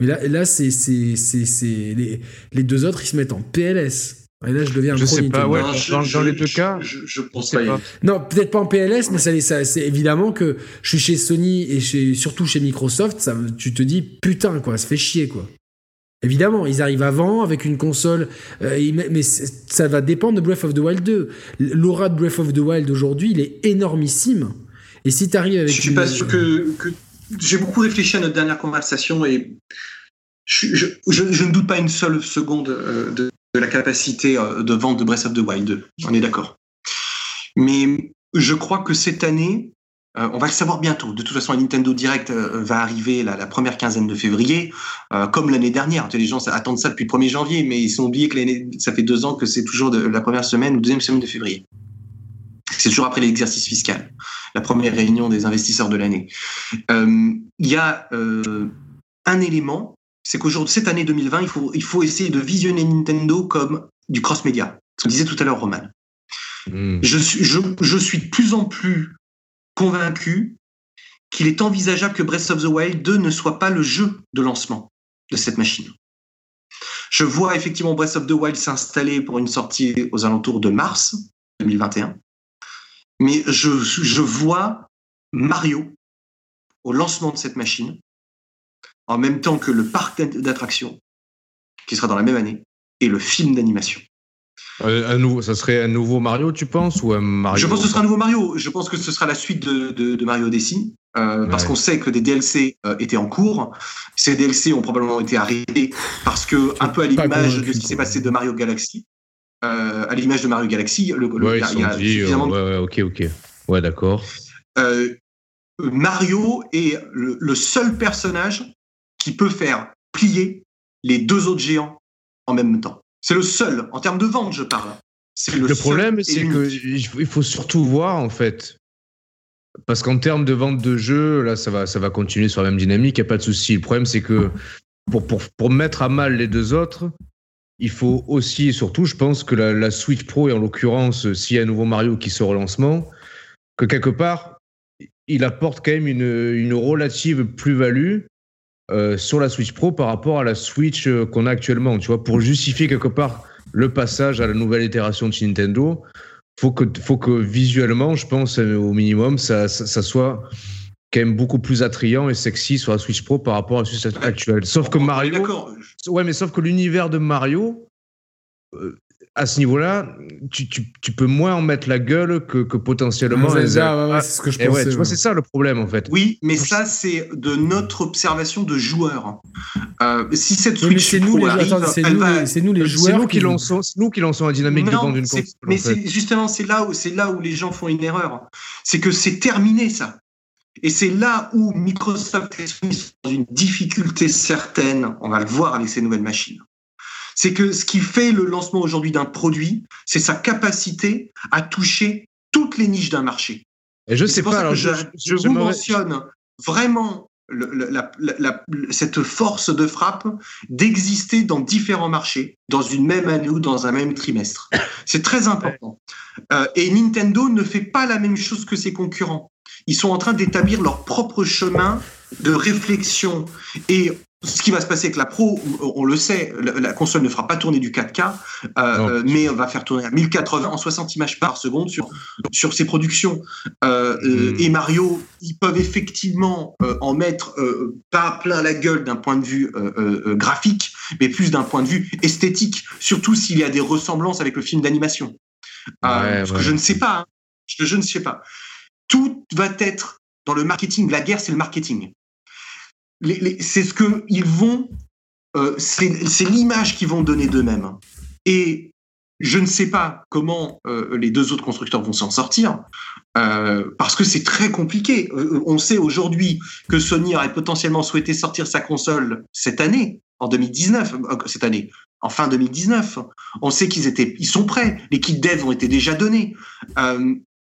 Mais là, là c'est, c'est, c'est, les, les, deux autres, ils se mettent en PLS. Et là, je deviens un je sais pas, ouais, dans, les deux cas, je, pense pas. Non, peut-être pas en PLS, mais ça, ça, c'est évidemment que je suis chez Sony et chez, surtout chez Microsoft, ça, tu te dis putain quoi, ça fait chier quoi. Évidemment, ils arrivent avant avec une console, euh, mais ça va dépendre de Breath of the Wild 2. L'aura de Breath of the Wild aujourd'hui, il est énormissime. Et si tu arrives avec. Je suis pas sûr que, que j'ai beaucoup réfléchi à notre dernière conversation et je, ne doute pas une seule seconde euh, de, la capacité euh, de vente de Breath of the Wild On est d'accord. Mais je crois que cette année, euh, on va le savoir bientôt. De toute façon, la Nintendo Direct va arriver la, première quinzaine de février, comme l'année dernière. Les gens attendent ça depuis le 1er janvier, mais ils ont oublié que ça fait deux ans que c'est toujours la première semaine ou deuxième semaine de février. C'est toujours après l'exercice fiscal, la première réunion des investisseurs de l'année. Euh, il y a euh, un élément, c'est qu'aujourd'hui, cette année 2020, il faut, il faut essayer de visionner Nintendo comme du cross-média. Ce qu'on disait tout à l'heure, Roman. Hmm. Je, je, je suis de plus en plus convaincu qu'il est envisageable que Breath of the Wild 2 ne soit pas le jeu de lancement de cette machine. Je vois effectivement Breath of the Wild s'installer pour une sortie aux alentours de mars 2021. Mais je, je vois Mario au lancement de cette machine, en même temps que le parc d'attractions, qui sera dans la même année, et le film d'animation. Euh, nouveau, ça serait un nouveau Mario, tu penses ou un Mario Je pense que ce sera un nouveau Mario. Je pense que ce sera la suite de, de, Mario Odyssey, euh, parce qu'on sait que des DLC euh, étaient en cours. Ces DLC ont probablement été arrêtés parce que, un peu à l'image de ce qui s'est passé de Mario Galaxy, à l'image de Mario Galaxy, le, ouais, il y a, dit, ouais, ok, ok, ouais, d'accord. Mario est le, le seul personnage qui peut faire plier les deux autres géants en même temps. C'est le seul, en termes de vente, je parle. Le, le problème, c'est qu'il faut surtout voir, en fait. Parce qu'en termes de vente de jeux, là, ça va, ça va continuer sur la même dynamique, il n'y a pas de souci. Le problème, c'est que pour, pour, pour, mettre à mal les deux autres, il faut aussi et surtout, je pense que la, Switch Pro, et en l'occurrence, s'il y a un nouveau Mario qui sort au lancement, que quelque part, il apporte quand même une, relative plus-value euh, sur la Switch Pro par rapport à la Switch euh, qu'on a actuellement. Tu vois, pour justifier quelque part le passage à la nouvelle itération de Nintendo, faut que, faut que visuellement, je pense euh, au minimum, ça, ça, soit quand même beaucoup plus attrayant et sexy sur la Switch Pro par rapport à la Switch actuelle. Sauf que Mario, ouais, mais sauf que l'univers de Mario, à ce niveau-là, tu, tu, tu, peux moins en mettre la gueule que, que potentiellement. c'est ce que je pensais. Ouais, tu vois, c'est ça le problème en fait. Oui, mais ça c'est de notre observation de joueurs. Euh, si cette Switch c'est nous, les, c'est nous, les joueurs. C'est nous qui lançons, nous qui lançons la dynamique de vendre une console. Mais c'est justement c'est là où c'est là où les gens font une erreur. C'est que c'est terminé ça. Et c'est là où Microsoft est dans une difficulté certaine. On va le voir avec ces nouvelles machines c'est que ce qui fait le lancement aujourd'hui d'un produit, c'est sa capacité à toucher toutes les niches d'un marché. Et je sais pas. Alors je, vous mentionne vraiment cette force de frappe d'exister dans différents marchés, dans une même année ou dans un même trimestre. C'est très important. Euh, et Nintendo ne fait pas la même chose que ses concurrents. Ils sont en train d'établir leur propre chemin de réflexion. Et ce qui va se passer avec la Pro, on le sait, la, console ne fera pas tourner du 4K, euh, mais on va faire tourner à 1080 en 60 images par seconde sur, sur ses productions. Euh, euh, hmm. Et Mario, ils peuvent effectivement en mettre pas plein la gueule d'un point de vue graphique, mais plus d'un point de vue esthétique, surtout s'il y a des ressemblances avec le film d'animation. parce que je ne sais pas, hein. je ne sais pas. Tout va être dans le marketing. La guerre, c'est le marketing c'est ce que ils vont, euh, c'est l'image qu'ils vont donner d'eux-mêmes. Et je ne sais pas comment euh, les deux autres constructeurs vont s'en sortir, euh, parce que c'est très compliqué. on sait aujourd'hui que Sony aurait potentiellement souhaité sortir sa console cette année, en 2019, cette année, en fin 2019. On sait qu'ils étaient, ils sont prêts. Les kits dev ont été déjà donnés,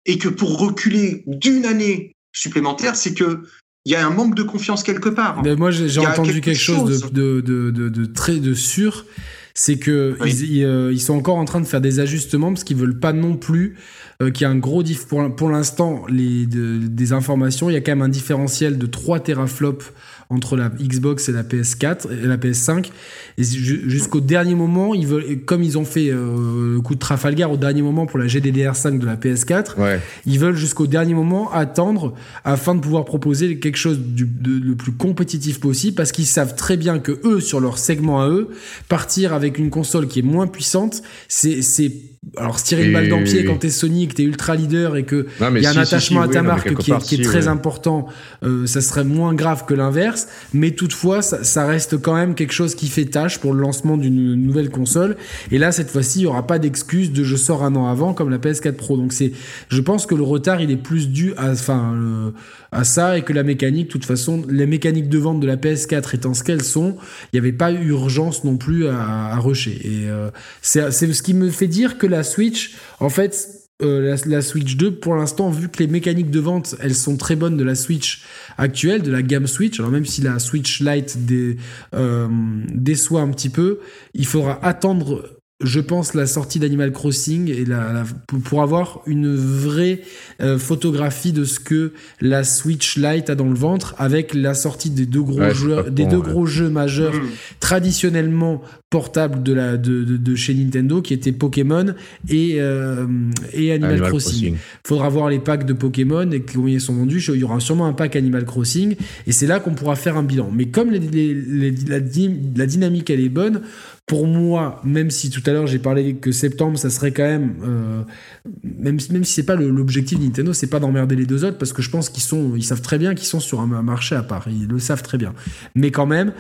et que pour reculer d'une année supplémentaire, c'est que il y a un manque de confiance quelque part. Mais moi, j'ai entendu quelque, chose, De, de, de, de, très de sûr. C'est que ils, euh, ils, sont encore en train de faire des ajustements parce qu'ils veulent pas non plus euh, qu'il y ait un gros diff. Pour, pour l'instant, les des informations, il y a quand même un différentiel de 3 teraflops entre la Xbox et la PS4 et la PS5. Et jusqu'au dernier moment, ils veulent, comme ils ont fait euh, le coup de Trafalgar au dernier moment pour la GDDR5 de la PS4, ils veulent jusqu'au dernier moment attendre afin de pouvoir proposer quelque chose du, de, le plus compétitif possible parce qu'ils savent très bien que eux, sur leur segment à eux, partir avec une console qui est moins puissante, c'est alors se tirer une balle dans le pied quand t'es Sony, que t'es ultra leader et que il y a un attachement à ta marque qui est, très important, euh, ça serait moins grave que l'inverse. Mais toutefois, ça, reste quand même quelque chose qui fait tâche pour le lancement d'une nouvelle console. Et là, cette fois-ci, il y aura pas d'excuse de je sors un an avant comme la PS4 Pro. Donc c'est, je pense que le retard, il est plus dû à, enfin, euh, à ça et que la mécanique, de toute façon, les mécaniques de vente de la PS4 étant ce qu'elles sont, il n'y avait pas urgence non plus à, à rusher. Et euh, c'est ce qui me fait dire que la Switch, en fait, la, la, Switch 2 pour l'instant, vu que les mécaniques de vente, elles sont très bonnes de la Switch actuelle, de la gamme Switch, alors même si la Switch Lite déçoit un petit peu, il faudra attendre je pense, la sortie d'Animal Crossing et la, pour avoir une vraie euh, photographie de ce que la Switch Lite a dans le ventre avec la sortie des deux gros, jeux, des deux gros jeux majeurs mmh. traditionnellement portables de, la, de, de, chez Nintendo qui étaient Pokémon et, euh, et Animal, Crossing. Il faudra voir les packs de Pokémon et combien ils sont vendus. Il y aura sûrement un pack Animal Crossing et c'est là qu'on pourra faire un bilan. Mais comme les, la, la dynamique elle est bonne, pour moi, même si tout à l'heure j'ai parlé que septembre, ça serait quand même, euh, même, même si c'est pas l'objectif de Nintendo, c'est pas d'emmerder les deux autres parce que je pense qu'ils sont, ils savent très bien qu'ils sont sur un marché à part, ils le savent très bien. Mais quand même,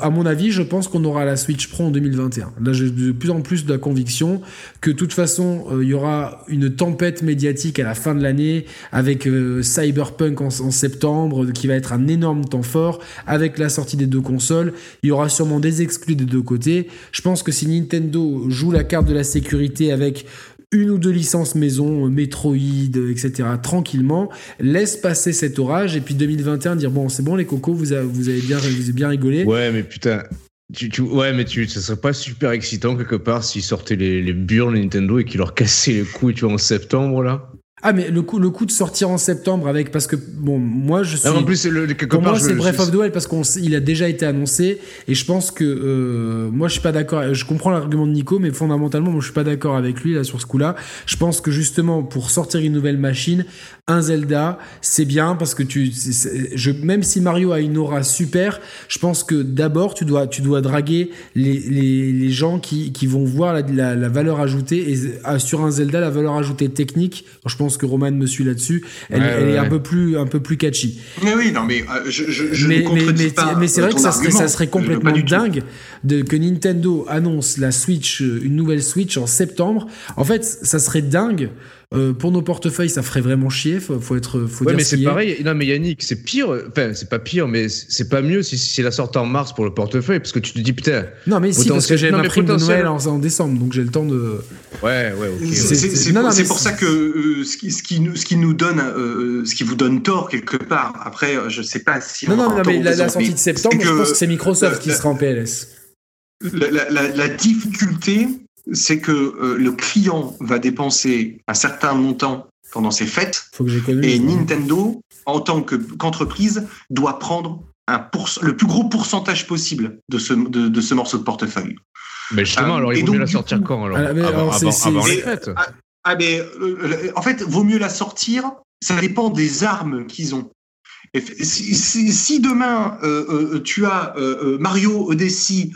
à mon avis, je pense qu'on aura la Switch Pro en 2021. Là, j'ai de plus en plus de la conviction que de toute façon, euh, il y aura une tempête médiatique à la fin de l'année avec euh, Cyberpunk en, en septembre, qui va être un énorme temps fort, avec la sortie des deux consoles. Il y aura sûrement des exclus des deux côtés je pense que si Nintendo joue la carte de la sécurité avec une ou deux licences maison, Metroid, etc., tranquillement, laisse passer cet orage et puis 2021 dire bon, c'est bon les cocos, vous, avez, bien, vous bien rigolé. Ouais, mais putain. Tu, ouais, mais tu, ça serait pas super excitant quelque part s'ils sortaient les, les Nintendo et qu'ils leur cassaient les couilles, tu vois, en septembre là? Ah mais le coup le coup de sortir en septembre avec parce que bon moi je suis en plus le, pour moi c'est Breath of the Wild parce qu'on il a déjà été annoncé et je pense que euh, moi je suis pas d'accord je comprends l'argument de Nico mais fondamentalement moi je suis pas d'accord avec lui là sur ce coup-là. Je pense que justement pour sortir une nouvelle machine un Zelda c'est bien parce que tu je même si Mario a une aura super je pense que d'abord tu dois tu dois draguer les, les, les gens qui, qui vont voir la, la, valeur ajoutée et sur un Zelda la valeur ajoutée technique je pense que Roman me suit là-dessus. Elle, est un peu plus, un peu plus catchy. Mais oui, non, mais euh, je, je, mais, mais, c'est vrai que ça serait, ça serait complètement dingue de, que Nintendo annonce la Switch, une nouvelle Switch en septembre. En fait, ça serait dingue euh, pour nos portefeuilles, ça ferait vraiment chier. Faut, faut être. Faut ouais, mais c'est pareil. Non, mais Yannick, c'est pire. Enfin, c'est pas pire, mais c'est pas mieux si, si la sorte en mars pour le portefeuille, parce que tu te dis putain. Non, mais si, parce que j'ai ma prime de Noël en, décembre, donc j'ai le temps de. Ouais, ouais. ok. C'est pour ça que euh, ce, qui, ce, qui nous, ce qui nous donne, euh, ce qui vous donne tort quelque part. Après, je sais pas si. Non, non, non, mais la, sortie de septembre, je pense que c'est Microsoft qui sera en PLS. La, la, difficulté, c'est que euh, le client va dépenser un certain montant pendant ses fêtes et Nintendo, en tant qu'entreprise, doit prendre un le plus gros pourcentage possible de ce, de, ce morceau de portefeuille. Mais justement, euh, alors il vaut mieux la sortir quand alors, avant, les fêtes ah, ah mais, euh, En fait, vaut mieux la sortir, ça dépend des armes qu'ils ont. Si, demain euh, euh, tu as euh, Mario Odyssey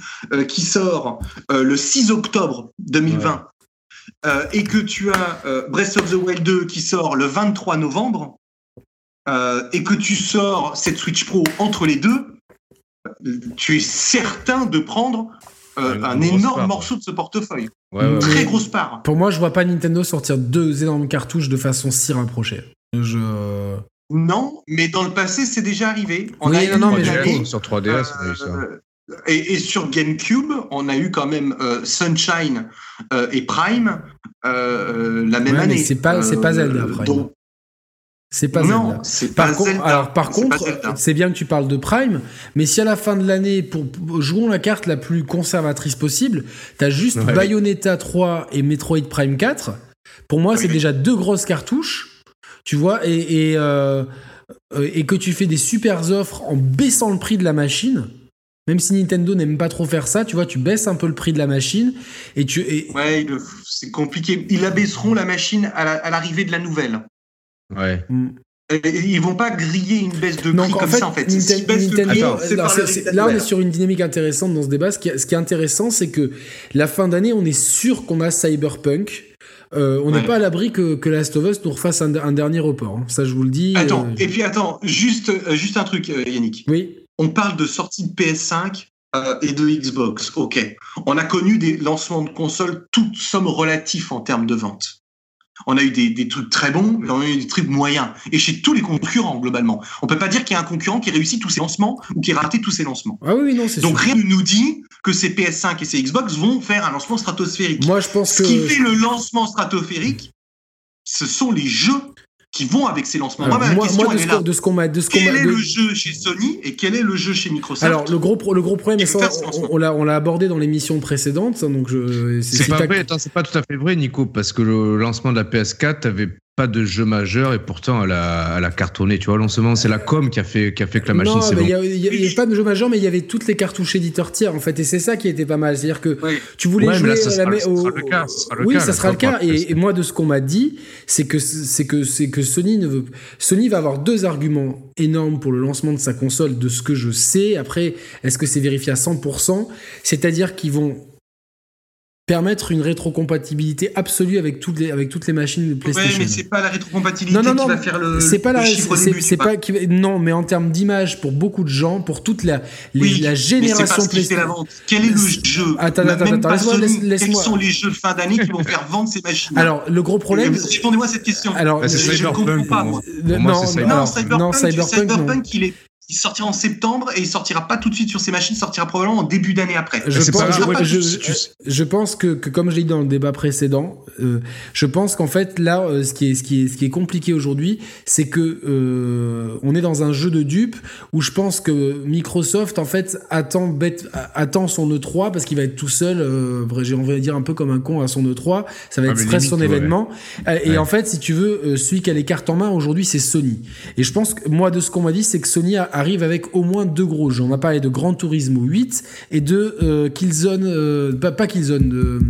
qui sort le 6 octobre 2020 et que tu as Breath of the Wild 2 qui sort le 23 novembre et que tu sors cette Switch Pro entre les deux, tu es certain de prendre un énorme morceau de ce portefeuille. une très grosse part. Pour moi, je vois pas Nintendo sortir deux énormes cartouches de façon si rapprochée. Je... Non, mais dans le passé, c'est déjà arrivé. On a non, non, mais sur 3DS, on a eu ça. Euh, et, sur GameCube, on a eu quand même euh, Sunshine euh, et Prime la même année. C'est pas, c'est pas Zelda, Prime. C'est pas non, c'est pas Zelda. Alors par contre, c'est bien que tu parles de Prime, mais si à la fin de l'année, pour, jouons la carte la plus conservatrice possible, t'as juste Bayonetta 3 et Metroid Prime 4. Pour moi, c'est déjà deux grosses cartouches tu vois, et, euh, et, que tu fais des super offres en baissant le prix de la machine. Même si Nintendo n'aime pas trop faire ça, tu vois, tu baisses un peu le prix de la machine et tu. Et... Ouais, c'est compliqué. Ils abaisseront la machine à l'arrivée de la nouvelle. Ouais. Mm. ils vont pas griller une baisse de prix comme ça en fait. là, on est sur une dynamique intéressante dans ce débat. Ce qui, ce qui est intéressant, c'est que la fin d'année, on est sûr qu'on a Cyberpunk. Euh, on n'est pas à l'abri que, que Last of Us nous refasse un, dernier report. Hein. Ça, je vous le dis. Attends, euh, et puis attends, juste, euh, juste un truc, Yannick. Oui. On parle de sortie de PS5 et de Xbox. Ok. On a connu des lancements de consoles, toutes sommes relatifs en termes de vente. On a eu des, trucs très bons, mais on a eu des trucs moyens. Et chez tous les concurrents, globalement. On peut pas dire qu'il y a un concurrent qui réussit tous ses lancements ou qui a raté tous ses lancements. Ah oui, non, c'est Donc rien ne nous dit que ces PS5 et ces Xbox vont faire un lancement stratosphérique. Moi, je pense Ce qui fait le lancement stratosphérique, ce sont les jeux qui vont avec ces lancements. moi, ma question de, ce de ce qu'on m'a, de ce quel est de... le jeu chez Sony et quel est le jeu chez Microsoft Alors le gros le gros problème, ça, on, on l'a on l'a abordé dans l'émission précédente, donc je. C'est pas vrai, c'est pas tout à fait vrai, Nico, parce que le lancement de la PS4 avait pas de jeu majeur et pourtant elle a, elle a cartonné. Tu vois, lancement, c'est la com qui a fait, qui a fait que la machine s'est Non, il n'y avait pas de jeu majeur, mais il y avait toutes les cartouches éditeurs tiers en fait, et c'est ça qui était pas mal. C'est-à-dire que tu voulais jouer à la au... oui, ça sera le cas. Et, moi, de ce qu'on m'a dit, c'est que c'est que c'est que Sony ne veut. Sony va avoir deux arguments énormes pour le lancement de sa console, de ce que je sais. Après, est-ce que c'est vérifié à 100% C'est-à-dire qu'ils vont permettre une rétrocompatibilité absolue avec toutes les avec toutes les machines de PlayStation. Ouais, mais c'est pas la rétrocompatibilité non, non, qui va faire le, c'est pas le la, chiffre c'est, pas, qui, non, mais en termes d'image pour beaucoup de gens, pour toute la les, la génération PlayStation. Quel est le jeu? Attends, attends, attends, laisse-moi, laisse, laisse Quels sont les jeux de fin d'année qui vont faire vendre ces machines? Alors, le gros problème. Répondez-moi cette question. Alors, bah, je ne comprends pas moi. Non, Cyberpunk, Cyberpunk, il est il sortira en septembre et il sortira pas tout de suite sur ces machines, il sortira probablement en début d'année après. Je, pense, je, pense que, comme je l'ai dit dans le débat précédent, euh, je pense qu'en fait là, euh, ce, qui est, ce, qui est, ce qui est compliqué aujourd'hui, c'est que euh, on est dans un jeu de dupes où je pense que Microsoft en fait attend, bête, attend son E3 parce qu'il va être tout seul, j'ai envie de dire un peu comme un con à son E3, ça va ah, être stress son événement. Et en fait, si tu veux, celui qui a les cartes en main aujourd'hui, c'est Sony. Et je pense que moi, de ce qu'on m'a dit, c'est que Sony a arrive avec au moins deux gros jeux. On a parlé de Gran Turismo 8 et de euh, Killzone, euh, pas, pas, Killzone, de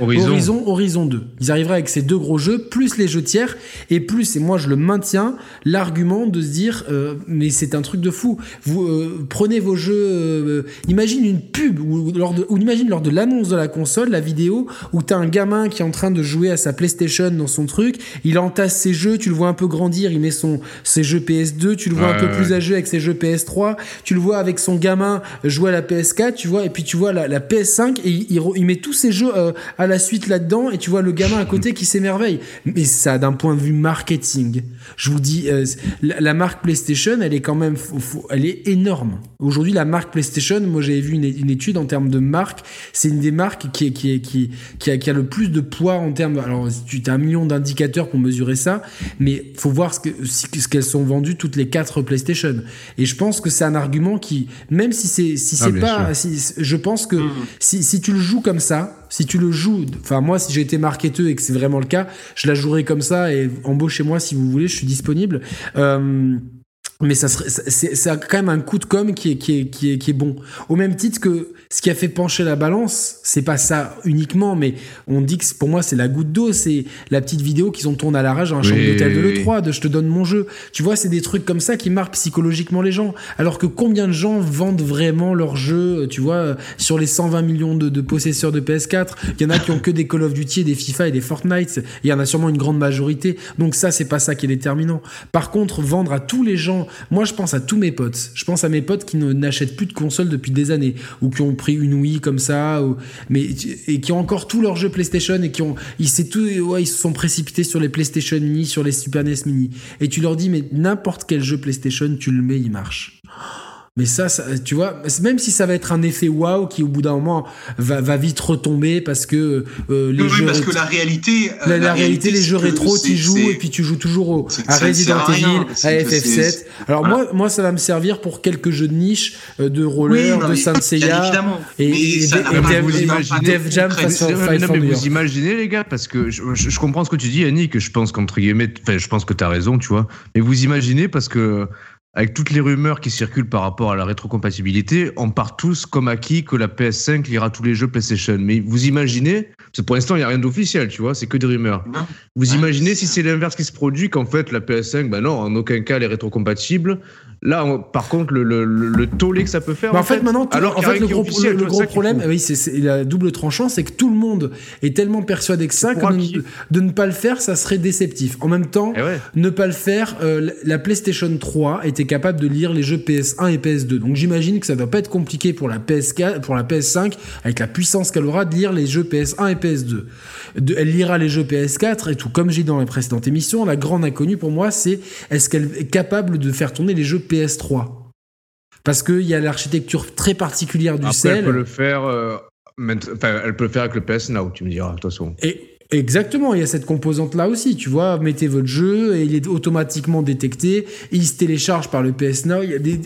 Horizon. Horizon, 2. Ils arriveraient avec ces deux gros jeux, plus les jeux tiers, et plus, et moi je le maintiens, l'argument de se dire, euh, mais c'est un truc de fou. Vous euh, prenez vos jeux, euh, imagine une pub, ou, lors de, ou imagine lors de l'annonce de la console, la vidéo, où t'as un gamin qui est en train de jouer à sa PlayStation dans son truc, il entasse ses jeux, tu le vois un peu grandir, il met son, ses jeux PS2, tu le vois un peu plus âgé avec ses jeux PS3, tu le vois avec son gamin jouer à la PS4, tu vois, et puis tu vois la, la PS5, et il, il, met tous ses jeux à la suite là-dedans et tu vois le gamin à côté qui s'émerveille. Mais ça, d'un point de vue marketing, je vous dis, euh, la, marque PlayStation, elle est quand même, elle est énorme. Aujourd'hui, la marque PlayStation, moi j'avais vu une, étude en termes de marque, c'est une des marques qui, qui, qui, qui, a, qui a le plus de poids en termes. Alors, tu as un million d'indicateurs pour mesurer ça, mais faut voir ce que ce qu'elles sont vendues toutes les quatre PlayStation. Et je pense que c'est un argument qui, même si c'est si ah, c'est pas, je pense que mmh. si, si tu le joues comme ça, si tu le joues, enfin moi si j'ai été marketeur et que c'est vraiment le cas, je la jouerai comme ça et embauchez-moi si vous voulez, je suis disponible. Euh, mais ça serait, c'est, quand même un coup de com qui est, qui est, qui est, qui est bon. Au même titre que ce qui a fait pencher la balance, c'est pas ça uniquement, mais on dit que pour moi c'est la goutte d'eau, c'est la petite vidéo qu'ils ont tourné à la rage dans un chambre d'hôtel de l'E3, de je te donne mon jeu. Tu vois, c'est des trucs comme ça qui marquent psychologiquement les gens. Alors que combien de gens vendent vraiment leur jeu, tu vois, sur les 120 millions de, de possesseurs de PS4, il y en a qui ont que des Call of Duty, des FIFA et des Fortnite, il y en a sûrement une grande majorité. Donc ça, c'est pas ça qui est déterminant. Par contre, vendre à tous les gens moi, je pense à tous mes potes. Je pense à mes potes qui n'achètent plus de consoles depuis des années ou qui ont pris une Wii comme ça, et qui ont encore tous leurs jeux PlayStation et qui ont, ils, tout, ouais, ils se sont précipités sur les PlayStation Mini, sur les Super NES Mini. Et tu leur dis, mais n'importe quel jeu PlayStation, tu le mets, il marche. Mais ça, tu vois, même si ça va être un effet waouh qui au bout d'un moment va, va, vite retomber parce que euh, les oui, jeux. parce que la réalité. La, la, réalité, les jeux rétro, tu joues et puis tu joues toujours au, à Resident Evil, à FF7. Alors moi, moi, ça va me servir pour quelques jeux de niche, euh, de roller, de Saint Seiya et, et, Dev Jam face mais vous imaginez les gars, parce que je, je, comprends ce que tu dis, Annie, que je pense qu'entre guillemets, je pense que tu as raison, tu vois. Mais vous imaginez parce que avec toutes les rumeurs qui circulent par rapport à la rétrocompatibilité, on part tous comme acquis que la PS5 lira tous les jeux PlayStation. Mais vous imaginez, parce que pour l'instant, il n'y a rien d'officiel, tu vois, c'est que des rumeurs. Vous imaginez si c'est l'inverse qui se produit, qu'en fait, la PS5, ben non, en aucun cas, elle est rétrocompatible, Là, par contre, le, le, le, tollé que ça peut faire. en, fait, maintenant, alors en fait, le gros, le, gros problème, oui, c'est la double tranchant, c'est que tout le monde est tellement persuadé que ça, que de, ne pas le faire, ça serait déceptif. En même temps, eh ne pas le faire, euh, la PlayStation 3 était capable de lire les jeux PS1 et PS2. Donc j'imagine que ça doit pas être compliqué pour la PS4, pour la PS5, avec la puissance qu'elle aura, de lire les jeux PS1 et PS2. De, elle lira les jeux PS4 et tout. Comme j'ai dit dans la précédente émission, la grande inconnue pour moi, c'est est-ce qu'elle est capable de faire tourner les jeux PS3 parce qu'il y a l'architecture très particulière du Après, Elle peut le faire. Euh, elle peut le faire avec le PS Now, tu me diras, de toute façon. Et Exactement, il y a cette composante-là aussi, tu vois, mettez votre jeu et il est automatiquement détecté, et il se télécharge par le PS Now, il y a des,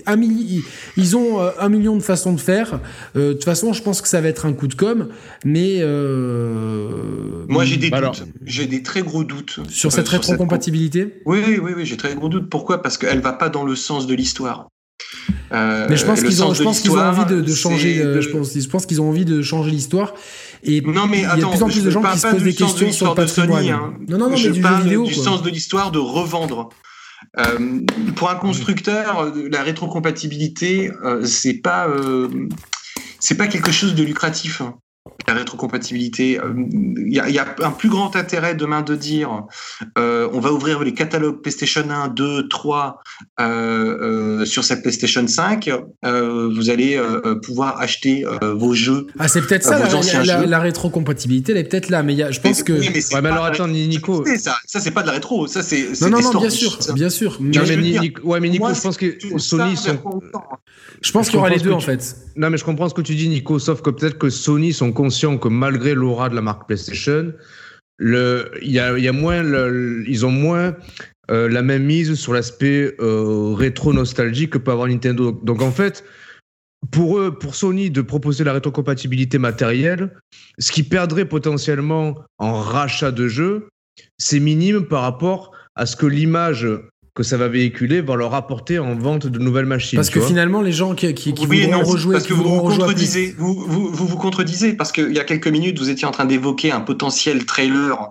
ils ont euh, un million de façons de faire, euh, de toute façon je pense que ça va être un coup de com', mais... Euh, Moi j'ai des doutes, j'ai des très gros doutes. Sur cette rétrocompatibilité? Oui, oui, oui, j'ai très gros doutes, pourquoi? Parce qu'elle va pas dans le sens de l'histoire. Mais je pense qu'ils ont, je pense qu'ils ont envie de, changer. Je pense, je pense qu'ils ont envie de changer l'histoire et non, mais il y a de plus en plus de gens qui se posent des questions sur le patrimoine. hein. Non, non, non, je mais du parle jeu vidéo, du sens de l'histoire de revendre. Euh, pour un constructeur, la rétrocompatibilité, euh, c'est pas, euh, c'est pas quelque chose de lucratif. La rétrocompatibilité. Il y, y, a un plus grand intérêt demain de dire euh, on va ouvrir les catalogues PlayStation 1, 2, 3 euh, euh, sur cette PlayStation 5. Euh, vous allez euh, pouvoir acheter euh, vos jeux. Ah, c'est peut-être ça, la, la, la, rétrocompatibilité, elle est peut-être là. Mais y a, je pense mais, que. Oui, mais, ouais, mais alors attends, Nico. Ça, ça c'est pas de la rétro. Ça, c'est. Non, non, non, bien sûr, bien sûr. Mais, mais Nico, ouais, mais Nico, moi, je pense que Sony sont. Je pense qu'il y aura les deux, en fait. Non, mais je comprends ce que tu dis, Nico, sauf que peut-être que Sony sont conscients que malgré l'aura de la marque PlayStation, le, y a, moins ils ont moins euh, la même mise sur l'aspect euh, rétro-nostalgique que peut avoir Nintendo. Donc en fait, pour pour Sony, de proposer la rétrocompatibilité matérielle, ce qui perdrait potentiellement en rachat de jeux, c'est minime par rapport à ce que l'image que ça va véhiculer va leur apporter en vente de nouvelles machines. Parce que finalement, les gens qui, qui, qui oui, voudront non, rejouer, parce que vous vous contredisez, vous, vous, vous vous contredisez parce qu'il y a quelques minutes, vous étiez en train d'évoquer un potentiel trailer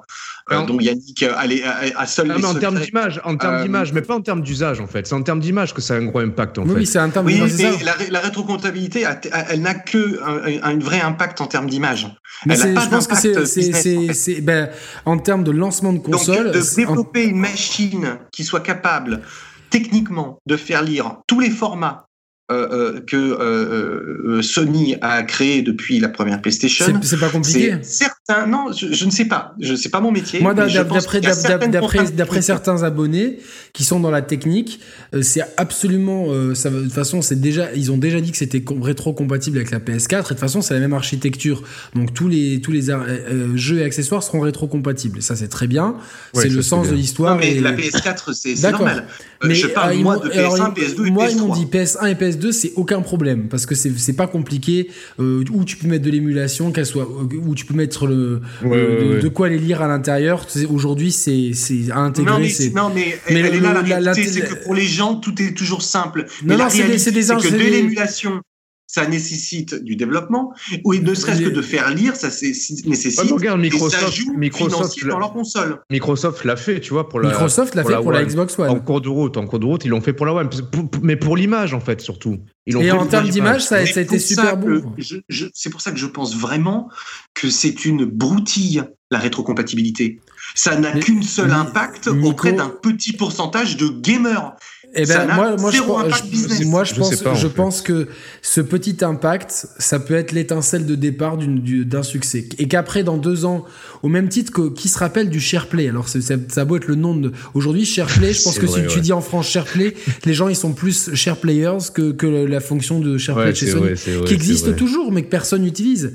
euh, dont Yannick allait à, à seul Ah, mais en termes d'image, en termes Euh, d'image, mais pas en termes d'usage en fait. C'est en termes d'image que ça a un gros impact en Oui, fait. oui, c'est un terme Oui, mais la, la rétrocomptabilité, a- elle n'a que un, un vrai impact en termes d'image. Mais Elle a c'est- pas je pense que c'est, ben, en termes de lancement de console, Donc, de en- développer une machine qui soit capable techniquement de faire lire tous les formats euh, euh, que euh, Sony a créés depuis la première PlayStation. c'est, pas compliqué. C'est certain. Non, je, je ne sais pas. Je sais pas mon métier. Moi, d'après, certains abonnés qui sont dans la technique, euh, c'est absolument, euh, ça, de toute façon, c'est déjà, ils ont déjà dit que c'était com- rétro-compatible avec la PS4 et de toute façon, c'est la même architecture. Donc tous les tous les euh, jeux et accessoires seront rétro-compatibles. Ça, c'est très bien. Ouais, c'est le sens bien. de l'histoire. Non, mais et- la PS4, c'est normal. Euh, Mais je parle, euh, moi, de alors, PS1, ils- PS2 et moi, PS3. ils m'ont dit PS1 et PS2, c'est aucun problème parce que c'est c'est pas compliqué. Euh, où tu peux mettre de l'émulation, qu'elle soit, où tu peux mettre le, Ouais, le- ouais, de, ouais. de quoi les lire à l'intérieur. Aujourd'hui, c'est c'est à intégrer. Non mais, c'est non, mais, Mais elle le- est là la la- la- réalité, la- c'est que pour les gens, tout est toujours simple. Non, mais non, la c'est des- réalité, c'est des c'est que de l'émulation, ça nécessite du développement, ou ne serait-ce que de faire lire, ça nécessite Ouais, mais regarde, Microsoft- Microsoft, dans leur console. Microsoft l'a fait, tu vois, pour la. Microsoft l'a fait pour la One. Xbox En One. cours de route, en cours de route, ils l'ont fait pour la One, mais pour l'image en fait surtout. Ils Et fait en termes d'image, ça, ça a été super bon. C'est pour ça que je pense vraiment que c'est une broutille, la rétrocompatibilité. Ça n'a Mais- qu'une seule mais- impact Nico- auprès d'un petit pourcentage de gamers. Eh Ça ben, n'a moi, moi, je, zéro crois- impact je- business. moi, je Je pense, sais pas, en je fait. pense que ce petit impact, ça peut être l'étincelle de départ d'un succès. Et qu'après, dans deux ans, au même titre que qui se rappelle du SharePlay? Alors, ça a beau être le nom de. Aujourd'hui, SharePlay, je pense que vrai, si tu dis en France SharePlay, les gens, ils sont plus SharePlayers que, que la fonction de SharePlay Ouais, de chez Sony, vrai, c'est vrai, qui existe toujours, mais que personne n'utilise.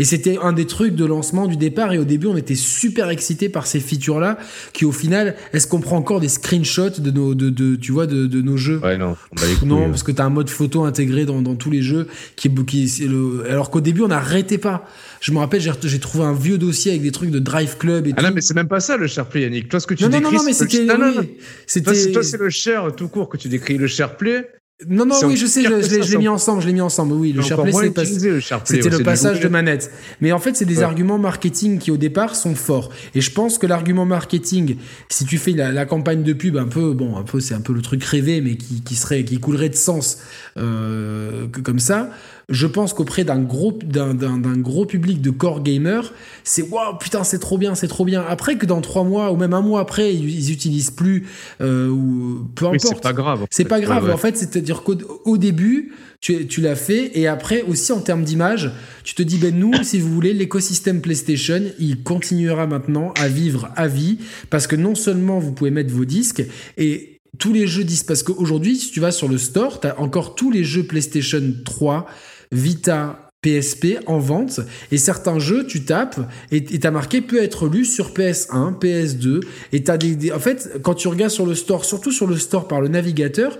Et c'était un des trucs de lancement du départ. Et au début, on était super excités par ces features-là, qui au final, est-ce qu'on prend encore des screenshots de nos, de, de, tu vois, de, de nos jeux? Ouais, non, on couilles, non, hein. parce que tu as un mode photo intégré dans, dans tous les jeux qui est qui c'est le alors qu'au début on n'arrêtait pas. Je me rappelle j'ai j'ai trouvé un vieux dossier avec des trucs de Drive Club et Ah tout. non, mais c'est même pas ça le SharePlay, Yannick. Toi, ce que tu non, non, décris. non, non, mais le- c'était oui. Toi, c'est- Toi, c'est le share tout court que tu décris. Le SharePlay, non non oui je sais je, je l'ai ça, je l'ai mis ensemble je l'ai mis ensemble oui le SharePlay le. C'était le passage de manette. Mais en fait, c'est des Ouais. arguments marketing qui, au départ, sont forts. Et je pense que l'argument marketing, si tu fais la, la campagne de pub un peu, bon, un peu, c'est un peu le truc rêvé, mais qui, qui serait, qui coulerait de sens euh, que comme ça. Je pense qu'auprès d'un gros, d'un, gros public de core gamers, c'est waouh, putain, c'est trop bien, c'est trop bien. Après que dans trois mois ou même un mois après, ils, utilisent plus euh, ou peu Oui, importe. c'est pas grave. C'est pas grave. Ouais, ouais. En fait, c'est-à-dire qu'au au début, tu, tu l'as fait et après aussi en termes d'image, tu te dis ben nous, si vous voulez, l'écosystème PlayStation, il continuera maintenant à vivre à vie parce que non seulement vous pouvez mettre vos disques et tous les jeux disent parce qu'aujourd'hui, si tu vas sur le store, tu as encore tous les jeux PlayStation 3, Vita, PSP en vente et certains jeux tu tapes et t'as marqué peut être lu sur PS1, PS2 et t'as des, des, en fait quand tu regardes sur le store, surtout sur le store par le navigateur,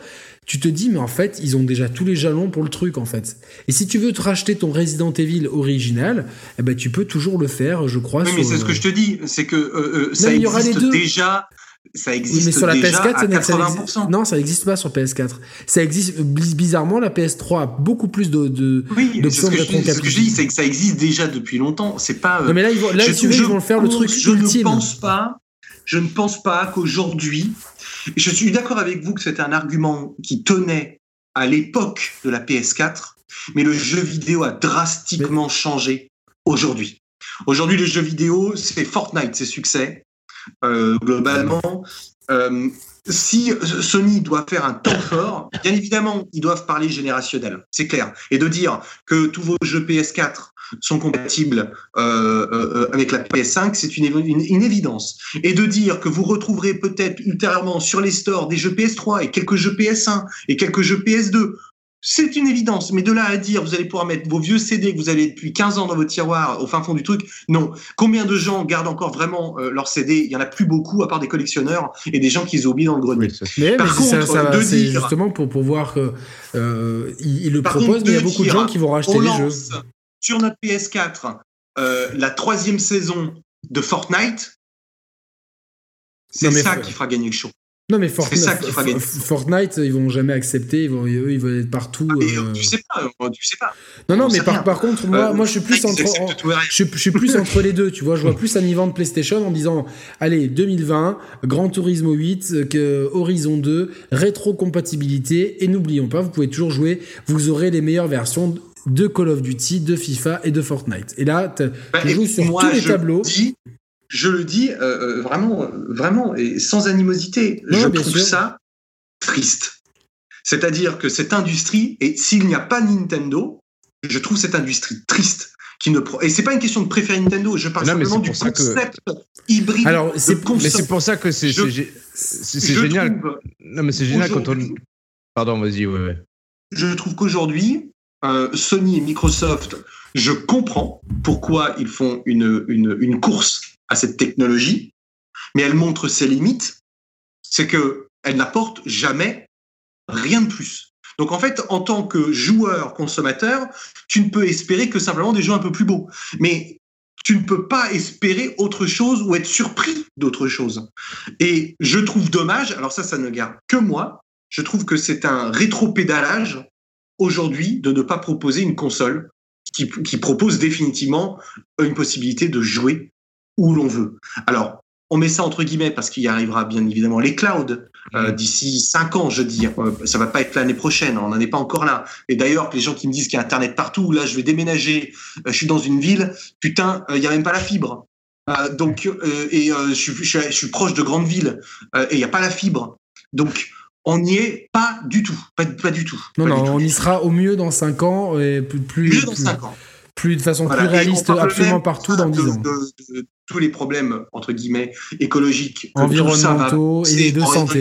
tu te dis mais en fait ils ont déjà tous les jalons pour le truc en fait. Et si tu veux te racheter ton Resident Evil original, eh ben tu peux toujours le faire, je crois. Oui, mais c'est ce que je te dis, c'est que euh, ça existe déjà ça existe mais sur la PS4, à 80%. non, ça n'existe pas sur PS4. Ça existe bizarrement. La PS3 a beaucoup plus de, de oui, de Ce que je dis, c'est que ça existe déjà depuis longtemps. C'est pas. Non, mais là, ils vont, là, je, ils vont faire le truc je ultime. Ne pense pas, je ne pense pas qu'aujourd'hui, je suis d'accord avec vous que c'était un argument qui tenait à l'époque de la PS4, mais le jeu vidéo a drastiquement changé aujourd'hui. Aujourd'hui, le jeu vidéo, c'est Fortnite, c'est succès. Euh, globalement. Euh, si Sony doit faire un temps fort, bien évidemment, ils doivent parler générationnel, c'est clair. Et de dire que tous vos jeux PS4 sont compatibles euh, avec la PS5, c'est une, une, évidence. Et de dire que vous retrouverez peut-être ultérieurement sur les stores des jeux PS3 et quelques jeux PS1 et quelques jeux PS2 c'est une évidence, mais de là à dire vous allez pouvoir mettre vos vieux CD que vous avez depuis 15 ans dans votre tiroir au fin fond du truc, non. Combien de gens gardent encore vraiment euh, leurs CD Il y en a plus beaucoup, à part des collectionneurs et des gens qui les oublient dans le grenier. mais, Par contre, ça, c'est justement pour pouvoir que euh, il, le propose, mais il y a beaucoup de gens qui vont racheter les jeux. Sur notre PS4, euh, la troisième saison de Fortnite, c'est ça qui fera gagner le show. Non mais Fortnite, Fortnite, ils vont jamais accepter, ils vont, eux, ils vont être partout. Ah, euh. Tu sais pas, tu sais pas. Non non, mais par, par, contre, moi, euh, moi, je suis plus entre, je, suis plus entre les deux. Tu vois, je vois plus un event PlayStation en disant, allez, 2020, Gran Turismo 8, que Horizon 2, rétro-compatibilité, et n'oublions pas, vous pouvez toujours jouer. Vous aurez les meilleures versions de Call of Duty, de FIFA et de Fortnite. Et là, bah, tu joues sur tous les tableaux je le dis euh, euh, vraiment, vraiment, et sans animosité. je trouve ça triste. C'est-à-dire que cette industrie, et s'il n'y a pas Nintendo, je trouve cette industrie triste. Qui ne pro... Et c'est pas une question de préférer Nintendo, je parle simplement du concept hybride. Alors, mais c'est pour ça que c'est génial. Non, mais c'est génial quand on. Pardon, vas-y, ouais, ouais. Je trouve qu'aujourd'hui, euh, Sony et Microsoft, je comprends pourquoi ils font une, une, une course à cette technologie, mais elle montre ses limites, c'est que elle n'apporte jamais rien de plus. Donc en fait, en tant que joueur consommateur, tu ne peux espérer que simplement des jeux un peu plus beaux. Mais tu ne peux pas espérer autre chose ou être surpris d'autre chose. Et je trouve dommage, alors ça, ça ne garde que moi, je trouve que c'est un rétro-pédalage aujourd'hui de ne pas proposer une console qui, qui, propose définitivement une possibilité de jouer où l'on veut. Alors, on met ça entre guillemets parce qu'il y arrivera bien évidemment les clouds euh, mmh. d'ici cinq ans, je veux dire. Euh, ça va pas être l'année prochaine, on n'en est pas encore là. Et d'ailleurs, les gens qui me disent qu'il y a Internet partout, là, je vais déménager, euh, je suis dans une ville, putain, il y a même pas la fibre. donc, et je suis, je, suis, proche de grandes villes et il y a pas la fibre. Donc, on n'y est pas du tout, pas, du tout. Non, non, on y sera au mieux dans cinq ans et plus, plus mieux dans cinq ans plus de façon plus réaliste absolument partout dans 10 ans tous les problèmes, entre guillemets, écologiques, environnementaux et de santé.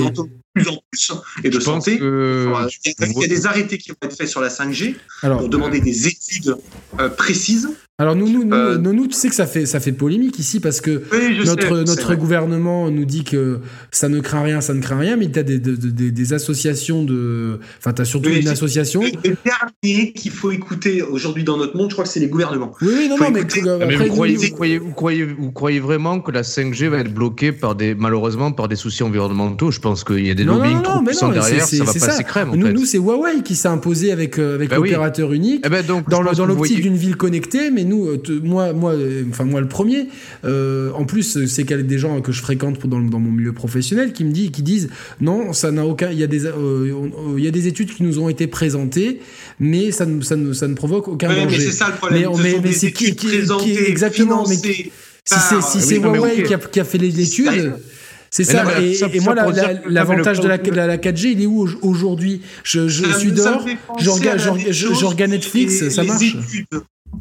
Plus en plus, et de santé. il, y a, des arrêtés qui vont être faits sur la 5G pour demander des études euh, précises alors nous, nous, euh, nous, nous, tu sais que ça fait, ça fait polémique ici parce que notre, notre gouvernement nous dit que ça ne craint rien, ça ne craint rien, mais tu as des, des, des, associations de... Enfin, tu as surtout une association... Le dernier qu'il faut écouter aujourd'hui dans notre monde, je crois que c'est les gouvernements. Oui, oui, non, non, mais, vous, croyez, vous, croyez, vous, croyez, vous, croyez, vraiment que la 5G va être bloquée par des, malheureusement par des soucis environnementaux? Je pense qu'il y a des lobbying trop puissants derrière, ça va passer crème. Nous, nous c'est Huawei qui s'est imposé avec, euh, avec bah l'opérateur unique eh ben donc, dans l'optique d'une ville connectée, mais nous, euh, moi, moi, euh, enfin moi le premier. Euh, en plus, c'est qu'il y a des gens que je fréquente dans, dans, mon milieu professionnel qui me disent, qui disent non, ça n'a aucun. Il y a des, euh, il y a des études qui nous ont été présentées, mais ça ne, ça ne, ça ne provoque aucun danger. Mais c'est ça le problème. Mais, mais, c'est qui, qui, exactement. Mais si c'est si c'est Huawei qui a, qui a fait l'étude. C'est ça. et, moi, l'avantage de la, la, 4G, il est où aujourd'hui? Je, je suis dehors, je regarde Netflix, ça marche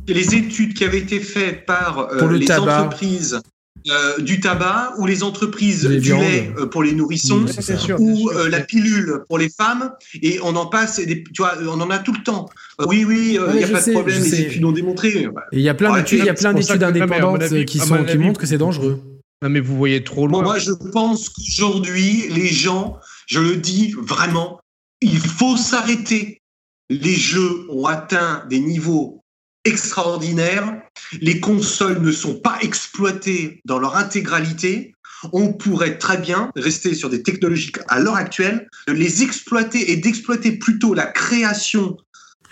les études qui avaient été faites par euh, les entreprises euh, du tabac ou les entreprises du lait euh, pour les nourrissons ou euh, la pilule pour les femmes. Et on en passe des, tu vois on en a tout le temps. Oui oui il n'y a pas de problème les études l'ont démontré. Il y a plein d'études il y a plein d'études indépendantes qui sont qui montrent que c'est dangereux. Non mais vous voyez trop loin. Moi je pense qu'aujourd'hui les gens je le dis vraiment il faut s'arrêter. Les jeux ont atteint des niveaux extraordinaires. Les consoles ne sont pas exploitées dans leur intégralité. On pourrait très bien rester sur des technologies à l'heure actuelle, de les exploiter et d'exploiter plutôt la création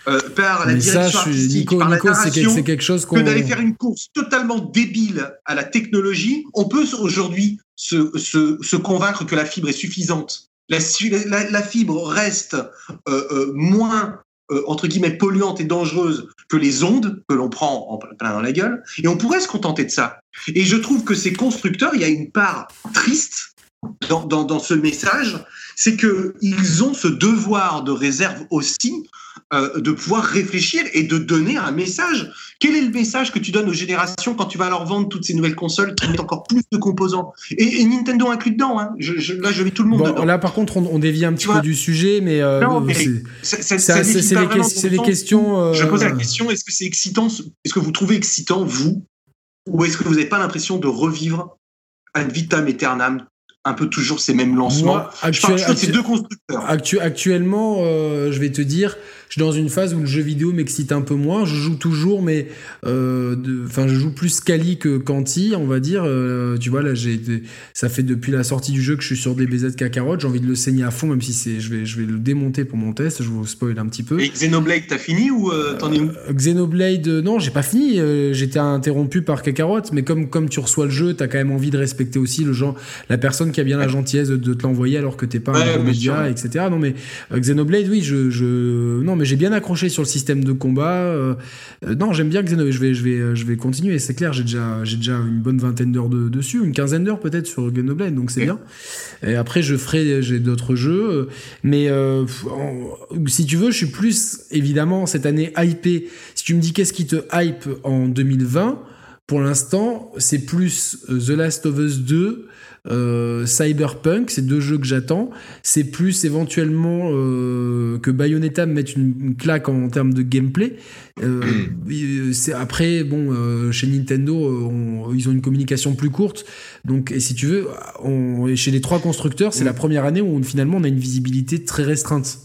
euh, par la direction artistique, par la narration, c'est quelque chose que d'aller faire une course totalement débile à la technologie. On peut aujourd'hui se, se, se convaincre que la fibre est suffisante. La, la, fibre reste euh, euh, moins euh, entre guillemets polluante et dangereuse que les ondes que l'on prend en plein dans la gueule, et on pourrait se contenter de ça. Et je trouve que ces constructeurs, il y a une part triste dans, dans, dans ce message, c'est qu'ils ont ce devoir de réserve aussi euh, de pouvoir réfléchir et de donner un message. Quel est le message que tu donnes aux générations quand tu vas leur vendre toutes ces nouvelles consoles qui mettent encore plus de composants et, Nintendo inclus dedans. Hein. Je, là, je mets tout le monde dedans. Là, par contre, on, dévie un petit peu du sujet, mais, euh, c'est des, questions. Euh, je pose la question est-ce que c'est excitant Est-ce que vous trouvez excitant vous, ou est-ce que vous n'avez pas l'impression de revivre ad vitam aeternam un peu toujours ces mêmes lancements. Moi, deux constructeurs. actuellement, euh, je vais te dire, je suis dans une phase où le jeu vidéo m'excite un peu moins. Je joue toujours, mais euh, enfin, je joue plus Kali que Kanti, on va dire. Euh, tu vois, là, j'ai ça fait depuis la sortie du jeu que je suis sur des BZ Kakarot. J'ai envie de le saigner à fond, même si c'est, je vais, je vais le démonter pour mon test. Je vous spoil un petit peu. Et Xenoblade, t'as fini ou t'en es où? Xenoblade, non, j'ai pas fini. J'étais interrompu par Kakarot, mais comme comme tu reçois le jeu, t'as quand même envie de respecter aussi le genre, la personne qui a bien la gentillesse de, te l'envoyer alors que t'es pas un gros média, etc. Non mais euh, Xenoblade, oui, je, je, non mais j'ai bien accroché sur le système de combat. Euh, euh, non, j'aime bien Xenoblade. Je vais, je vais, je vais continuer. C'est clair, j'ai déjà, j'ai déjà une bonne vingtaine d'heures de, dessus, une quinzaine d'heures peut-être sur Xenoblade, donc c'est bien. Et après, je ferai, j'ai d'autres jeux, mais si tu veux, je suis plus évidemment cette année hypé. Si tu me dis qu'est-ce qui te hype en 2020 pour l'instant, c'est plus The Last of Us 2 euh, Cyberpunk, c'est deux jeux que j'attends. C'est plus éventuellement euh, que Bayonetta me mette une, claque en, termes de gameplay. Euh, hmm. c'est après bon chez Nintendo ils ont une communication plus courte donc et si tu veux on, chez les trois constructeurs c'est hmm. la première année où finalement on a une visibilité très restreinte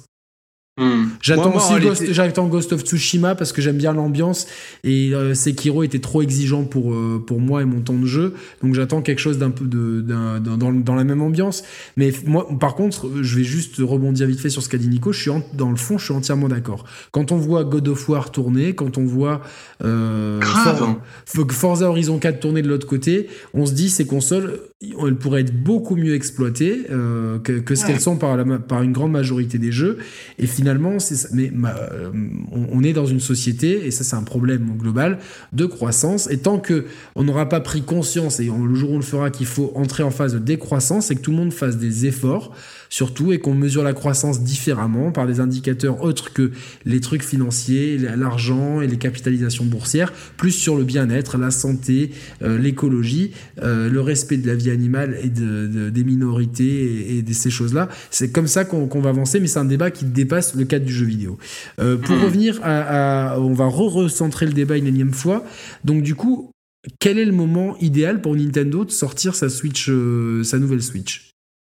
Hmm. J'attends aussi Ghost, Ghost, of Tsushima parce que j'aime bien l'ambiance et euh, Sekiro était trop exigeant pour, euh, pour moi et mon temps de jeu. Donc j'attends quelque chose d'un peu de, dans, dans, la même ambiance. Mais moi, par contre, je vais juste rebondir vite fait sur ce qu'a dit Nico. Je suis dans le fond, je suis entièrement d'accord. Quand on voit God of War tourner, quand on voit euh, hein. Forza Horizon 4 tourner de l'autre côté, on se dit ces consoles, elles pourraient être beaucoup mieux exploitées euh, que, que, ce qu'elles sont par, la, par une grande majorité des jeux. Et finalement, c'est mais euh, on, est dans une société et ça c'est un problème global de croissance. Et tant que on n'aura pas pris conscience et le jour où on le fera qu'il faut entrer en phase de décroissance et que tout le monde fasse des efforts surtout et qu'on mesure la croissance différemment par des indicateurs autres que les trucs financiers, l'argent et les capitalisations boursières, plus sur le bien-être, la santé, euh, l'écologie, euh, le respect de la vie animale et de, des minorités et, de ces choses-là. C'est comme ça qu'on va avancer, mais c'est un débat qui dépasse le cadre du jeu vidéo. Euh, pour mmh. revenir à, on va re-recentrer le débat une énième fois. Donc du coup, quel est le moment idéal pour Nintendo de sortir sa Switch, sa nouvelle Switch?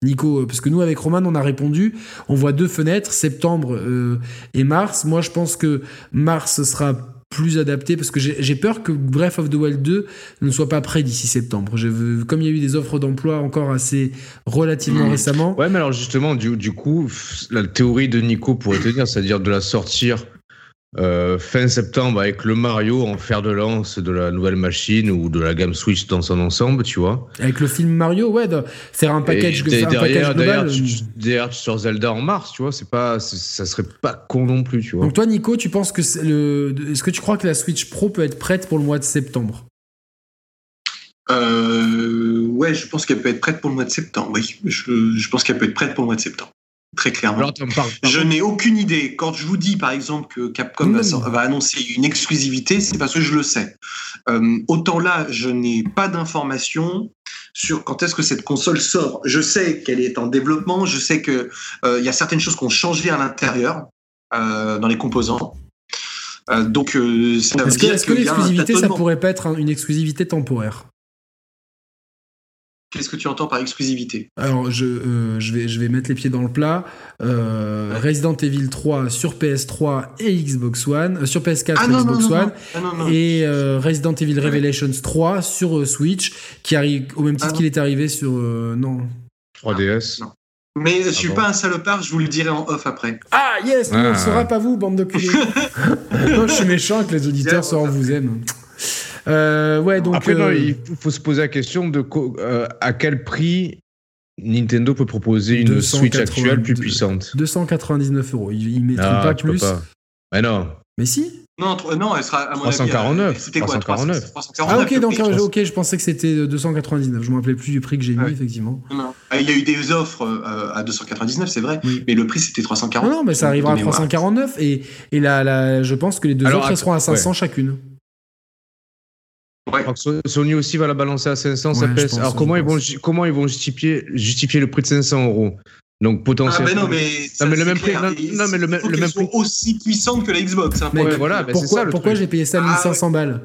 Nico, euh, parce que nous avec Roman on a répondu, on voit deux fenêtres, septembre euh, et mars. Moi je pense que mars sera plus adapté parce que j'ai peur que Breath of the Wild 2 ne soit pas prêt d'ici septembre. comme il y a eu des offres d'emploi encore assez relativement mmh. récemment. Ouais, mais alors justement, du, du, coup, la théorie de Nico pourrait tenir, c'est-à-dire de la sortir euh, fin septembre avec le Mario en fer de lance de la nouvelle machine ou de la gamme Switch dans son ensemble, tu vois. Avec le film Mario, ouais, de faire un package, un derrière, global. Derrière, tu, sors Zelda en mars, tu vois, c'est pas, ça serait pas con non plus, tu vois. Donc toi, Nico, tu penses que le, est-ce que tu crois que la Switch Pro peut être prête pour le mois de septembre? Euh, ouais, je pense qu'elle peut être prête pour le mois de septembre. Oui, je, je pense qu'elle peut être prête pour le mois de septembre. Très clairement. je n'ai aucune idée. Quand je vous dis, par exemple, que Capcom va, annoncer une exclusivité, c'est parce que je le sais. Euh, autant là, je n'ai pas d'informations sur quand est-ce que cette console sort. Je sais qu'elle est en développement, je sais qu'il euh, y a certaines choses qui ont changé à l'intérieur, euh, dans les composants. donc, est-ce que, est que l'exclusivité, ça pourrait pas être une exclusivité temporaire? Qu'est-ce que tu entends par exclusivité? Alors, je, euh, je, vais, je vais mettre les pieds dans le plat. Euh, Resident Evil 3 sur PS3 et Xbox One, euh, sur PS4 ah et Xbox One, ah et Resident Evil Revelations 3 sur Switch, qui arrive au même titre ah qu'il est arrivé sur non 3DS. Mais je suis pas un salopard, je vous le dirai en off après. Ah yes, on ne saura pas vous, bande de culés. non, je suis méchant que les auditeurs sauront vous aiment. Euh, ouais, donc. Après, non, euh, il faut se poser la question de euh, à quel prix Nintendo peut proposer une Switch actuelle plus puissante 299 euros. Il, ne mettra ah, pas plus. Mais non. Mais si non, non, elle sera à mon 349. C'était quoi 349. Ah ok, donc ok, je pensais que c'était 299. Je me rappelais plus du prix que j'ai mis effectivement. Non, ah, il y a eu des offres à 299, c'est vrai, mais le prix c'était 349. Non, mais ça arrivera à 349 et, et là, je pense que les deux offres seront à 500 chacune. Sony aussi va la balancer à 500, ça pèse. Alors comment ils, vont, comment ils vont justifier, justifier le prix de 500 euros donc potentiellement. Ah, mais non, mais, non, mais le même prix. Non, mais le, même, le même prix. aussi puissante que la Xbox. Hein, voilà, pourquoi, pourquoi j'ai payé ça 1500 ah, balles?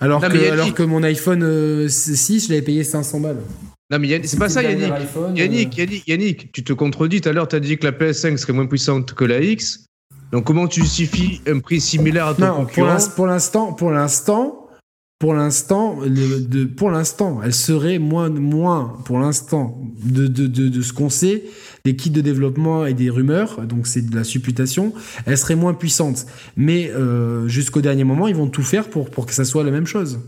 Alors, que, alors que mon iPhone 6, euh, je l'avais payé 500 balles. Non, mais c'est pas ça, Yannick. Yannick, euh. Yannick, Yannick, tu te contredis. Tout à l'heure, tu as dit que la PS5 serait moins puissante que la X. Donc, comment tu justifies un prix similaire à ton non, concurrent? Pour l'instant, pour l'instant, pour l'instant, pour l'instant, elle serait moins, moins pour l'instant de, ce qu'on sait des kits de développement et des rumeurs, donc c'est de la supputation, elle serait moins puissante. Mais euh, jusqu'au dernier moment, ils vont tout faire pour, pour que ça soit la même chose.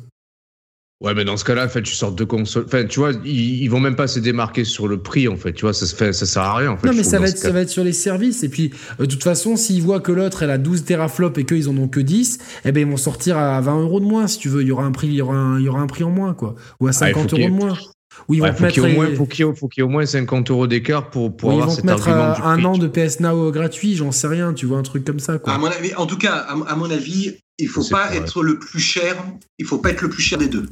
Ouais, mais dans ce cas-là, en fait, tu sors deux consoles. Enfin, tu vois, ils, vont même pas se démarquer sur le prix, en fait. Tu vois, ça, se fait, ça sert à rien, en fait. Non, mais ça va, être, ça va être sur les services. Et puis, euh, de toute façon, s'ils voient que l'autre, elle a 12 teraflops et qu'ils en ont que 10, eh ben, ils vont sortir à 20 euros de moins, si tu veux. Il y aura un prix, il y aura un, il y aura un prix en moins, quoi. Ou à 50 euros de moins. Ou ils vont faut qu'il y, ait au moins 50 euros d'écart pour, pour avoir cet argument du un an de PS Now gratuit, j'en sais rien, tu vois, un truc comme ça, quoi. À mon avis, en tout cas, à, mon avis, il faut pas être le plus cher, il faut pas être le plus cher des deux.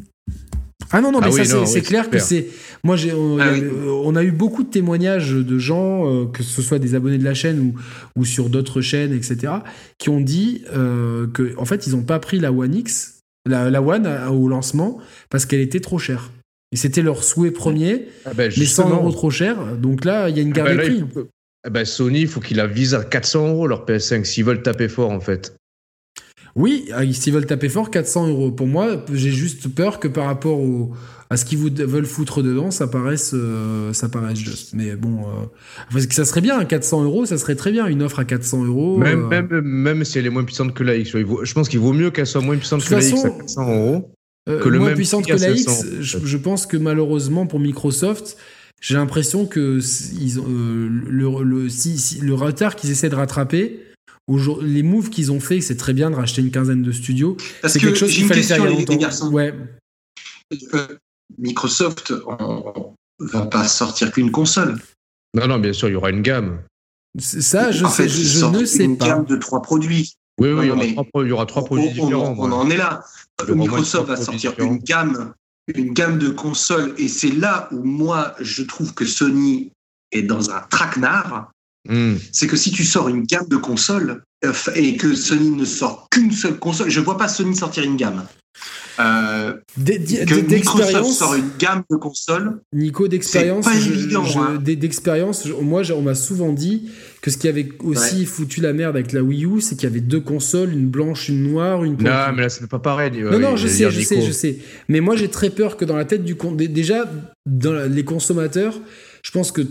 Ah non, non, mais ah ça, c'est clair que c'est. Moi, j'ai, on, ah on, a eu beaucoup de témoignages de gens, euh, que ce soit des abonnés de la chaîne ou, ou sur d'autres chaînes, etc., qui ont dit euh, que, en fait, ils n'ont pas pris la One X, la, la One au lancement, parce qu'elle était trop chère. Et c'était leur souhait premier, ah ben, mais 100 euros trop cher. Donc là, il y a une ben garde de prix. Ah ben Sony, il faut qu'il la vise à 400 euros leur PS5 s'ils veulent taper fort, en fait. Oui, ah, s'ils veulent taper fort, 400 euros. Pour moi, j'ai juste peur que par rapport au, à ce qu'ils veulent foutre dedans, ça paraisse, euh, ça paraisse juste. Mais bon, euh, parce que ça serait bien, 400 euros, ça serait très bien, une offre à 400 euros. Même, euh. même, même, si elle est moins puissante que la X. Je pense qu'il vaut mieux qu'elle soit moins puissante que la X à 400 euros. que le moins puissante que la X, je, pense que malheureusement pour Microsoft, j'ai l'impression que ils ont, le, le, si, le retard qu'ils essaient de rattraper, les moves qu'ils ont fait, c'est très bien de racheter une quinzaine de studios. C'est quelque chose qu'il fallait faire il y a longtemps. Ouais. Euh, Microsoft ne va pas sortir qu'une console. Non, non, bien sûr, il y aura une gamme. Ça, je, sais, je, ne sais une pas. Une gamme de trois produits. Oui, oui, il, y aura trois, produits différents. On, en est là. Microsoft va sortir une gamme, une gamme de consoles, et c'est là où moi, je trouve que Sony est dans un traquenard Hmm. C'est que si tu sors une gamme de consoles euh, et que Sony ne sort qu'une seule console, je vois pas Sony sortir une gamme. Euh, que Microsoft sort une gamme de consoles. Nico, d'expérience, hein. d'expérience, moi, on m'a souvent dit que ce qui avait aussi foutu la merde avec la Wii U, c'est qu'il y avait deux consoles, une blanche, une noire, une. Non, mais là, c'est pas pareil. Non, non, je sais, je sais, je sais. Mais moi, j'ai très peur que dans la tête du déjà dans les consommateurs je pense que,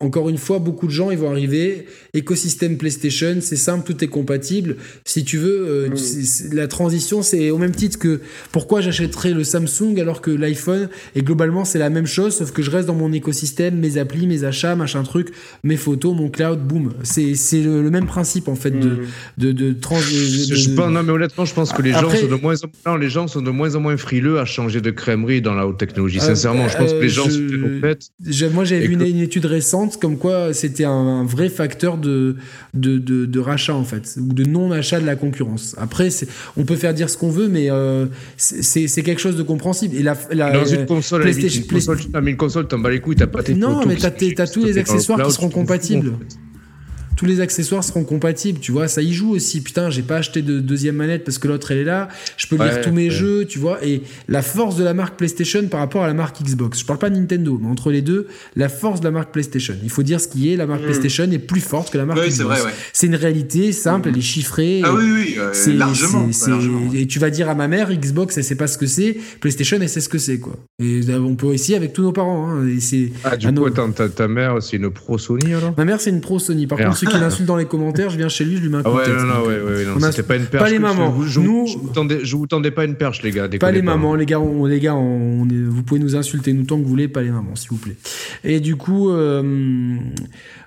encore une fois, beaucoup de gens, ils vont arriver. Écosystème PlayStation, c'est simple, tout est compatible. Si tu veux, euh, mm. la transition, c'est au même titre que pourquoi j'achèterais le Samsung alors que l'iPhone et globalement c'est la même chose, sauf que je reste dans mon écosystème, mes applis, mes achats, machin truc, mes photos, mon cloud, boum. C'est c'est le, même principe en fait de mm. de, de, trans. je pas, non mais honnêtement, je pense que les gens sont de moins en moins, les gens sont de moins en moins frileux à changer de crèmerie dans la haute technologie. Euh, Sincèrement, je pense que les gens je, Moi, j'ai vu une, étude récente comme quoi c'était un, vrai facteur de de, de de, rachat en fait ou de non achat de la concurrence. Après, on peut faire dire ce qu'on veut, mais euh, c'est quelque chose de compréhensible. Et la, la dans une console, PlayStation, une console, tu as mis une console, t'en bats les couilles, t'as pas tes Non, mais t'as as tous les accessoires qui seront compatibles tous les accessoires seront compatibles, tu vois, ça y joue aussi. Putain, j'ai pas acheté de deuxième manette parce que l'autre elle est là, je peux lire tous mes jeux, tu vois. Et la force de la marque PlayStation par rapport à la marque Xbox, je parle pas de Nintendo, mais entre les deux, la force de la marque PlayStation. Il faut dire ce qui est, la marque mm. PlayStation est plus forte que la marque Xbox. C'est une réalité simple, elle est chiffrée. Ah oui, oui, c'est largement, Et tu vas dire à ma mère, Xbox, elle sait pas ce que c'est, PlayStation, elle sait ce que c'est, quoi. Et on peut essayer avec tous nos parents. Hein, et c'est ah, du coup, attends, ta, mère, c'est une pro Sony alors? Ma mère, c'est une pro Sony. Par contre, qui l'insulte dans les commentaires, je viens chez lui, je lui mets un coup ah ouais, Non, non, ouais, ouais, non, c'était pas une perche. Pas les mamans. Je, nous, je, vous tendais, je vous tendais pas une perche, les gars. Pas les mamans, les gars, on, les gars on, vous pouvez nous insulter nous tant que vous voulez, pas les mamans, s'il vous plaît. Et du coup, euh,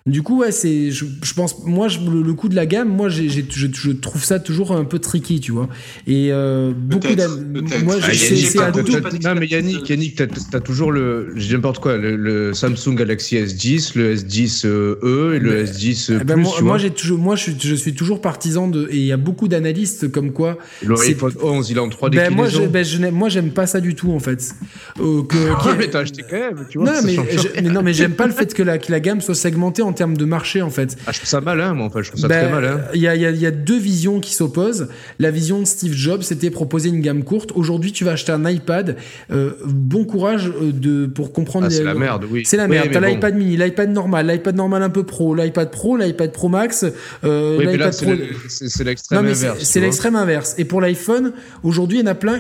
du coup, ouais, c'est, je, pense, moi, je, le, coup de la gamme, moi, j'ai, je, je, trouve ça toujours un peu tricky, tu vois. Et euh, beaucoup d'années. Moi, ah, c'est à Non, mais Yannick, Yannick, t'as, as toujours le, n'importe quoi, le, Samsung Galaxy S10, le S10e euh, et le S10 eh ben, Plus. moi, moi j'ai toujours, moi, je, je, suis toujours partisan de, et il y a beaucoup d'analystes comme quoi. Le iPhone 11, il est en 3 d ben, moi, je, ben, je moi, j'aime pas ça du tout, en fait. Euh, que, ah, mais t'as acheté quand même, tu vois. Non, mais, mais, non, mais j'aime pas le fait que la, que la gamme soit segmentée en termes de marché en fait. Ah, je trouve ça malin, moi, en fait. Je trouve ça très ben, malin. Il y a, y a, deux visions qui s'opposent. La vision de Steve Jobs, c'était proposer une gamme courte. Aujourd'hui, tu vas acheter un iPad. Euh, bon courage euh, de, pour comprendre. Ah, c'est la merde, oui. C'est la merde. T'as l'iPad mini, l'iPad normal, l'iPad normal un peu pro, l'iPad pro, l'iPad Pro Max, euh, l'iPad Pro. C'est l'extrême inverse. C'est l'extrême inverse. Et pour l'iPhone, aujourd'hui, il y en a plein.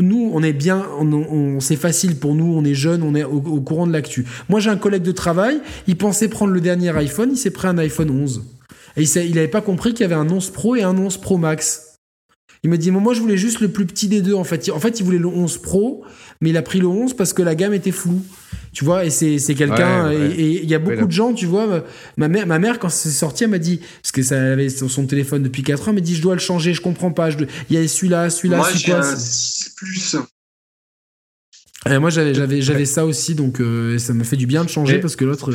Nous, on est bien, on, c'est facile pour nous, on est jeunes, on est au, au courant de l'actu. Moi, j'ai un collègue de travail, il pensait prendre le dernier iPhone il s'est pris un iPhone 11. Et il n'avait pas compris qu'il y avait un 11 Pro et un 11 Pro Max. Il m'a dit, moi je voulais juste le plus petit des deux en fait. En fait, il voulait le 11 Pro, mais il a pris le 11 parce que la gamme était floue. Tu vois, et c'est quelqu'un. Et il y a beaucoup de gens, tu vois. Ma mère, ma mère quand c'est sorti, elle m'a dit, parce que ça avait sur son téléphone depuis 4 ans, elle m'a dit, je dois le changer, je comprends pas. Il y a celui-là, celui-là, Moi, j'ai un plus. Et moi, j'avais ça aussi, donc euh, ça m'a fait du bien de changer parce que l'autre.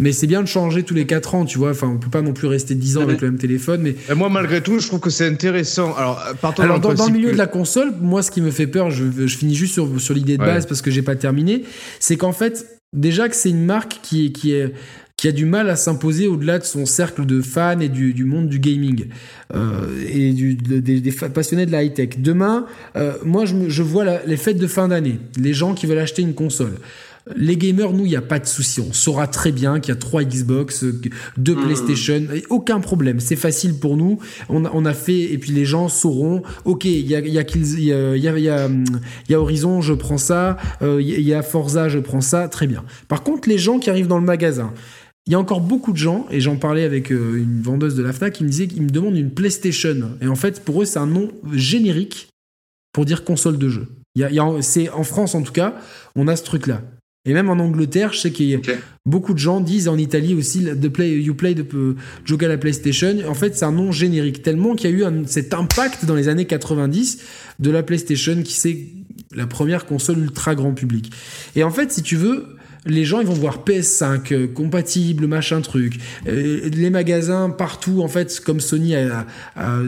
Euh, mais c'est bien de changer tous les 4 ans, tu vois. Enfin, on peut pas non plus rester 10 ans avec le même téléphone. Mais moi, malgré tout, je trouve que c'est intéressant. Alors, Alors dans, dans, le milieu de la console, moi, ce qui me fait peur, je, je finis juste sur, sur l'idée de base parce que j'ai pas terminé, c'est qu'en fait, déjà que c'est une marque qui est, qui est qui a du mal à s'imposer au-delà de son cercle de fans et du, du monde du gaming euh, et du, des, des, passionnés de la high-tech. Demain, euh, moi, je, je vois la, les fêtes de fin d'année, les gens qui veulent acheter une console. Les gamers, nous, il n'y a pas de souci. On saura très bien qu'il y a trois Xbox, deux hmm. PlayStation, aucun problème. C'est facile pour nous. On a, on a, fait, et puis les gens sauront, ok, il y a, y, a, y, a, y, a, y a Horizon, je prends ça, euh, il y a Forza, je prends ça, très bien. Par contre, les gens qui arrivent dans le magasin, il y a encore beaucoup de gens, et j'en parlais avec euh, une vendeuse de la FNAC, qui me disait qu'ils me demandent une PlayStation. Et en fait, pour eux, c'est un nom générique pour dire console de jeu. Il y a, c'est en France en tout cas, on a ce truc-là. Et même en Angleterre, je sais qu'il y a beaucoup de gens disent en Italie aussi de play, you play de jouer à la PlayStation. En fait, c'est un nom générique tellement qu'il y a eu cet impact dans les années 90 de la PlayStation qui c'est la première console ultra grand public. Et en fait, si tu veux, les gens ils vont voir PS5 euh, compatible machin truc euh, les magasins partout en fait comme Sony a,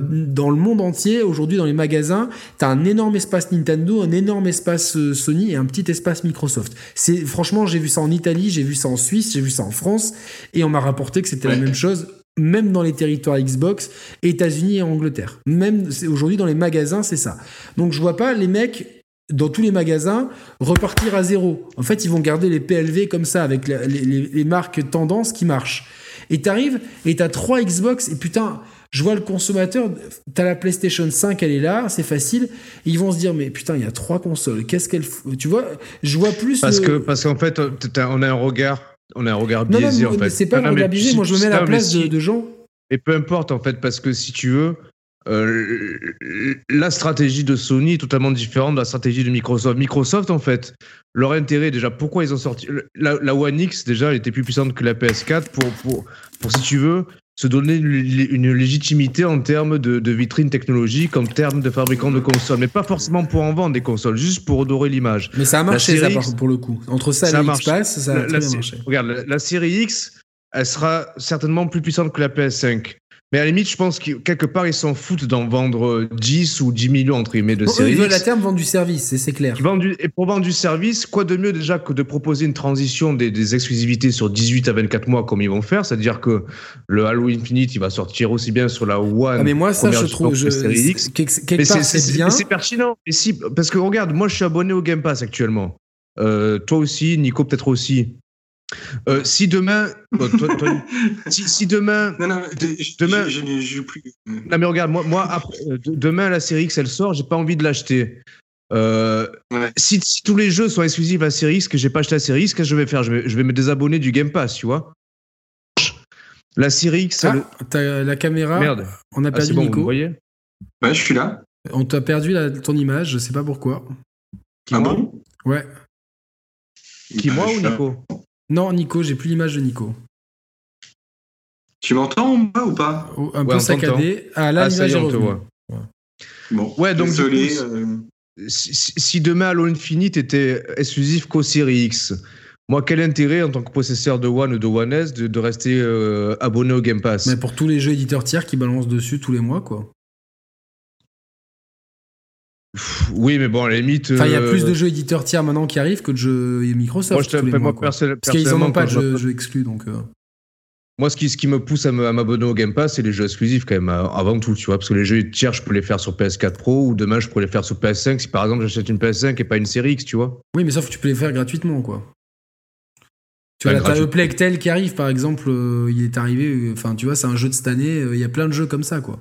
dans le monde entier aujourd'hui dans les magasins t'as un énorme espace Nintendo un énorme espace euh, Sony et un petit espace Microsoft c'est franchement j'ai vu ça en Italie j'ai vu ça en Suisse j'ai vu ça en France et on m'a rapporté que c'était la même chose même dans les territoires Xbox, États-Unis et Angleterre. Même aujourd'hui dans les magasins, c'est ça. Donc je vois pas les mecs dans tous les magasins, repartir à zéro. En fait, ils vont garder les PLV comme ça, avec les, marques tendances qui marchent. Et t'arrives, et t'as trois Xbox, et putain, je vois le consommateur, t'as la PlayStation 5, elle est là, c'est facile. ils vont se dire, mais putain, il y a trois consoles, qu'est-ce qu'elle. Tu vois, je vois plus. Parce que parce qu'en fait, on a un regard. On a un regard biaisé, non, en fait. C'est pas un regard biaisé, moi je me mets à la place de, de gens. Et peu importe, en fait, parce que si tu veux, euh, la stratégie de Sony est totalement différente de la stratégie de Microsoft. Microsoft, en fait, leur intérêt, déjà, pourquoi ils ont sorti. La, One X, déjà, elle était plus puissante que la PS4 pour, pour, pour si tu veux, se donner une, légitimité en termes de, vitrine technologique, en termes de fabricants de consoles, mais pas forcément pour en vendre des consoles, juste pour redorer l'image. Mais ça a marché, ça, pour le coup. Entre ça, et la X-Pass, ça a très bien marché. Regarde, la série X, elle sera certainement plus puissante que la PS5. Mais à la limite, je pense que quelque part, ils s'en foutent d'en vendre 10 ou 10 millions entre guillemets de séries. Ils veulent à terme vendre du service, c'est clair. et pour vendre du service, quoi de mieux déjà que de proposer une transition des, exclusivités sur 18 à 24 mois comme ils vont faire, c'est-à-dire que le Halo Infinite, il va sortir aussi bien sur la One. Ah mais moi ça, je trouve, je, quelque part c'est bien. C'est pertinent. si, parce que regarde, moi je suis abonné au Game Pass actuellement. Euh, toi aussi, Nico peut-être aussi. Euh, si demain, si, demain, non, non, je, demain, je, joue plus. Non mais regarde, moi, moi euh, demain la série X elle sort, j'ai pas envie de l'acheter. Euh, si, tous les jeux sont exclusifs à série X, que j'ai pas acheté la série X, qu'est-ce que je vais faire? Je vais, je vais me désabonner du Game Pass, tu vois. La série X, ah, la caméra. Merde. On a ah, perdu Nico. Vous voyez Ouais, je suis là. On t'a perdu ton image, je sais pas pourquoi. Qui, ah bon? Ouais. Qui, moi ou Nico? Non, Nico, j'ai plus l'image de Nico. Tu m'entends moi ou pas? Oh, Un peu saccadé. Ah là, ah, l'image est, revenue. Bon, ouais, donc désolé. Euh. si, demain Halo Infinite était exclusif qu'aux série X, moi, quel intérêt en tant que possesseur de One ou de One S de, rester euh, abonné au Game Pass? Mais pour tous les jeux éditeurs tiers qui balancent dessus tous les mois, quoi. Oui, mais bon, à la limite. Enfin, il y a plus de euh, jeux éditeurs tiers maintenant qui arrivent que de jeux Microsoft. Moi, je tous les mois, Parce qu'ils n'en ont pas de jeux, exclus, donc. Euh. Moi, ce qui, ce qui me pousse à m'abonner au Game Pass, c'est les jeux exclusifs quand même, avant tout, tu vois, parce que les jeux tiers, je peux les faire sur PS4 Pro ou demain, je pourrais les faire sur PS5 si par exemple j'achète une PS5 et pas une série X, tu vois. Oui, mais sauf que tu peux les faire gratuitement, quoi. Tu vois, t'as le Plectel qui arrive, par exemple, euh, il est arrivé, enfin, tu vois, c'est un jeu de cette année, il y a plein de jeux comme ça, quoi.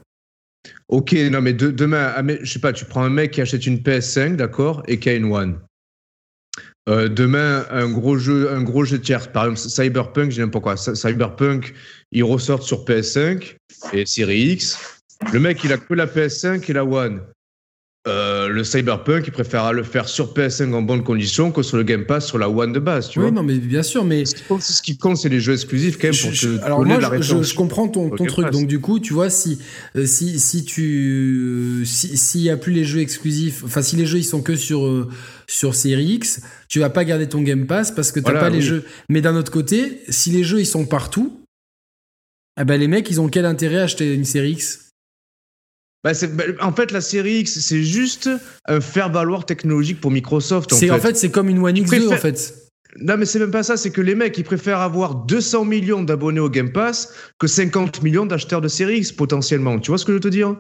Ok, non, mais demain, ah, je sais pas, tu prends un mec qui achète une PS5, d'accord, et qui a une One. Euh, demain, un gros jeu, un gros jeu tiers, par exemple Cyberpunk, je sais pas quoi. Cyberpunk, il ressort sur PS5 et Series X. Le mec, il a que la PS5 et la One. Euh, le Cyberpunk, il préférera le faire sur PS5 en bonne condition que sur le Game Pass sur la One de base, tu oui, non, mais bien sûr, mais ce qui compte, c'est les jeux exclusifs quand même pour te Alors moi, je, comprends ton, ton truc. Donc du coup, tu vois, si euh, si si tu s'il y a plus les jeux exclusifs, enfin si les jeux ils sont que sur euh, sur Series X, tu vas pas garder ton Game Pass parce que t'as pas les jeux. Mais d'un autre côté, si les jeux ils sont partout, eh ben les mecs, ils ont quel intérêt à acheter une Series X? Bah, bah, en fait, la série X, c'est juste un faire-valoir technologique pour Microsoft. En fait, en fait c'est comme une One X2, en fait. Non, mais c'est même pas ça. C'est que les mecs, ils préfèrent avoir 200 millions d'abonnés au Game Pass que 50 millions d'acheteurs de série X, potentiellement. Tu vois ce que je veux te dire?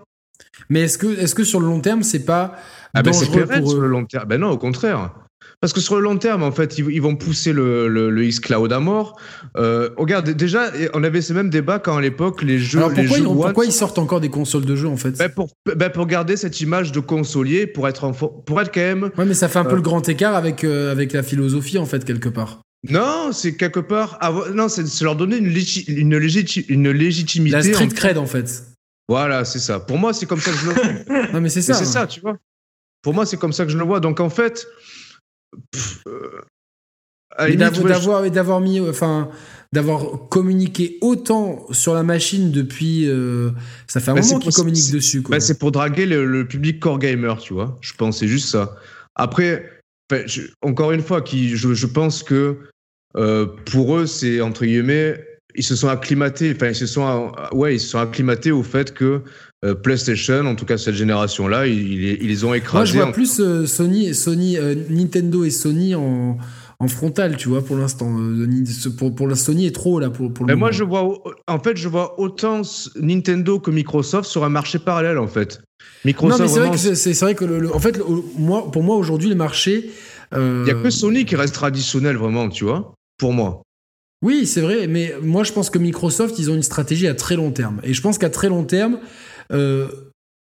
Mais est-ce que, est -ce que sur le long terme, c'est pas. Ah ben c'est pour sur le long terme. Ben non, au contraire. Parce que sur le long terme, en fait, ils, vont pousser le, le, X-Cloud à mort. Euh, regarde, déjà, on avait ce même débat quand à l'époque les jeux. Alors pourquoi, ils, pourquoi ils sortent encore des consoles de jeux en fait? Ben pour, ben pour garder cette image de consolier, pour être, pour être quand même. Ouais, mais ça fait un peu euh, le grand écart avec, euh, avec la philosophie en fait, quelque part. Non, c'est quelque part. Non, c'est leur donner une, une, une légitimité. La street cred en fait. Voilà, c'est ça. Pour moi, c'est comme ça que je le vois. non, mais c'est ça. C'est ça, tu vois. Pour moi, c'est comme ça que je le vois. Donc en fait, euh, d'avoir d'avoir mis enfin d'avoir communiqué autant sur la machine depuis euh, ça fait un bah, moment qu'ils communiquent dessus bah, c'est pour draguer le, public core gamer tu vois. Je pense c'est juste ça. Après encore une fois qui je, je pense que euh, pour eux c'est entre guillemets ils se sont acclimatés enfin ils se sont ouais ils se sont acclimatés au fait que euh, PlayStation, en tout cas cette génération-là, ils, ils, ont écrasés. Moi, je vois plus euh, Sony, Sony euh, Nintendo et Sony en, en frontal, tu vois, pour l'instant. pour, pour la Sony est trop là pour, pour le Mais moi, je vois, en fait, je vois autant Nintendo que Microsoft sur un marché parallèle, en fait. Microsoft. Non, mais c'est vrai que c'est vrai que le, en fait, moi, pour moi aujourd'hui, le marché. Il n'y a que Sony qui reste traditionnel, vraiment, tu vois, pour moi. Oui, c'est vrai, mais moi je pense que Microsoft, ils ont une stratégie à très long terme. Et je pense qu'à très long terme, euh,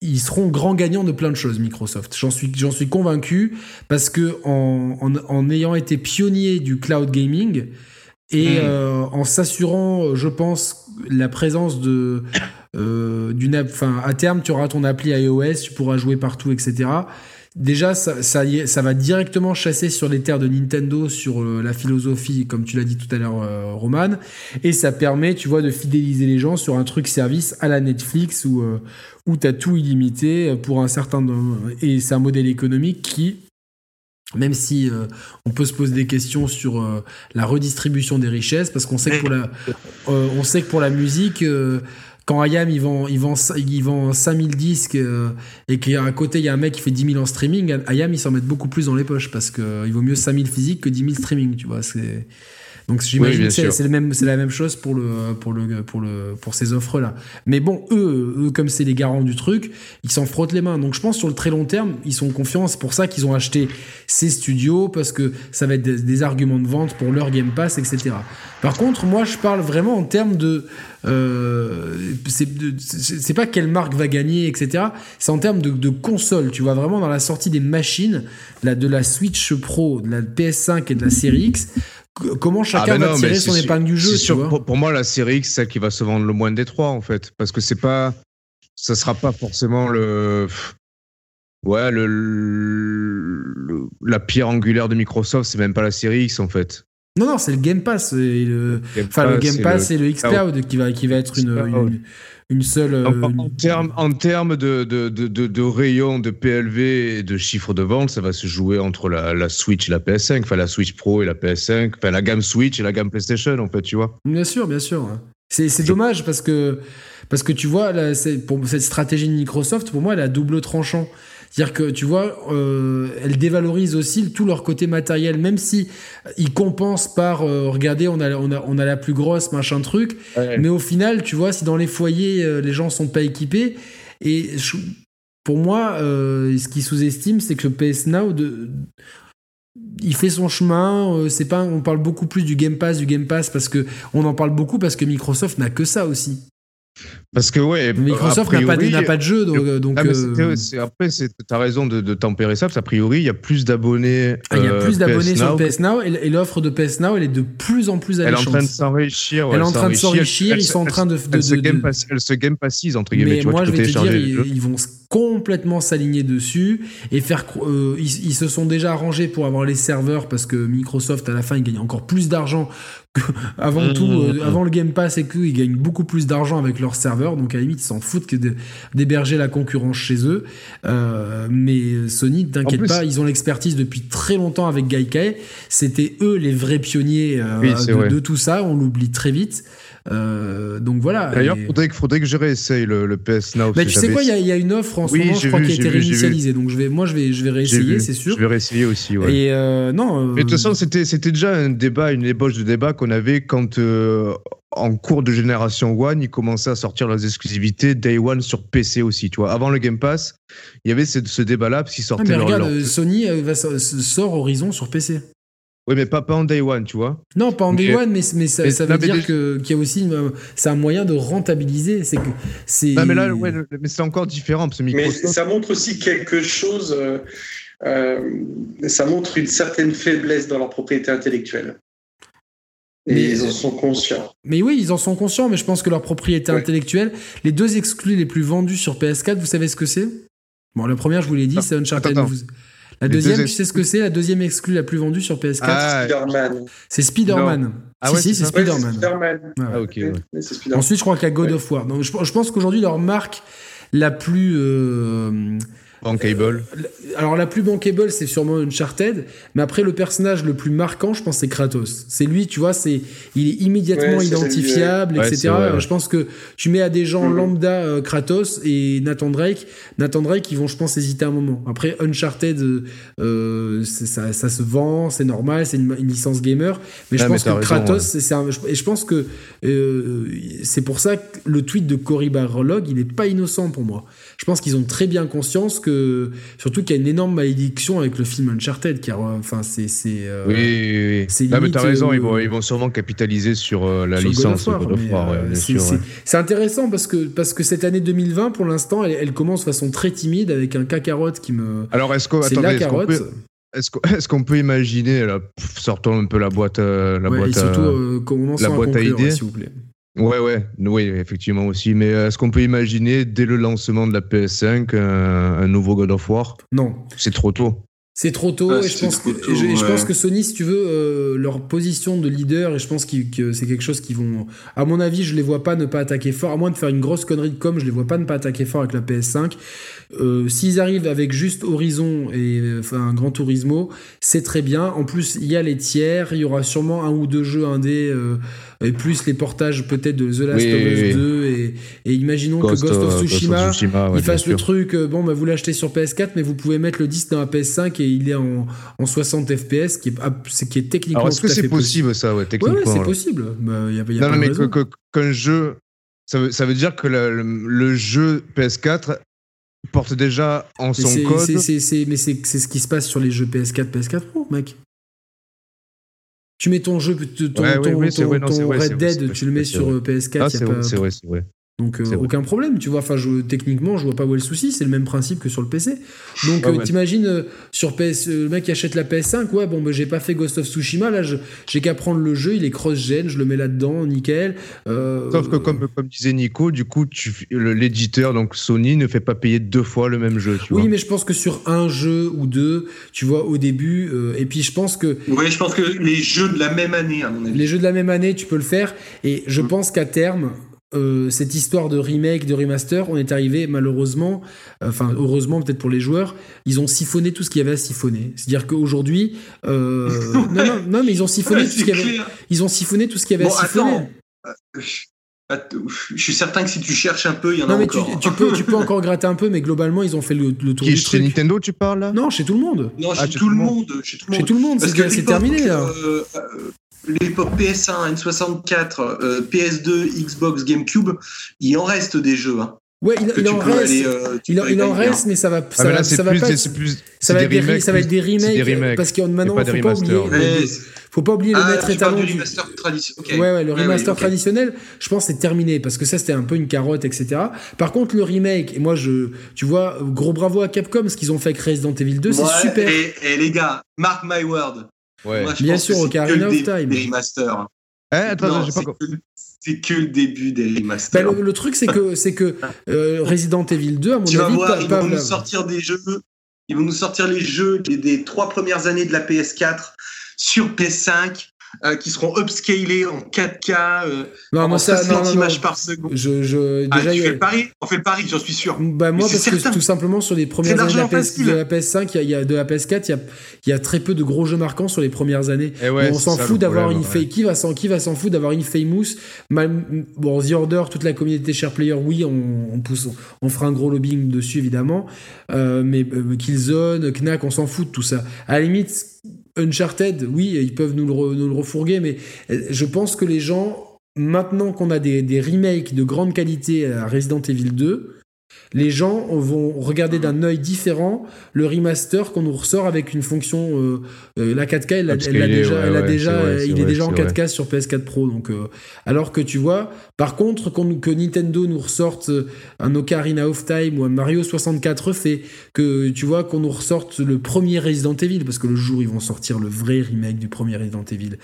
ils seront grands gagnants de plein de choses, Microsoft. J'en suis, j'en suis convaincu parce que en, en, ayant été pionnier du cloud gaming et hmm. euh, en s'assurant, je pense, la présence de d'une enfin à terme tu auras ton appli iOS, tu pourras jouer partout, etc. Déjà, ça, ça, ça, va directement chasser sur les terres de Nintendo, sur la philosophie, comme tu l'as dit tout à l'heure, Roman, et ça permet, tu vois, de fidéliser les gens sur un truc service à la Netflix où, où tu as tout illimité pour un certain... Et c'est un modèle économique qui, même si euh, on peut se poser des questions sur euh, la redistribution des richesses, parce qu'on sait que pour la, euh, on sait que pour la musique, quand IAM il vend, il vend, il vend 5000 disques et qu'à côté il y a un mec qui fait 10 000 en streaming, IAM il s'en met beaucoup plus dans les poches parce qu'il vaut mieux 5000 physiques que 10 000 streaming, tu vois. C'est donc j'imagine que c'est même c'est la même chose pour le pour le pour le pour ces offres là. Mais bon, eux, eux comme c'est les garants du truc, ils s'en frottent les mains. Donc je pense sur le très long terme, ils sont confiants. C'est pour ça qu'ils ont acheté ces studios parce que ça va être des, arguments de vente pour leur Game Pass, etc. Par contre, moi je parle vraiment en termes de euh, c'est pas quelle marque va gagner, etc. C'est en termes de, de, console. Tu vois vraiment dans la sortie des machines, là, de la Switch Pro, de la PS5 et de la Série X comment ah, chacun va tirer son épingle du jeu. pour, moi, la série X, celle qui va se vendre le moins des trois, en fait. Parce que c'est pas. Ça sera pas forcément le. Ouais, le, la pierre angulaire de Microsoft, c'est même pas la série X, en fait. Non, non, c'est le Game Pass. Et le, enfin, le Game Pass et le, Xcloud qui va, qui va être une une seule. En, termes en termes de, de, de, de, rayon de PLV et de chiffre de vente, ça va se jouer entre la, la, Switch et la PS5, enfin la Switch Pro et la PS5, enfin la gamme Switch et la gamme PlayStation, en fait, tu vois. Bien sûr, bien sûr. C'est dommage parce que, parce que tu vois, là, pour cette stratégie de Microsoft, pour moi, elle a double tranchant. C'est-à-dire que tu vois, euh, elles dévalorisent aussi tout leur côté matériel, même si ils compensent par euh, regardez, on a, on, a, on a la plus grosse machin truc, mais au final, tu vois, si dans les foyers euh, les gens sont pas équipés, et pour moi, euh, ce qu'ils sous-estiment, c'est que le PS Now de, il fait son chemin. c'est pas, on parle beaucoup plus du Game Pass, du Game Pass parce que on en parle beaucoup parce que Microsoft n'a que ça aussi. Parce que ouais, Microsoft n'a pas, pas, de jeu, donc. Ah, euh, après, tu as raison de, de, tempérer ça, parce qu'a priori, il y a plus d'abonnés. Ah, il y a plus euh, d'abonnés sur PS Now, et, l'offre de PS Now, elle est de plus en plus alléchante. Elle est en train de s'enrichir. elle est en train de s'enrichir, ils sont en train de. Elle, se, game pass, elle se game passise, entre guillemets. Mais moi, je vais te dire, ils, vont complètement s'aligner dessus et faire. Euh, ils, ils se sont déjà arrangés pour avoir les serveurs, parce que Microsoft, à la fin, il gagne encore plus d'argent avant tout, mmh, mmh, avant mmh. le Game Pass et qu'ils gagnent beaucoup plus d'argent avec leurs serveurs, donc à la limite ils s'en foutent que d'héberger la concurrence chez eux. Euh, mais Sony, t'inquiète pas, ils ont l'expertise depuis très longtemps avec Gaikai. C'était eux les vrais pionniers euh, de, tout ça, on l'oublie très vite. Euh, donc voilà. D'ailleurs, il faudrait, faudrait, que je réessaye le, PS Now. Mais tu sais quoi, il y, a une offre en ce moment, je crois, qui a été réinitialisée. Donc je vais, moi, je vais, je vais réessayer, c'est sûr. Je vais réessayer aussi. Ouais. Et euh, non. Mais de toute façon, c'était, c'était déjà un débat, une ébauche de débat qu'on avait quand. Euh, en cours de génération One, ils commençaient à sortir leurs exclusivités Day One sur PC aussi. Tu vois, avant le Game Pass, il y avait ce, ce débat-là parce qu'ils sortaient. Ah, mais regarde, Sony va, sort Horizon sur PC. Oui, mais pas, en day one, tu vois. Non, pas en day one, mais, mais ça, veut dire que, qu'il y a aussi c'est un moyen de rentabiliser. C'est que c'est. mais là, ouais, mais c'est encore différent parce que Microsoft... Mais ça montre aussi quelque chose. Euh, euh, ça montre une certaine faiblesse dans leur propriété intellectuelle. Et ils en sont conscients. Mais oui, ils en sont conscients, mais je pense que leur propriété intellectuelle, les deux exclus les plus vendus sur PS4, vous savez ce que c'est? Bon, la première, je vous l'ai dit, c'est Uncharted. La deuxième, tu sais ce que c'est La deuxième exclue la plus vendue sur PS4 ah, Spider-Man. C'est Spider-Man. Ah ouais, si, c'est Spider-Man. ah, ok. Ensuite, je crois qu'il y a God of War. Donc, je, pense qu'aujourd'hui, leur marque la plus. Euh, Bankable. Alors la plus bankable, c'est sûrement Uncharted, mais après le personnage le plus marquant, je pense, c'est Kratos. C'est lui, tu vois, c'est il est immédiatement identifiable, etc. je pense que tu mets à des gens mm-hmm. lambda euh, Kratos et Nathan Drake, Nathan Drake, ils vont, je pense, hésiter un moment. Après Uncharted, euh, ça, se vend, c'est normal, c'est une, licence gamer, mais je pense que Kratos, c'est et je pense que euh, c'est pour ça que le tweet de Cory Barlog, il n'est pas innocent pour moi. Je pense qu'ils ont très bien conscience que surtout qu'il y a une énorme malédiction avec le film Uncharted qui enfin c'est c'est euh, oui, oui, oui. mais t'as raison ils vont euh, ils vont sûrement capitaliser sur euh, la licence c'est intéressant parce que parce que cette année 2020 pour l'instant elle, commence de façon très timide avec un cacarotte qui me alors est-ce qu'on la carotte est-ce qu'on peut imaginer, là, sortons un peu la boîte, la boîte, surtout, la boîte à idées, s'il vous plaît. Ouais, ouais, oui, effectivement aussi. Mais est-ce qu'on peut imaginer dès le lancement de la PS5 un nouveau God of War? Non. C'est trop tôt. C'est trop tôt et, je pense, que, je, pense que Sony, si tu veux, euh, leur position de leader, et je pense que c'est quelque chose qui vont. À mon avis, je les vois pas ne pas attaquer fort, à moins de faire une grosse connerie de com, je les vois pas ne pas attaquer fort avec la PS5. Euh, S'ils arrivent avec juste Horizon et enfin un Grand Turismo, c'est très bien. En plus, il y a les tiers, il y aura sûrement un ou deux jeux indés. Euh, et plus les portages peut-être de The Last of Us 2 et, et imaginons que Ghost of Tsushima, il fasse le truc euh, bon bah vous l'achetez sur PS4 mais vous pouvez mettre le disque dans la PS5 et il est en, en 60 FPS qui est, qui est techniquement Alors est-ce que c'est possible, ça ouais techniquement ouais, c'est possible. Bah, y a, y a non, mais qu'un jeu ça veut, ça veut dire que le, le jeu PS4 porte déjà en son code. c'est mais c'est ce qui se passe sur les jeux PS4, PS4 Pro, mec. Tu mets ton jeu, ton, ton, Red Dead, tu le mets sur PS4. Ah, c'est vrai, c'est vrai. Donc euh, aucun problème, tu vois. Enfin, je, techniquement, je vois pas où est le souci. C'est le même principe que sur le PC. Donc euh, t'imagines euh, sur PS, le mec qui achète la PS5, ouais, bon, bah, j'ai pas fait Ghost of Tsushima. Là, j'ai qu'à prendre le jeu, il est cross-gen, je le mets là-dedans, nickel. Sauf que comme, comme disait Nico, du coup, l'éditeur, donc Sony, ne fait pas payer deux fois le même jeu. Tu oui, mais je pense que sur un jeu ou deux, tu vois, au début, et puis je pense que. Oui, je pense que les jeux de la même année, à mon avis. Les jeux de la même année, tu peux le faire. Et je mm. pense qu'à terme euh, cette histoire de remake, de remaster, on est arrivé malheureusement, euh, enfin heureusement peut-être pour les joueurs, ils ont siphonné tout ce qu'il y avait à siphonner. C'est-à-dire qu'aujourd'hui, euh, non, non, non, mais ils ont siphonné tout ce qu'il y avait. Ils ont siphonné tout ce qu'il y avait à siphonner. Je suis certain que si tu cherches un peu, il y en a encore. Tu, tu, peux, tu peux encore gratter un peu, mais globalement, ils ont fait le, le tour Qui, du chez Nintendo, tu parles là? Non, chez tout le monde. Non, ah, chez, tout, le monde. Chez tout le monde. c'est terminé là l'époque PS1, N64, PS2, Xbox, GameCube, il en reste des jeux. Hein. Ouais, il, en reste, euh, il, en reste, mais ça va, ça, va, ça va pas être, ça va être des, ça va être des remakes, parce que maintenant, faut pas oublier, faut pas oublier le ah, maître étalon du, remaster traditionnel. Ouais, ouais, le remaster traditionnel, je pense c'est terminé parce que ça c'était un peu une carotte, etc. Par contre, le remake, et moi je, tu vois, gros bravo à Capcom, ce qu'ils ont fait avec Resident Evil 2, c'est super. Et, et les gars, mark my word, Ouais. Bien sûr, Ocarina of Time. Des remasters. Eh, attends, c'est que le début des remasters. Bah, le, truc, c'est que, c'est que euh, Resident Evil 2, à mon tu avis, vas voir, ils vont nous sortir des jeux. Ils vont nous sortir les jeux des, des trois premières années de la PS4 sur PS5 euh, qui seront upscalés en 4K, euh, non, en 60 images par seconde. Je, je, ah, déjà, tu fais le pari On fait le pari, j'en suis sûr. Bah, moi, parce que tout simplement, sur les premières années de la, PS, de la, PS5, il y, a, de la PS4, il y a, il y a très peu de gros jeux marquants sur les premières années. Eh on s'en fout d'avoir une ouais. Qui va s'en qui va s'en foutre d'avoir une Famous? Bon, The Order, toute la communauté Share Player, oui, on, on pousse, on, fera un gros lobbying dessus, évidemment. Euh, mais euh, Killzone, Knack, on s'en fout de tout ça. À la limite, Uncharted, oui, ils peuvent nous le, refourguer, mais euh, je pense que les gens, maintenant qu'on a des, des, remakes de grande qualité à Resident Evil 2, les gens vont regarder d'un œil différent le remaster qu'on nous ressort avec une fonction euh, euh, la 4K elle, elle, déjà, elle a déjà il est, déjà en 4K sur PS4 Pro donc euh, alors que tu vois par contre que Nintendo nous ressorte un Ocarina of Time ou un Mario 64 refait que tu vois qu'on nous ressorte le premier Resident Evil parce que le jour ils vont sortir le vrai remake du premier Resident Evil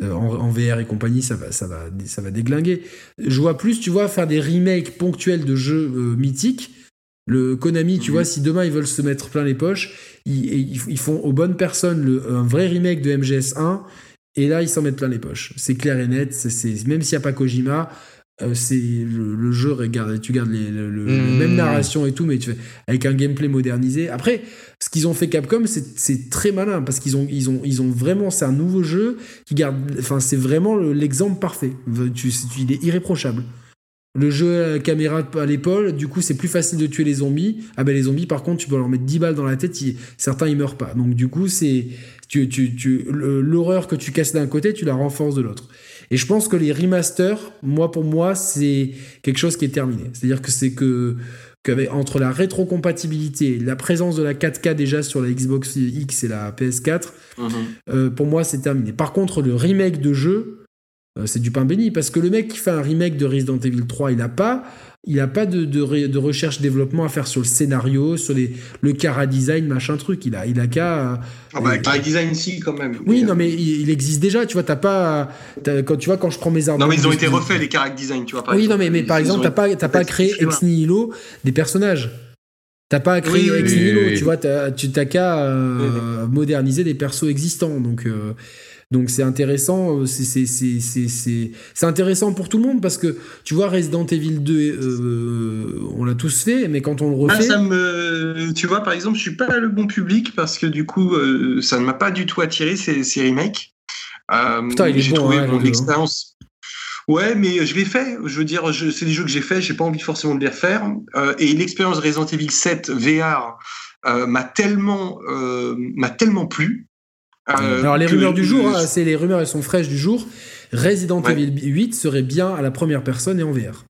en, VR et compagnie ça va ça va ça va déglinguer. Je vois plus tu vois faire des remakes ponctuels de jeux mythiques. Le Konami, tu vois, si demain ils veulent se mettre plein les poches, ils, font aux bonnes personnes le, un vrai remake de MGS1, et là ils s'en mettent plein les poches. C'est clair et net, c'est, même s'il n'y a pas Kojima, euh, c'est le, jeu, regarde, tu gardes les, le, mhm. même narration et tout, mais tu fais, avec un gameplay modernisé. Après, ce qu'ils ont fait Capcom, c'est, très malin, parce qu'ils ont, ils ont, ils ont vraiment, c'est un nouveau jeu qui garde, enfin, c'est vraiment l'exemple parfait. Tu, il est irréprochable. Le jeu à caméra à l'épaule, du coup, c'est plus facile de tuer les zombies. Ah ben les zombies, par contre, tu peux leur mettre 10 balles dans la tête, certains ils meurent pas. Donc du coup, c'est tu, tu, tu, l'horreur que tu casses d'un côté, tu la renforces de l'autre. Et je pense que les remasters, moi pour moi, c'est quelque chose qui est terminé. C'est-à-dire que c'est que entre la rétrocompatibilité, la présence de la 4K déjà sur la Xbox X et la PS4, mhm. euh, pour moi c'est terminé. Par contre, le remake de jeu, c'est du pain béni parce que le mec qui fait un remake de Resident Evil 3, il a pas il n'a pas de, de, recherche développement à faire sur le scénario, sur les, le cara design, machin truc. Il a, il a qu'à. Ah bah, cara design, si, quand même. Oui, non, mais il, existe déjà. Tu vois, t'as pas. quand, tu vois, quand je prends mes armes. Non, mais ils ont été refaits, les cara design, tu vois. oui, non, mais, mais par exemple, t'as pas, pas créé ex nihilo des personnages. T'as pas créé ex nihilo, tu vois. Tu t'as qu'à euh, moderniser des persos existants. Donc. Euh, donc c'est intéressant, euh, c'est intéressant pour tout le monde parce que tu vois Resident Evil 2, euh, on l'a tous fait, mais quand on le ah, refait, ça me, tu vois par exemple, je suis pas le bon public parce que du coup euh, ça ne m'a pas du tout attiré ces, ces remakes. Putain, il est bon, trouvé hein, mon hein. expérience. Ouais, mais je l'ai fait. Je veux dire, c'est des jeux que j'ai fait. J'ai pas envie forcément de les refaire. et l'expérience Resident Evil 7 VR m'a tellement, m'a tellement plu euh, Alors les rumeurs du jour, hein, c'est les rumeurs, elles sont fraîches du jour. Resident Evil 8 serait bien à la première personne et en VR.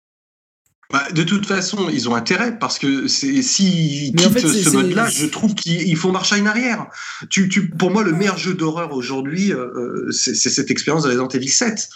Bah, de toute façon, ils ont intérêt parce que s'ils quittent ce mode-là, je trouve qu'ils font marche à une arrière. Tu, tu, pour moi, le meilleur jeu d'horreur aujourd'hui, euh, euh, c'est cette expérience de Resident Evil 7.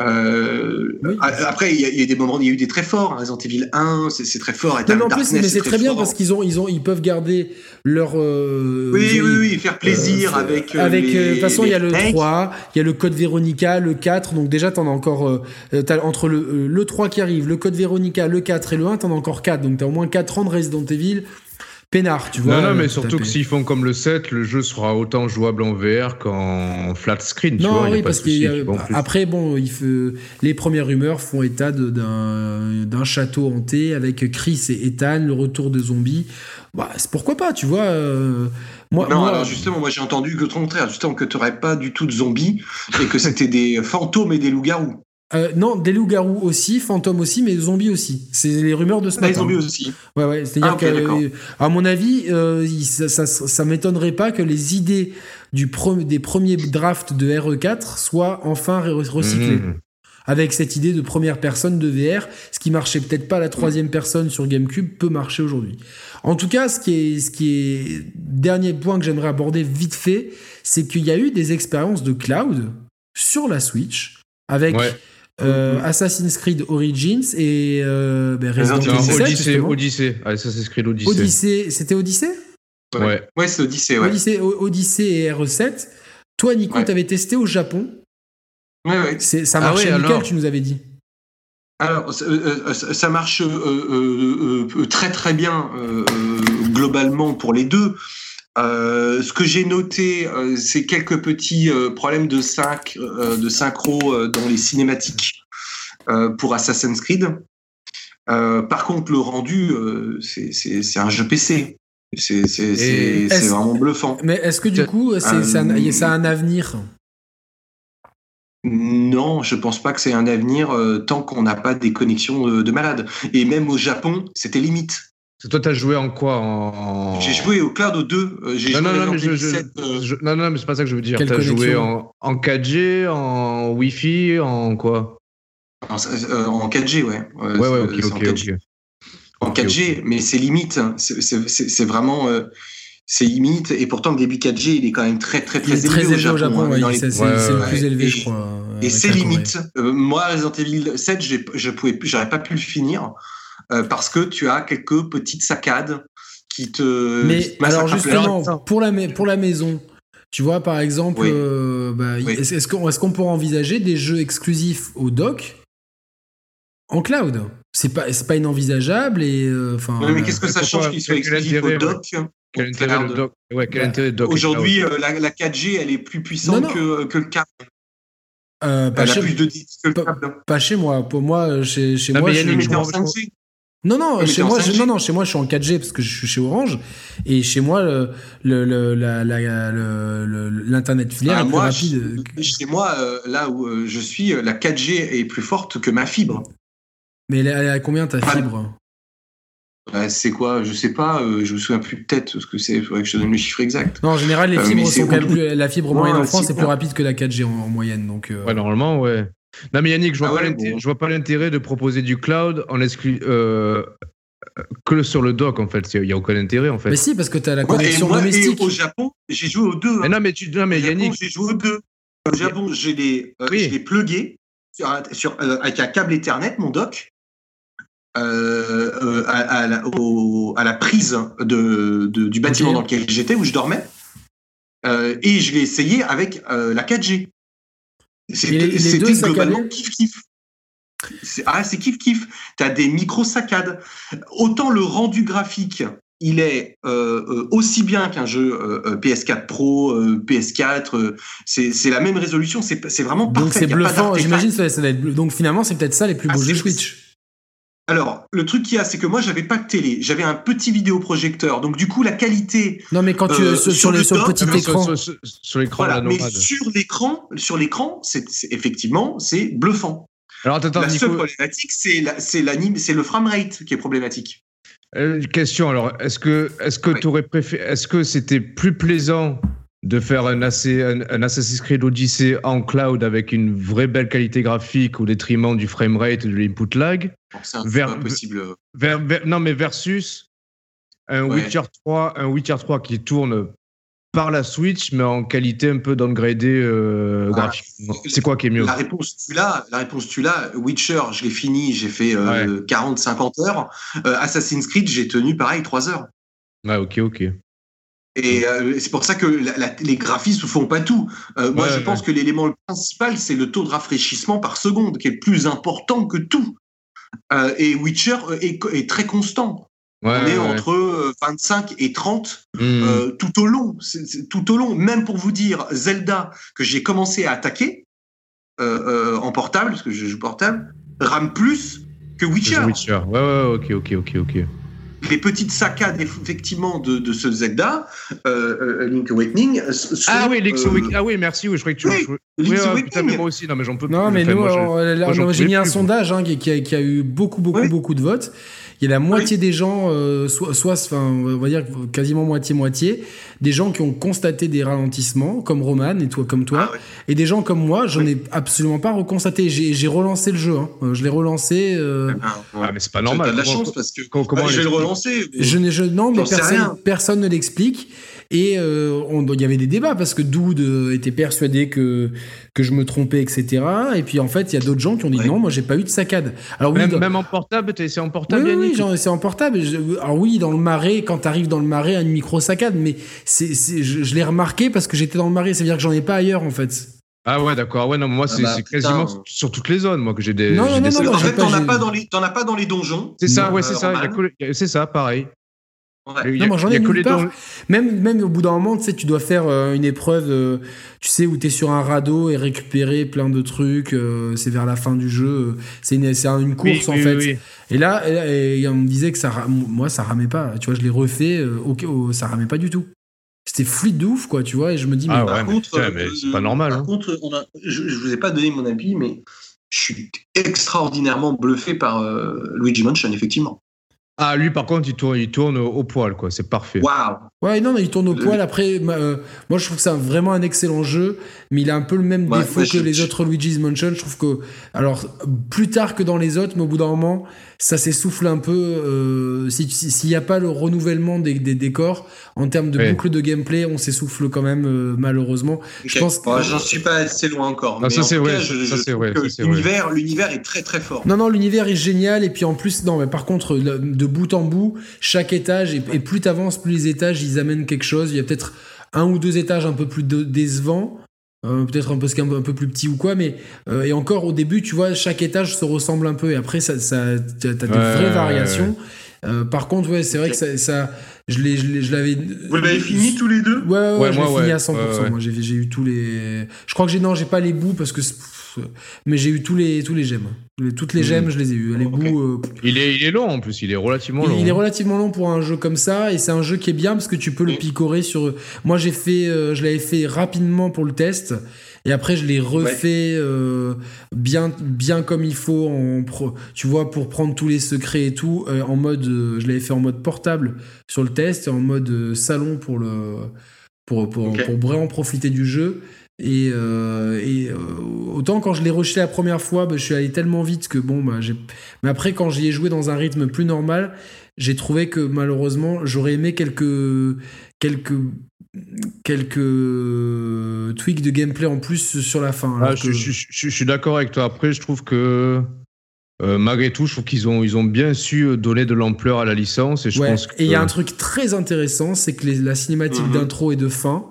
Euh, Après, il y, y, a des moments, il y a eu des très forts. Hein, Resident Evil 1, c'est très fort. Non, mais en plus, mais c'est très, bien parce qu'ils ont, ils ont, ils peuvent garder leur. Euh, oui, oui, oui, faire plaisir avec. Avec. De toute façon, il y a le 3, il y a le code Véronica, le 4. Donc déjà, t'en as encore as entre le, le 3 qui arrive, le code Véronica, le 4 et le 1, t'en as encore 4. Donc t'as au moins 4 ans de Resident Evil. Peinard, tu vois. Non, non, mais surtout que s'ils font comme le 7, le jeu sera autant jouable en VR qu'en flat screen. Tu non, oui, parce après, bon, il faut... les premières rumeurs font état d'un château hanté avec Chris et Ethan, le retour de zombies. Bah, pourquoi pas, tu vois. Euh, moi, non, alors justement, moi j'ai entendu que le contraire, justement que tu n'aurais pas du tout de zombies et que c'était des fantômes et des loups-garous. Euh, non, des loups-garous aussi, fantômes aussi, mais zombies aussi. C'est les rumeurs de ce matin. Les zombies aussi. Ouais, ouais. C'est-à-dire ah, à mon avis, euh, ça, ça, m'étonnerait pas que les idées du des premiers drafts de RE4 soient enfin recyclées. Mmh. Avec cette idée de première personne de VR, ce qui marchait peut-être pas à la troisième personne sur GameCube peut marcher aujourd'hui. En tout cas, ce qui est, ce qui est dernier point que j'aimerais aborder vite fait, c'est qu'il y a eu des expériences de cloud sur la Switch avec euh, Assassin's Creed Origins et euh, ben Resident Evil Odyssey, Odyssey, Assassin's Creed Odyssey. Odyssey c'était Odyssey Ouais. Ouais, c'est Odyssey, ouais. Odyssey, Odyssey et RE7. Toi, Nico, tu t'avais testé au Japon. Ouais, ouais. Ça marchait ah nickel, tu nous avais dit. Alors, ça euh, marche très très bien globalement pour les deux. Euh, ce que j'ai noté, euh, c'est quelques petits euh, problèmes de, sync, de synchro dans les cinématiques pour Assassin's Creed. par contre, le rendu, c'est un jeu PC. C'est vraiment bluffant. Mais est-ce que du coup, ça, a un avenir? Non, je pense pas que c'est un avenir tant qu'on n'a pas des connexions de malades. Et même au Japon, c'était limite. Toi, t'as joué en quoi en... J'ai joué au Cloud au 2. Euh, j'ai non, non, non, mais euh, non, non, mais c'est pas ça que je veux dire. T'as joué en, en 4G, en Wi-Fi, en quoi? En, 4G, euh, ouais. ouais, ouais, ok, ok, ok. En 4G, mais c'est limite. Hein. C'est vraiment. c'est limite, et pourtant le débit 4G il est quand même très très très, élevé, très élevé, au Japon. Hein, c'est le plus élevé, et, je crois. Et c'est limite. moi, Resident Evil 7, je pouvais, j'aurais pas pu le finir euh, parce que tu as quelques petites saccades qui te. Mais alors justement, pour la, pour la maison, tu vois, par exemple, euh, bah, est-ce qu'on est pourrait envisager des jeux exclusifs au dock en cloud? C'est pas, pas inenvisageable et euh, mais qu'est-ce que ça change qu'ils soient exclusifs au dock quel intérêt le dock? Ouais, quel intérêt dock Aujourd'hui, la, la, 4G, elle est plus puissante Que, que le câble. Euh, pas, chez, plus de que le câble. Pas, chez moi. Pour moi, chez, chez moi, je, je, non, non, chez moi, je, non, non, chez moi, je suis en 4G parce que je suis chez Orange. Et chez moi, l'Internet le, filaire ah, est plus rapide. Chez moi, euh, là où euh, je suis, euh, la 4G est plus forte que ma fibre. Mais elle est à combien ta fibre? bah, C'est quoi? Je sais pas, je me souviens plus peut-être ce que c'est. Il faudrait que je donne le chiffre exact. Non, en général, les fibres sont quand même plus, La fibre moyenne en France est plus rapide que la 4G en, moyenne. Donc, Ouais, normalement, ouais. Non, mais Yannick, je vois, ah je vois pas l'intérêt de proposer du cloud en exclu euh, que sur le dock, en fait. Il n'y a aucun intérêt, en fait. Mais si, parce que tu as la connexion domestique. au Japon, j'ai joué aux deux. Mais non, mais, tu, non, mais Yannick. J'ai joué aux deux. Au Japon, j'ai les, euh, les plugués. sur, avec un câble Ethernet, mon doc, à, la, prise de, du bâtiment dans lequel j'étais, où je dormais. et je l'ai essayé avec la 4G. C'était globalement kiff-kiff. Ah, c'est kiff kiff. Tu as des micro saccades. Autant le rendu graphique, il est euh, euh, aussi bien qu'un jeu euh, PS4 Pro, PS4. c'est la même résolution. C'est vraiment parfait. Donc c'est bluffant. J'imagine ça, ça Donc finalement, c'est peut-être ça les plus beaux ah, jeux Switch. Alors, le truc qu'il y a, c'est que moi, j'avais pas de télé, j'avais un petit vidéoprojecteur, donc du coup, la qualité. Non, mais quand tu sur, sur, le, petit écran, sur, l'écran, mais sur l'écran, sur l'écran, c'est effectivement, c'est bluffant. Alors, attends, la seule problématique, c'est c'est le framerate qui est problématique. Euh, question alors, est-ce que est-ce que tu aurais préféré, est-ce que c'était plus plaisant de faire un, un, Assassin's Creed Odyssey en cloud avec une vraie belle qualité graphique au détriment du framerate et de l'input lag C'est impossible. non mais versus un Witcher 3, un Witcher 3 qui tourne par la Switch, mais en qualité un peu downgradée euh, ah, graphiquement. C'est quoi qui est mieux? La réponse, tu l'as. La réponse, tu l'as. Witcher, je l'ai fini, j'ai fait 40-50 euh, heures. Euh, Assassin's Creed, j'ai tenu pareil 3 heures. Ouais, ok, ok. Et c'est pour ça que les graphismes ne font pas tout. moi, je pense que l'élément principal, c'est le taux de rafraîchissement par seconde, qui est plus important que tout. Et Witcher est très constant on est entre 25 euh, et 30 hmm. euh, tout au long. tout au long, même pour vous dire, Zelda que j'ai commencé à attaquer euh, en portable, parce que je joue portable, rame plus que Witcher. Witcher. Ouais, ouais, ok, ok, ok, ok. Les petites saccades effectivement de, de ce Zelda, Link Awakening. ah oui, Link Awakening. Ah oui, merci. Oui, je croyais que tu. Oui, Link Awakening. moi aussi. Non, mais j'en peux. Non, mais nous, j'ai mis un sondage hein, qui, a, qui, a, eu beaucoup, beaucoup, beaucoup de votes il y a la moitié des gens, euh, soit, soit, enfin, on va dire quasiment moitié-moitié, des gens qui ont constaté des ralentissements, comme Roman et toi, comme toi, ah et des gens comme moi, j'en ai absolument pas reconstaté. J'ai relancé le jeu, hein. Euh, je l'ai relancé. Euh... Ah, mais c'est pas normal. T'as de la chance parce que comment, je vais le relancer. Je, je, non, mais personne, personne ne l'explique. Et euh, il y avait des débats parce que Doud euh, était persuadé que, que je me trompais, etc. Et puis en fait, il y a d'autres gens qui ont dit non, moi j'ai pas eu de saccade. Alors, même, même en portable, essayé en portable Oui, oui essayé en portable. alors oui, dans le marais, quand tu arrives dans le marais, à une micro saccade, mais c'est, je, l'ai remarqué parce que j'étais dans le marais. C'est-à-dire que j'en ai pas ailleurs en fait. Ah ouais, d'accord. Ouais, non, moi, ah c'est bah, quasiment sur toutes les zones, moi, que j'ai des. Non, non, non, En fait, t'en as pas dans les, as pas dans les donjons. C'est ça, ouais, c'est ça. C'est ça, pareil non, moi j'en ai nulle part. Même, même au bout d'un moment, tu sais, tu dois faire euh, une épreuve, euh, tu sais, où tu es sur un radeau et récupérer plein de trucs. Euh, c'est vers la fin du jeu. C'est une, une course en fait. Et là, et, on me disait que ça, moi, ça ramait pas. Tu vois, je l'ai refait, ok, oh, ça ramait pas du tout. C'était fluide de ouf, quoi, tu vois. Et je me dis, mais, ah par contre, c'est pas normal. Par hein. contre, on a, je, je vous ai pas donné mon avis, mais je suis extraordinairement bluffé par Luigi Mansion, effectivement. Ah, lui, par contre, il tourne, il tourne au poil, quoi. C'est parfait. Waouh! Ouais, non, mais il tourne au poil. Après, euh, moi, je trouve que c'est vraiment un excellent jeu, mais il a un peu le même défaut que les autres Luigi's Mansion. Je trouve que, alors, plus tard que dans les autres, mais au bout d'un moment, ça s'essouffle un peu. Euh, s'il n'y a pas le renouvellement des, décors, en termes de boucle de gameplay, on s'essouffle quand même, euh, malheureusement. Je pense que... J'en suis pas assez loin encore. Non, ça c'est vrai. L'univers, l'univers est très très fort. Non, non, l'univers est génial. Et puis en plus, non, mais par contre, de bout en bout, chaque étage, et, et plus t'avances, plus les étages, ils amènent quelque chose. Il y a peut-être un ou deux étages un peu plus décevants. Euh, peut-être un peu, un peu plus petit ou quoi, mais euh, et encore au début, tu vois, chaque étage se ressemble un peu, et après, ça, ça t'as des vraies variations. Euh, par contre, ouais, c'est vrai que ça, ça je l'avais. Vous l'avez fini tous les deux? Ouais, ouais, ouais, fini à 100%. Moi, j'ai eu tous les. Je crois que j'ai non, j'ai pas les bouts parce que mais j'ai eu tous les tous les gemmes. Toutes les gemmes, je les ai eu. Les bouts. Euh, il est il est long en plus. Il est relativement long. Il, est relativement long pour un jeu comme ça et c'est un jeu qui est bien parce que tu peux le picorer sur. Moi, j'ai fait, euh, je l'avais fait rapidement pour le test. Et après, je l'ai refait euh, bien, bien comme il faut, en tu vois, pour prendre tous les secrets et tout, en mode, je l'avais fait en mode portable sur le test et en mode salon pour le, pour, pour, pour vraiment profiter du jeu. Et, euh, et euh, autant quand je l'ai rejeté la première fois, bah, je suis allé tellement vite que bon, bah, j'ai. Mais après, quand j'y ai joué dans un rythme plus normal, j'ai trouvé que malheureusement, j'aurais aimé quelques quelques quelques tweaks de gameplay en plus sur la fin. Ah, je, suis d'accord avec toi. Après, je trouve que euh, malgré tout, je trouve qu'ils ont, ils ont bien su donner de l'ampleur à la licence. Et je pense Et il y a un truc très intéressant, c'est que la cinématique mhm. d'intro et de fin,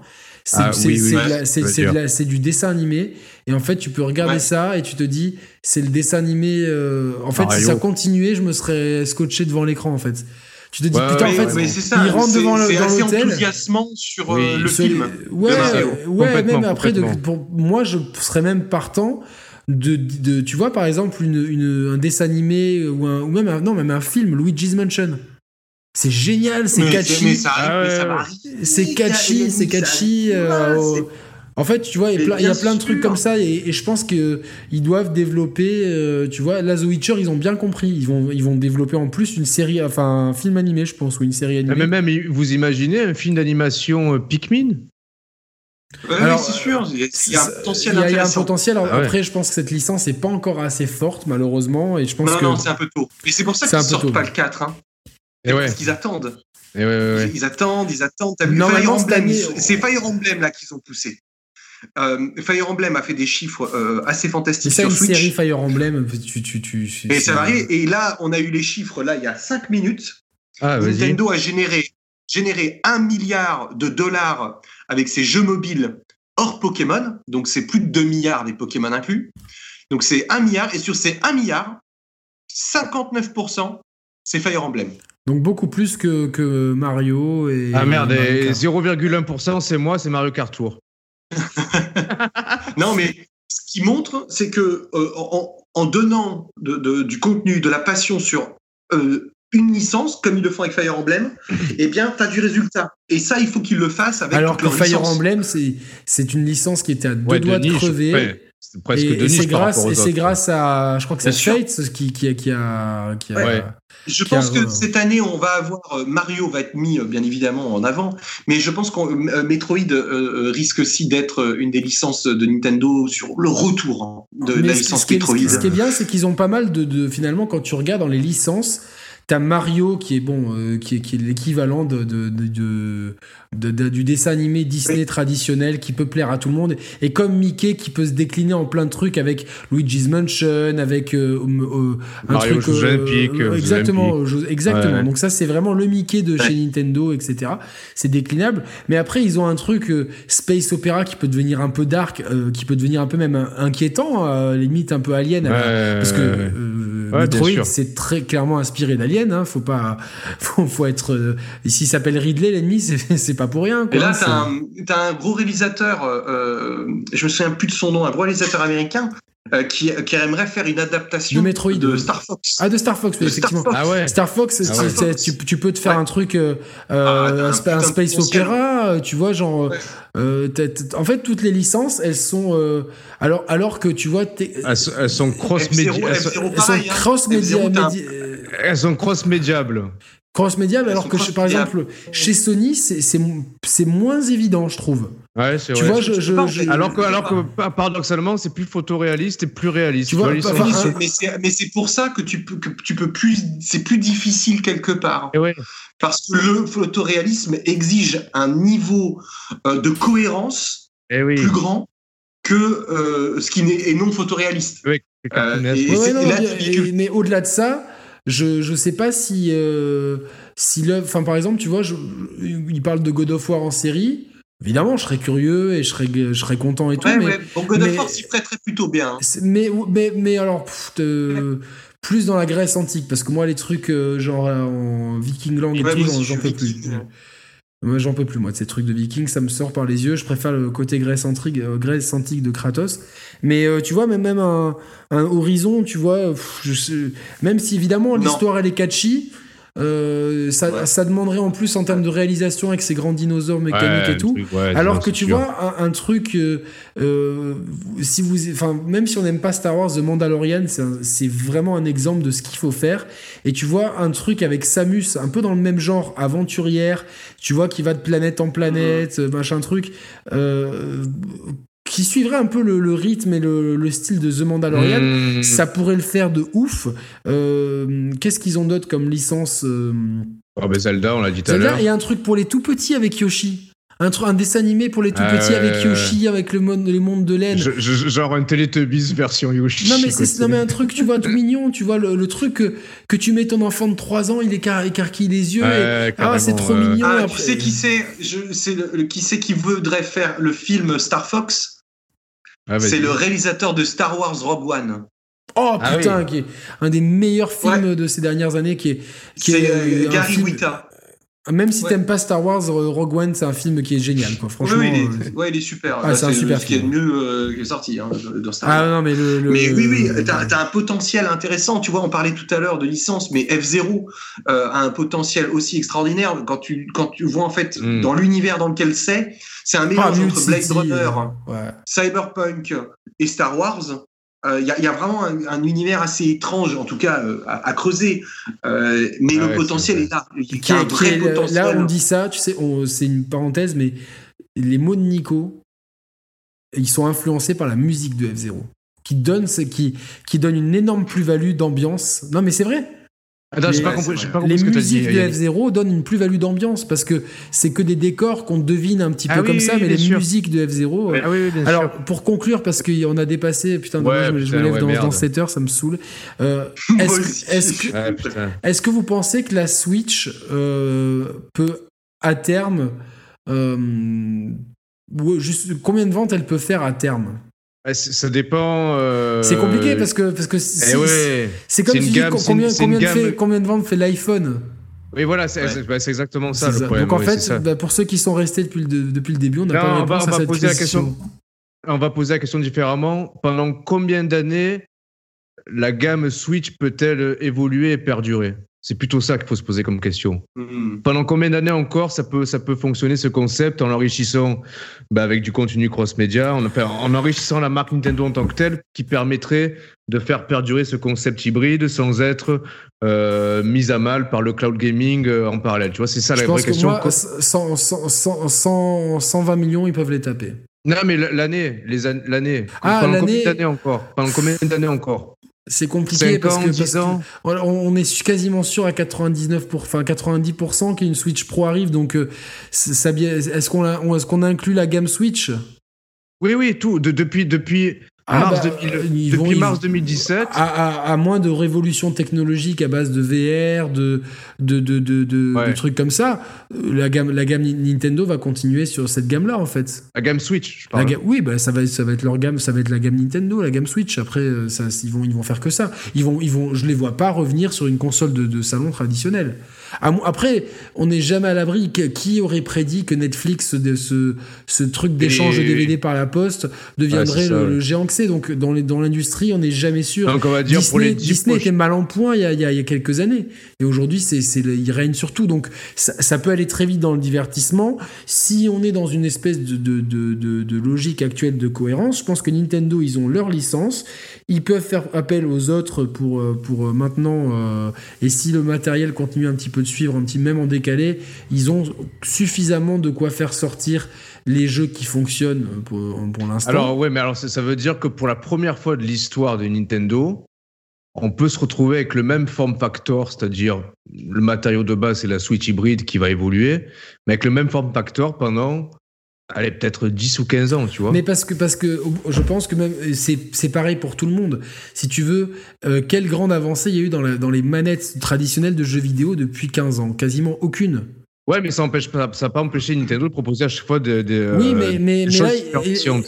c'est du dessin animé. Et en fait, tu peux regarder ça et tu te dis, c'est le dessin animé. Euh, en fait, si ça continuait, je me serais scotché devant l'écran, en fait. Tu te dis, putain, en fait, il rentre devant le, dans l'hôtel. enthousiasmant sur euh, le film. Ouais, ouais, même après, pour moi, je serais même partant. De, de, tu vois par exemple une, une, un dessin animé ou, un, ou même un, non même un film Luigi's Mansion c'est génial c'est catchy c'est catchy c'est catchy en fait, tu vois, il y, a plein de trucs comme ça et, je pense qu'ils doivent développer, euh, tu vois, la The Witcher, ils ont bien compris. Ils vont, ils vont développer en plus une série, enfin un film animé, je pense, ou une série animée. Mais même, vous imaginez un film d'animation euh, Pikmin? Alors, c'est sûr, il y a un potentiel. Il y a, un potentiel. Ah après, je pense que cette licence n'est pas encore assez forte, malheureusement, et je pense non, que. Non, c'est un peu tôt. Et c'est pour ça qu'ils sortent pas le 4. Hein. Et Parce qu'ils attendent. Et ouais, ils attendent, ils attendent. T'as vu Fire Emblem C'est Fire Emblem là qu'ils ont poussé. Euh, Fire Emblem a fait des chiffres euh, assez fantastiques sur une série Fire Emblem, tu, tu, tu, et ça varie. Et là, on a eu les chiffres là il y a 5 minutes. Ah, Nintendo a généré, généré 1 milliard de dollars avec ses jeux mobiles hors Pokémon. Donc c'est plus de 2 milliards des Pokémon inclus. Donc c'est 1 milliard. Et sur ces 1 milliard, 59%, c'est Fire Emblem. Donc beaucoup plus que, que Mario et. Ah merde, 0,1% c'est moi, c'est Mario Kart Tour. non, mais ce qui montre, c'est que euh, en, donnant du contenu, de la passion sur euh, une licence, comme ils le font avec Fire Emblem, eh bien, tu as du résultat. Et ça, il faut qu'ils le fassent avec Alors que Fire Emblem, c'est une licence qui était à deux doigts de, crever presque et, c'est grâce, et c'est grâce à, je crois que c'est Fates qui, qui, qui, a. Qui a Je pense que cette année, on va avoir euh, Mario va être mis euh, bien évidemment en avant, mais je pense que euh, Metroid risque aussi d'être une des licences de Nintendo sur le retour hein, de la licence Metroid. Ce qui est bien, c'est qu'ils ont pas mal de, de, finalement quand tu regardes dans les licences T'as Mario qui est bon, euh, qui est, qui est l'équivalent de, de, de, du dessin animé Disney traditionnel qui peut plaire à tout le monde. Et comme Mickey qui peut se décliner en plein de trucs avec Luigi's Mansion, avec euh, euh, un Mario truc. exactement, exactement. Donc ça c'est vraiment le Mickey de chez Nintendo, etc. C'est déclinable. Mais après ils ont un truc Space Opera qui peut devenir un peu dark, qui peut devenir un peu même inquiétant, limite un peu alien, parce que Metroid c'est très clairement inspiré d'Alien Hein, faut pas, faut, être. Euh, s'il s'appelle Ridley, l'ennemi, c'est pas pour rien. Et là, t'as un, as un gros réalisateur, euh, euh, je me souviens plus de son nom, un gros réalisateur américain euh, qui, qui, aimerait faire une adaptation de, Metroid, de Star Fox. Ah, de Star Fox, oui, effectivement. Star Fox. Ah ouais. Star Fox, ah Tu, tu, peux te faire un truc, euh, ah, un, un, space opéra, tu vois, genre. Euh, en fait, toutes les licences, elles sont. Euh, alors, alors que tu vois. Elles, elles, sont cross-média. Elles, sont cross-média. Elles sont cross-médiables cross-média, alors que par exemple chez Sony c'est moins évident je trouve. Ouais, c'est vrai. Vois, je, alors que alors que paradoxalement c'est plus photoréaliste et plus réaliste. Tu vois, mais c'est pour ça que tu peux que tu peux plus c'est plus difficile quelque part. Et ouais. Parce que le photoréalisme exige un niveau euh, de cohérence et oui. plus grand que euh, ce qui est non photoréaliste. Oui, euh, mais au-delà de ça, je je sais pas si euh, si l'œuvre enfin par exemple tu vois je, il parle de God of War en série évidemment je serais curieux et je serais je serais content et tout mais, God of War s'y prêterait plutôt bien mais mais mais alors plus dans la Grèce antique parce que moi les trucs euh, genre en Vikingland et tout j'en peux plus. Moi, j'en peux plus, moi, de ces trucs de vikings, ça me sort par les yeux. Je préfère le côté Grèce antique, euh, Grèce antique de Kratos. Mais euh, tu vois, même, même un, un, horizon, tu vois, je même si évidemment l'histoire elle est catchy, euh, ça, ça, demanderait en plus en termes de réalisation avec ces grands dinosaures mécaniques et tout. Alors que tu vois, un, truc, euh, euh, si vous, enfin, même si on n'aime pas Star Wars, The Mandalorian, c'est vraiment un exemple de ce qu'il faut faire. Et tu vois, un truc avec Samus, un peu dans le même genre, aventurière, tu vois, qui va de planète en planète, mm-hmm. machin truc, qui suivrait un peu le, rythme et le, style de The Mandalorian, hmm. ça pourrait le faire de ouf. Euh, qu'est-ce qu'ils ont d'autre comme licence euh oh, Zelda, on l'a dit tout à l'heure. Et un truc pour les tout petits avec Yoshi. un, truc, un dessin animé pour les tout petits avec Yoshi, avec le monde, les mondes de laine. genre un Teletubbies version Yoshi. Non mais, c'est, non mais un truc, tu vois, tout mignon, tu vois, le, truc que, que, tu mets ton enfant de 3 ans, il écarquille les yeux. et, ah, c'est trop mignon. Ah, tu sais qui c'est, c'est le, qui c'est qui voudrait faire le film Star Fox? Ah, C'est le réalisateur de Star Wars Rogue One. Oh ah putain, qui est un des meilleurs films de ces dernières années, qui est, qui est, euh, Gary Whitta. Même si t'aimes pas Star Wars, euh, Rogue One, c'est un film qui est génial, quoi. Franchement. Oui, il est, euh, ouais, il est super. Ah, c'est un super ce qui est mieux euh, qui est sorti hein, dans Star ah, Wars. Ah non, mais le. mais oui, oui, t'as as un potentiel intéressant. Tu vois, on parlait tout à l'heure de licence, mais F0 a un potentiel aussi extraordinaire quand tu quand tu vois en fait hmm. dans l'univers dans lequel c'est, c'est un mélange entre Blade Runner, Cyberpunk et Star Wars. Il euh, y, a vraiment un, univers assez étrange, en tout cas euh, à, creuser, euh, mais le potentiel est, là. Il y a un vrai potentiel. Là, on dit ça, tu sais, c'est une parenthèse, mais les mots de Nico, ils sont influencés par la musique de F0, qui donne, qui, qui donne une énorme plus-value d'ambiance. Non, mais c'est vrai les, musiques de F0 donnent une plus-value d'ambiance parce que c'est que des décors qu'on devine un petit peu ah comme ça, mais les musiques de F0. Euh, ah alors, pour conclure, parce qu'on a dépassé, putain, je, me lève dans, 7 heures, ça me saoule. Euh, est-ce que, vous pensez que la Switch euh, peut, à terme, juste, combien de ventes elle peut faire à terme? Ça dépend. Euh, c'est compliqué parce que parce que eh c'est comme si combien, combien, de fait, combien, de ventes fait l'iPhone? Oui, voilà, c'est bah, exactement ça, le problème. Donc en fait, bah, pour ceux qui sont restés depuis le, depuis le début, on n'a pas on va, on va poser la question. On va poser la question différemment. Pendant combien d'années la gamme Switch peut-elle évoluer et perdurer? C'est plutôt ça qu'il faut se poser comme question. Mm-hmm. Pendant combien d'années encore ça peut, ça peut fonctionner ce concept en l'enrichissant bah, avec du contenu cross-média, en, en, enrichissant la marque Nintendo en tant que telle, qui permettrait de faire perdurer ce concept hybride sans être euh, mis à mal par le cloud gaming euh, en parallèle? Tu vois, c'est ça la vraie question. Moi, 100, 120 millions, ils peuvent les taper. Non, mais l'année, les l'année. Ah, pendant combien d'années encore? Pendant combien d'années encore? C'est compliqué parce, que, on est quasiment sûr à 99 pour, enfin 90% qu'une Switch Pro arrive. Donc, euh, est-ce qu'on est qu'on inclut la gamme Switch? Oui, oui, tout. depuis, depuis ah mars, bah, depuis mars 2017. À, moins de révolution technologique à base de VR, de, de, de, de, trucs comme ça, euh, la gamme, la gamme Nintendo va continuer sur cette gamme-là, en fait. La gamme Switch, je parle. oui, bah, ça, va, ça va être leur gamme, ça va être la gamme Nintendo, la gamme Switch. Après, euh, ça, ils, vont, ils vont faire que ça. Ils vont, ils vont, je les vois pas revenir sur une console de, de salon traditionnelle. Après, on n'est jamais à l'abri. Qui aurait prédit que Netflix, ce, ce truc d'échange de DVD par la poste, deviendrait le, géant que c'est Donc, dans l'industrie, on n'est jamais sûr. Donc, on va dire Disney, pour les Disney était mal en point il y a, il y a, quelques années. Et aujourd'hui, c'est, il règne surtout. Donc, ça, peut aller très vite dans le divertissement. Si on est dans une espèce de, de, de, de logique actuelle de cohérence, je pense que Nintendo, ils ont leur licence. Ils peuvent faire appel aux autres pour, pour maintenant. Euh, et si le matériel continue un petit peu de suivre un petit même en décalé, ils ont suffisamment de quoi faire sortir les jeux qui fonctionnent pour, pour l'instant. Alors ouais, mais alors ça, veut dire que pour la première fois de l'histoire de Nintendo, on peut se retrouver avec le même form factor, c'est-à-dire le matériau de base c'est la Switch hybride qui va évoluer, mais avec le même form factor pendant allez, peut-être 10 ou 15 ans, tu vois. Mais parce que, parce que je pense que même c'est pareil pour tout le monde. Si tu veux, euh, quelle grande avancée il y a eu dans, la, dans les manettes traditionnelles de jeux vidéo depuis 15 ans? Quasiment aucune. Ouais, mais ça n'a pas empêché Nintendo de proposer à chaque fois des. oui, mais, mais,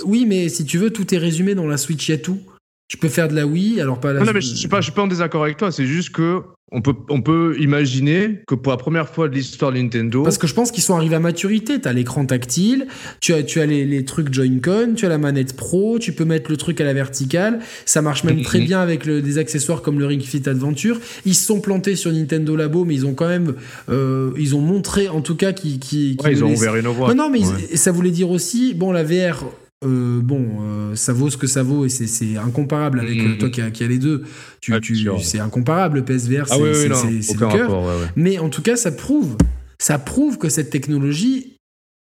oui, mais si tu veux, tout est résumé dans la Switch, il y a tout. Tu peux faire de la Wii, alors pas la. Non, non mais je suis pas, je suis pas en désaccord avec toi. C'est juste que on peut, on peut imaginer que pour la première fois de l'histoire de Nintendo. Parce que je pense qu'ils sont arrivés à maturité. Tu as l'écran tactile, tu as, tu as les, les trucs Joy-Con, tu as la manette Pro, tu peux mettre le truc à la verticale. Ça marche même très bien avec le, des accessoires comme le Ring Fit Adventure. Ils se sont plantés sur Nintendo Labo, mais ils ont quand même. Euh, ils ont montré en tout cas qu'ils. Qu ouais, ils ont ouvert une voie. Non, non, mais ça voulait dire aussi, bon, la VR, euh, bon, euh, ça vaut ce que ça vaut et c'est incomparable avec mm-hmm. toi qui a les deux. Tu, c'est incomparable le PSVR, ah c'est le cœur. Mais en tout cas, ça prouve, ça prouve que cette technologie,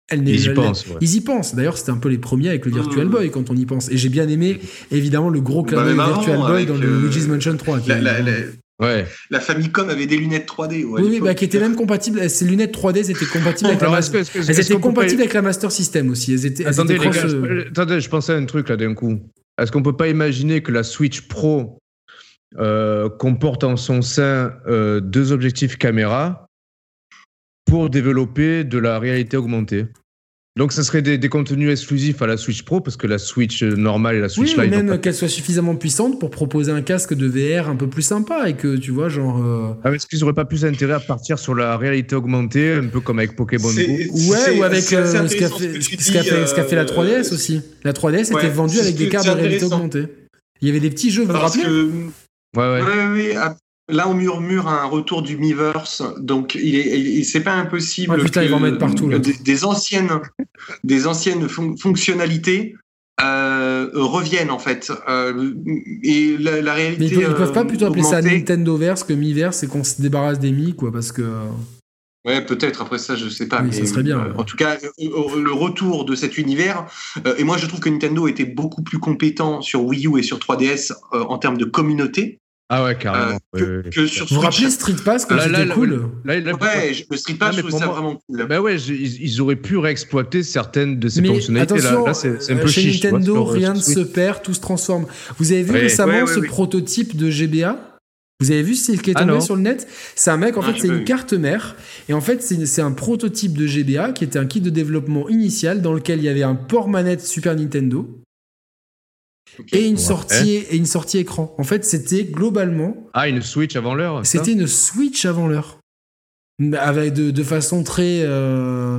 elle n'est. Ils y pensent. Ils y pensent. D'ailleurs, c'était un peu les premiers avec le Virtual. Boy quand on y pense. Et j'ai bien aimé, évidemment, le gros clin bah, Virtual Boy dans le Luigi's Mansion 3. Ouais. La Famicom avait des lunettes 3D. oui, oui bah, qui étaient même compatibles. Ces lunettes 3D étaient compatibles avec la Master. Elles étaient compatibles avec la Master System aussi. Elles étaient, attendez, les gars, attendez, je pensais à un truc là d'un coup. Est-ce qu'on peut pas imaginer que la Switch Pro euh, comporte en son sein euh, deux objectifs caméra pour développer de la réalité augmentée? Donc, ça serait des, contenus exclusifs à la Switch Pro, parce que la Switch normale et la Switch oui, même qu'elle soit suffisamment puissante pour proposer un casque de VR un peu plus sympa et que tu vois, genre. Euh... Ah, est-ce qu'ils n'auraient pas plus intérêt à partir sur la réalité augmentée, un peu comme avec Pokémon Go Ouais, ou avec euh, ce qu'a fait, ce qu'a fait, la 3DS euh, aussi. La 3DS était vendue avec des cartes de réalité augmentée. Il y avait des petits jeux, vous vous rappelez Ouais, ouais. ouais, ouais Là, on murmure un retour du Miiverse, donc il est, c'est pas impossible que partout, Des, anciennes, des anciennes fonctionnalités euh, reviennent en fait. Euh, et la, réalité. Mais ils, peuvent, peuvent pas plutôt appeler ça Nintendoverse que Miiverse et qu'on se débarrasse des Mi, quoi, parce que. Ouais, peut-être. Après ça, je sais pas. mais, ça serait bien. En tout cas, le retour de cet univers. et moi, je trouve que Nintendo était beaucoup plus compétent sur Wii U et sur 3DS en termes de communauté. Ah ouais, carrément. Euh, que, sur vous vous rappelez Street Pass quand c'était cool Ouais, le Street Pass, je trouve ça vraiment cool. Bah ouais, ils, auraient pu réexploiter certaines de ces fonctionnalités. Attention, là, c'est un peu chez Nintendo, rien ne se perd, tout se transforme. Vous avez vu récemment ce prototype de GBA vous avez vu ce qui est ah tombé sur le net? C'est un mec, en fait, c'est une carte mère. Et en fait, c'est un prototype de GBA qui était un kit de développement initial dans lequel il y avait un port manette Super Nintendo et une sortie et une sortie écran. En fait, c'était globalement. Ah, une Switch avant l'heure. C'était une Switch avant l'heure, avec de, de, façon très. Euh,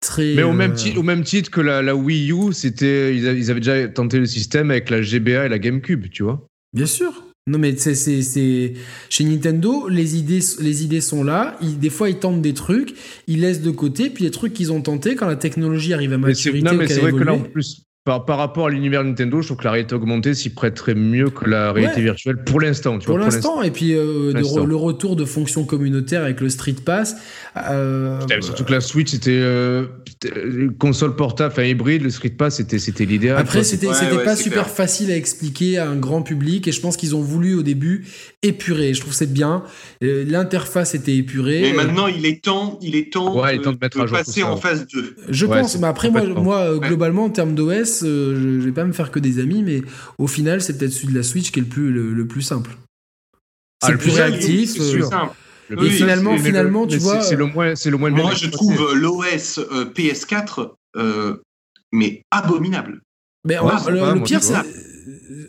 très Mais au, même euh, titre, au même titre que la, la Wii U, c'était ils, avaient déjà tenté le système avec la GBA et la GameCube, tu vois. Bien sûr. Non mais c'est chez Nintendo les idées les idées sont là. des fois ils tentent des trucs, ils laissent de côté, puis les trucs qu'ils ont tentés quand la technologie arrive à maturité. Non mais c'est vrai que là en plus par, par, rapport à l'univers Nintendo, je trouve que la réalité augmentée s'y prêterait mieux que la réalité virtuelle pour l'instant. Pour l'instant, et puis euh, le retour de fonctions communautaires avec le Street Pass. Euh, surtout que la Switch c'était euh, console portable, enfin hybride, le Street Pass c'était c'était l'idéal. Après c'était c'était pas super facile à expliquer à un grand public et je pense qu'ils ont voulu au début épurer. Je trouve c'est bien. L'interface était épurée. Mais maintenant il est temps, il est temps, de, de, mettre à jour passer en phase 2. Je pense, mais après moi, moi globalement en termes d'OS euh, je, vais pas me faire que des amis, mais au final, c'est peut-être celui de la Switch qui est le plus, le, plus simple. C'est ah, le plus réactif. C'est euh, simple. Et finalement, finalement, tu vois. C'est le moins, c'est le moins. Moi, je trouve l'OS euh, PS4 mais abominable. Mais le, pire, c'est.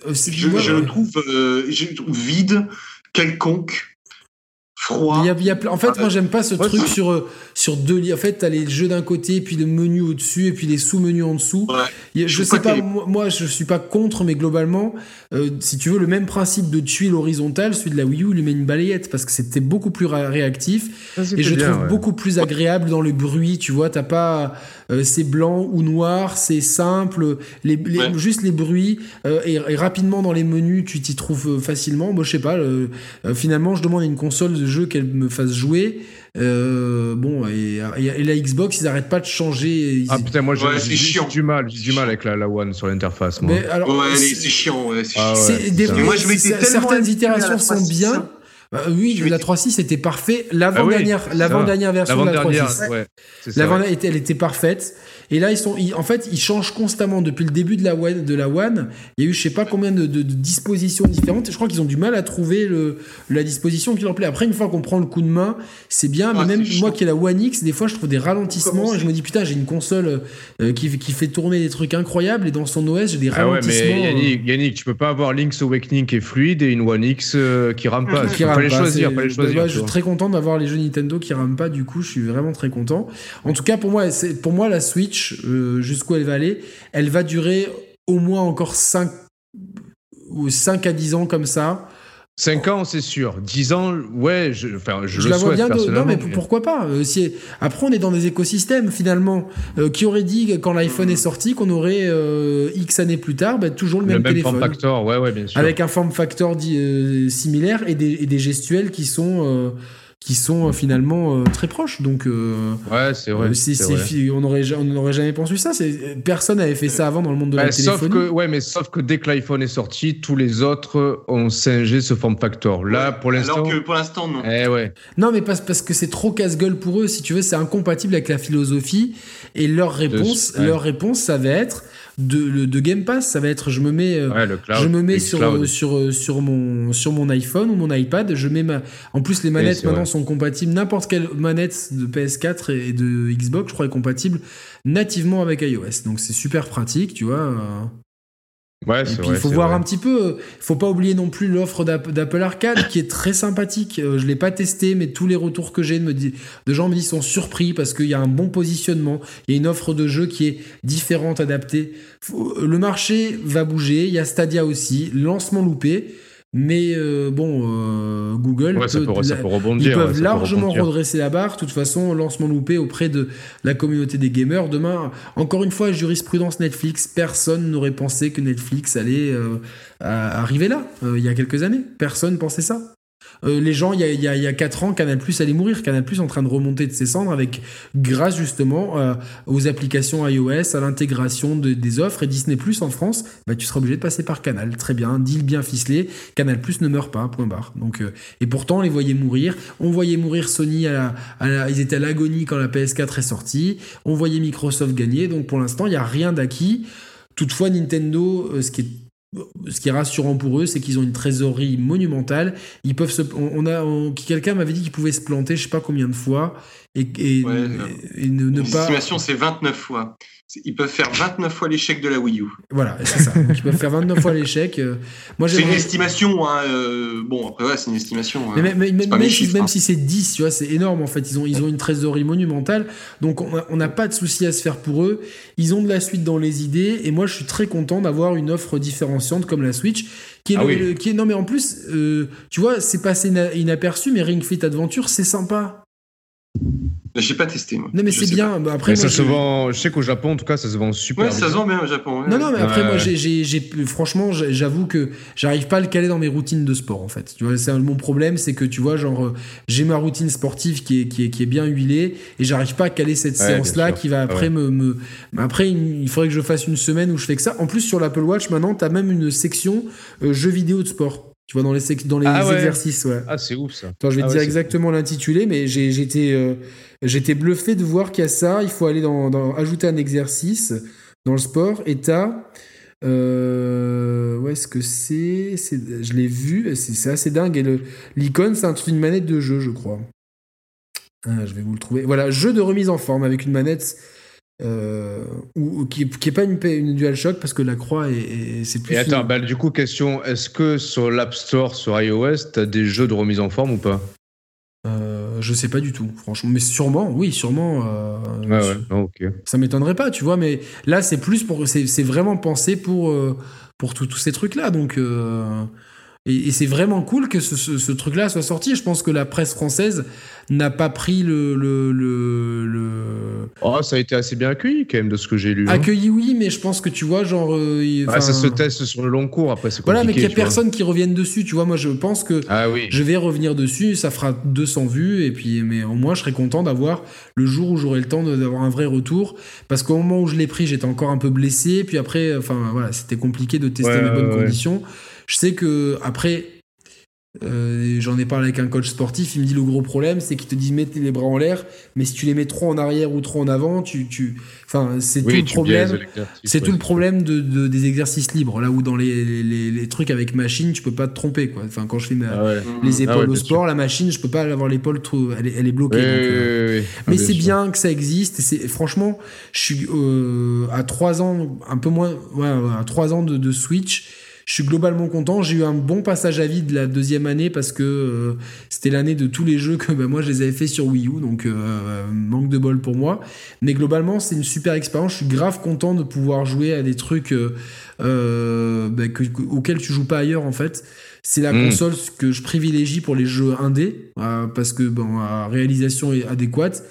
Je, je, le trouve, je trouve vide, quelconque froid. Il y a, en fait, moi, j'aime pas ce truc sur, euh, sur deux lits. En fait, t'as les jeux d'un côté, puis le menu au-dessus, et puis les sous-menus en dessous. je, sais pas, moi, je suis pas contre, mais globalement, euh, si tu veux, le même principe de tuile horizontale, celui de la Wii U, lui met une balayette, parce que c'était beaucoup plus réactif. et je trouve beaucoup plus agréable dans le bruit, tu vois, t'as pas, euh, c'est blanc ou noir, c'est simple, les, juste les bruits, et, rapidement dans les menus, tu t'y trouves facilement. Moi, je sais pas, finalement, je demande à une console de jeu qu'elle me fasse jouer. Euh, bon, et, la Xbox, ils n'arrêtent pas de changer. Ah putain, moi j'ai du mal, j'ai du mal avec la, la One sur l'interface. Mais alors, ouais, c'est chiant. Ouais, ah moi, je certaines itérations sont bien. Bah, oui, la 3.6 était parfait. L'avant-dernière, ah l'avant-dernière version de la 3.6. Ouais, elle était parfaite. Et là, ils sont, en fait, ils changent constamment depuis le début de la One. De la One il y a eu je sais pas combien de, dispositions différentes. Et je crois qu'ils ont du mal à trouver le, la disposition qui leur plaît. Après, une fois qu'on prend le coup de main, c'est bien. mais même moi qui ai la One X, des fois, je trouve des ralentissements et je me dis putain, j'ai une console euh, qui, qui, fait tourner des trucs incroyables et dans son OS, j'ai des ah ralentissements. Ouais, mais Yannick, Yannick, tu peux pas avoir Link's Awakening qui est fluide et une One X euh, qui rame pas. Qui rame pas, les choisir, pas les choisir. je suis très content d'avoir les jeux Nintendo qui rament pas. Du coup, je suis vraiment très content. En tout cas, pour moi, pour moi la Switch. Euh, jusqu'où elle va aller, elle va durer au moins encore 5, ou 5 à 10 ans comme ça. 5 ans, c'est sûr. 10 ans, ouais, je, enfin, je, le la vois bien. non, mais pourquoi pas euh, si, Après, on est dans des écosystèmes, finalement. Euh, qui aurait dit, quand l'iPhone est sorti, qu'on aurait euh, X années plus tard, bah, toujours le, même, téléphone. Form factor, ouais, ouais, bien sûr. Avec un form factor similaire et des, et des, gestuels qui sont qui sont finalement très proches. Donc, ouais, c'est vrai. on n'aurait jamais pensé ça. Personne n'avait fait ça avant dans le monde de la bah, téléphonie. Sauf que, ouais, mais sauf que dès que l'iPhone est sorti, tous les autres ont singé ce form factor. Là, pour l'instant. Alors que pour l'instant, non. Eh ouais. Non, mais parce, parce que c'est trop casse-gueule pour eux. Si tu veux, c'est incompatible avec la philosophie. Et leur réponse, leur réponse, ça va être de, de Game Pass, ça va être je me mets, euh, je me mets sur, euh, sur, euh, sur, mon, sur mon iPhone ou mon iPad. Je mets ma... En plus, les manettes maintenant sont compatibles. N'importe quelle manette de PS4 et de Xbox, je crois, est compatible nativement avec iOS. Donc c'est super pratique, tu vois. Ouais, et puis il faut voir un petit peu. Il faut pas oublier non plus l'offre d'Apple Arcade qui est très sympathique. Euh, je l'ai pas testé, mais tous les retours que j'ai de, de gens me disent sont surpris parce qu'il y a un bon positionnement. Il y a une offre de jeu qui est différente, adaptée. Le marché va bouger. Il y a Stadia aussi, lancement loupé. Mais euh, bon, euh, Google, rebondir, ils peuvent largement redresser la barre. De toute façon, lancement loupé auprès de la communauté des gamers. Demain, encore une fois, jurisprudence Netflix. Personne n'aurait pensé que Netflix allait euh, arriver là il y a quelques années. Personne pensait ça. Euh, les gens, il y a, y, 4 ans, Canal Plus allait mourir. Canal Plus en train de remonter de ses cendres avec, grâce justement euh, aux applications iOS, à l'intégration des offres. Et Disney Plus en France, bah, tu seras obligé de passer par Canal. Très bien, deal bien ficelé. Canal Plus ne meurt pas, point barre. Donc, euh, et pourtant, on les voyait mourir. On voyait mourir Sony, à la, ils étaient à l'agonie quand la PS4 est sortie. On voyait Microsoft gagner. Donc pour l'instant, il n'y a rien d'acquis. Toutefois, Nintendo, ce qui est ce qui est rassurant pour eux, c'est qu'ils ont une trésorerie monumentale. Ils peuvent se, on, a, quelqu'un m'avait dit qu'ils pouvaient se planter, je sais pas combien de fois, et, et, ne, ne pas. L'estimation, c'est 29 fois. Ils peuvent faire 29 fois l'échec de la Wii U. Voilà, c'est ça. ils peuvent faire 29 fois l'échec. Euh, moi, c'est une estimation. Hein, euh, bon, après, ouais, c'est une estimation. Hein. Mais, même, hein. si c'est 10, tu vois, c'est énorme en fait. Ils ont, ils ont une trésorerie monumentale. Donc, on n'a pas de souci à se faire pour eux. Ils ont de la suite dans les idées. Et moi, je suis très content d'avoir une offre différenciante comme la Switch. Qui est, ah qui est non, mais en plus, euh, tu vois, c'est passé inaperçu, mais Ring Fit Adventure, c'est sympa. J'ai pas testé moi. Non mais c'est bien. Bah, après, ça se vend. Je sais qu'au Japon en tout cas ça se vend super. Ouais, ça se vend bien au Japon. Non non mais après moi j'ai, franchement j'avoue que j'arrive pas à le caler dans mes routines de sport en fait. Tu vois c'est mon problème c'est que tu vois genre euh, j'ai ma routine sportive qui est, qui est, qui est bien huilée et j'arrive pas à caler cette séance là qui va après me, me, après il faudrait que je fasse une semaine où je fais que ça. En plus sur l'Apple Watch maintenant t'as même une section euh, jeux vidéo de sport. Tu vois, dans les, dans les ah exercices, ouais. Ah, c'est ouf ça. Attends, je vais ah te dire exactement l'intitulé, mais j'étais euh, bluffé de voir qu'il y a ça. Il faut aller dans, ajouter un exercice dans le sport et t'as. Euh, où est-ce que c'est? Je l'ai vu, c'est assez dingue. Et l'icône, c'est un truc, une manette de jeu, je crois. Ah, je vais vous le trouver. Voilà, jeu de remise en forme avec une manette euh, ou, qui, qui est pas une, une DualShock parce que la croix est, c'est plus. Et attends, bah, du coup question, est-ce que sur l'App Store sur iOS, t'as des jeux de remise en forme ou pas? Euh, Je sais pas du tout, franchement, mais sûrement, oui, sûrement. Euh, ouais, ouais. Oh, ça m'étonnerait pas, tu vois, mais là c'est plus pour, c'est vraiment pensé pour euh, pour tous ces trucs là, donc. Et, c'est vraiment cool que ce, truc-là soit sorti. Je pense que la presse française n'a pas pris le, le, le, Oh, ça a été assez bien accueilli quand même de ce que j'ai lu. Hein. Accueilli, oui, mais je pense que tu vois, genre. Euh, ça se teste sur le long cours. Après, c'est Voilà, mais qu'il n'y a personne qui revienne dessus. Tu vois, moi, je pense que ah, oui. je vais revenir dessus. Ça fera 200 vues. Et puis, mais au moins, je serais content d'avoir le jour où j'aurai le temps d'avoir un vrai retour. Parce qu'au moment où je l'ai pris, j'étais encore un peu blessé. Puis après, enfin, voilà, c'était compliqué de tester les bonnes conditions. Je sais que après, euh, j'en ai parlé avec un coach sportif, il me dit le gros problème, c'est qu'il te dit mets les bras en l'air, mais si tu les mets trop en arrière ou trop en avant, tu, tu... enfin c'est tout le problème. C'est tout le problème de, des exercices libres, là où dans les, les, trucs avec machine, tu peux pas te tromper quoi. Enfin quand je fais ah les ah épaules au sport, la machine, je peux pas avoir l'épaule trop, elle est, elle est bloquée. Euh, mais c'est bien que ça existe. C'est franchement, je suis euh, à trois ans, un peu moins, ouais, à trois ans de, de Switch je suis globalement content. J'ai eu un bon passage à vide la deuxième année parce que euh, c'était l'année de tous les jeux que bah, moi je les avais fait sur Wii U, donc euh, manque de bol pour moi. Mais globalement, c'est une super expérience. Je suis grave content de pouvoir jouer à des trucs euh, bah, auxquels tu joues pas ailleurs en fait. C'est la hmm. console que je privilégie pour les jeux indés parce que bon, la réalisation est adéquate